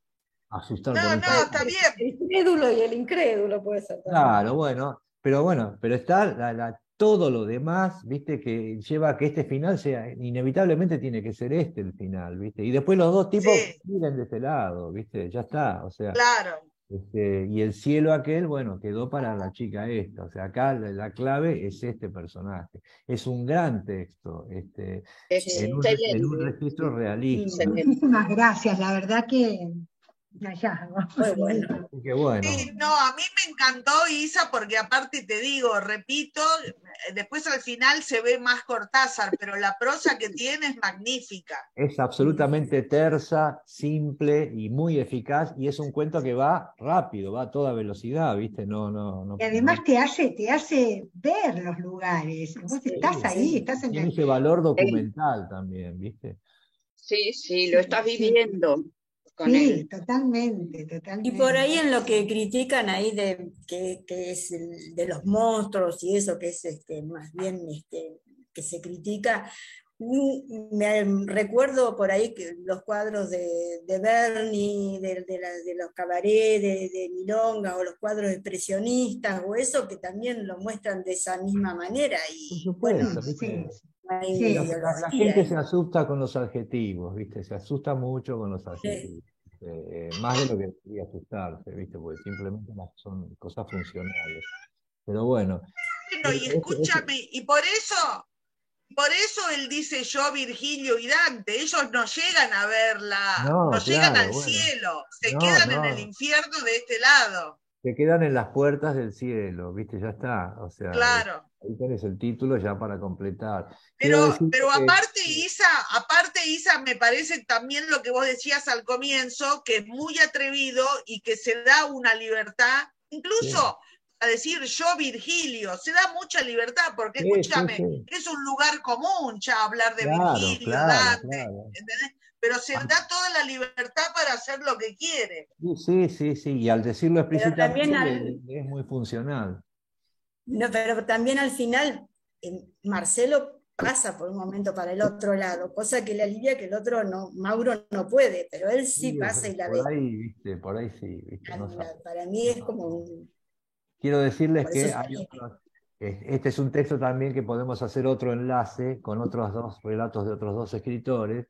a asustar No, con no, está bien. El incrédulo y el incrédulo puede ser. también. Claro, bueno, pero bueno, pero está la- la- todo lo demás, viste, que lleva a que este final sea, inevitablemente tiene que ser este el final, viste, y después los dos tipos Sí. miren de este lado, viste, ya está, o sea, Claro. Este, y el cielo aquel, bueno, quedó para la chica esta. O sea, acá la, clave es este personaje. Es un gran texto, este, en, un, en, un, registro realista. Muchísimas gracias, la verdad que muy bueno. Qué bueno. no, a mí me encantó Isa porque aparte te digo, repito, después al final se ve más Cortázar, pero la prosa que tiene es magnífica. Es absolutamente tersa, simple y muy eficaz y es un cuento que va rápido, va a toda velocidad, ¿viste? No, no, no. Y además te hace, te hace ver los lugares. Vos estás ahí, estás en Tiene ese valor documental también, ¿viste? Sí, sí, lo estás viviendo sí, totalmente, totalmente. Y por ahí en lo que critican ahí de que, es de los monstruos y eso que es este, más bien este, que se critica, me recuerdo por ahí que los cuadros de, de Bernie, de, de, los cabarets de, Milonga, o los cuadros expresionistas, o eso, que también lo muestran de esa misma manera. Y, bueno, la, gente se asusta con los adjetivos, ¿viste? Se asusta mucho con los adjetivos. Eh, más de lo que debería asustarse, ¿viste? Porque simplemente son cosas funcionales. Pero bueno. y escúchame, y por eso, por eso él dice yo, Virgilio y Dante, ellos no llegan a verla, no, llegan al cielo, se quedan en el infierno de este lado. Se quedan en las puertas del cielo, ¿viste? Ya está. O sea, claro. Ahí tenés el título ya para completar. Pero, pero aparte, Isa, aparte, Isa, me parece también lo que vos decías al comienzo, que es muy atrevido y que se da una libertad, incluso a decir yo, Virgilio, se da mucha libertad, porque escúchame, es un lugar común ya hablar de Virgilio, Dante, pero se da toda la libertad para hacer lo que quiere. Sí, sí, sí, y al decirlo explícitamente es muy funcional. No, pero también al final eh, Marcelo pasa por un momento para el otro lado, cosa que le alivia que el otro no, Mauro no puede, pero él sí, pasa y la ve. Por ahí, viste, por ahí sí. para, mí es como un... Quiero decirles que este es un texto también que podemos hacer otro enlace con otros dos relatos de otros dos escritores,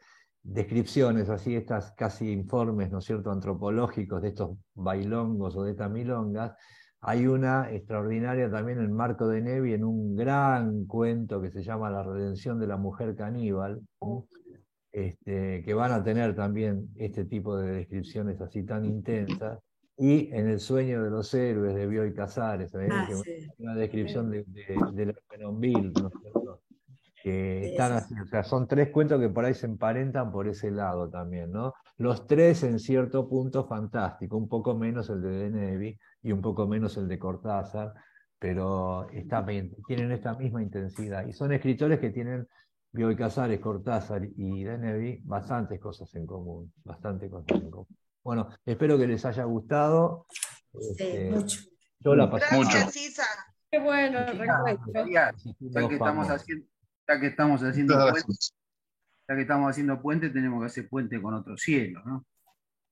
descripciones así, estas casi informes, ¿no es cierto?, antropológicos de estos bailongos o de estas milongas, hay una extraordinaria también en Marco de Nevi, en un gran cuento que se llama La redención de la mujer caníbal, este, que van a tener también este tipo de descripciones así tan intensas. Y en El sueño de los héroes de Bioy Casares, ah, una descripción de, de, la Penonville, ¿no que están así, o sea, son tres cuentos que por ahí se emparentan por ese lado también, ¿no? Los tres en cierto punto fantástico, un poco menos el de De Nevi, y un poco menos el de Cortázar, pero está, tienen esta misma intensidad. Y son escritores que tienen, Bioy Casares, Cortázar y Denevi, bastantes cosas en común, bastante cosas en común. Bueno, espero que les haya gustado. Sí, este, mucho. Yo la pasé Gracias, Qué bueno, ya, que estamos haciendo, ya que estamos haciendo puente, ya que estamos haciendo puente, tenemos que hacer puente con otro cielo, ¿no?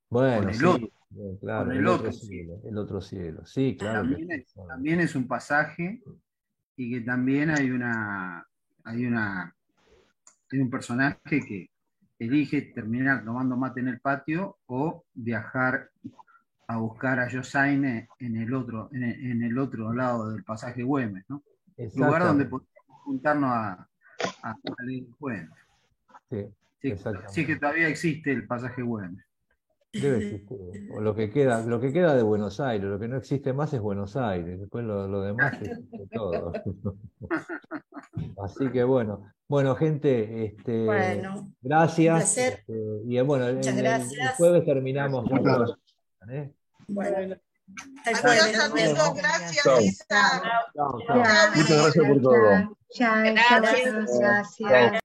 Bueno, sí claro, el, otro, cielo, el otro cielo, sí, claro. También, es, un pasaje y que también hay una, hay una, hay un personaje que elige terminar tomando mate en el patio o viajar a buscar a Josaine en el otro, en el, otro lado del pasaje Güemes, ¿no? Lugar donde podemos juntarnos a, a, leer el Sí, sí, que todavía existe el pasaje Güemes. Debe existir. O lo que queda, lo que queda de Buenos Aires, lo que no existe más es Buenos Aires, después lo, demás es todo. Así que bueno, bueno, gente, este, gracias. Este, y bueno, el, jueves terminamos. ¿eh? Bueno. Adiós, amigos, gracias, Muchas gracias por todo. Gracias.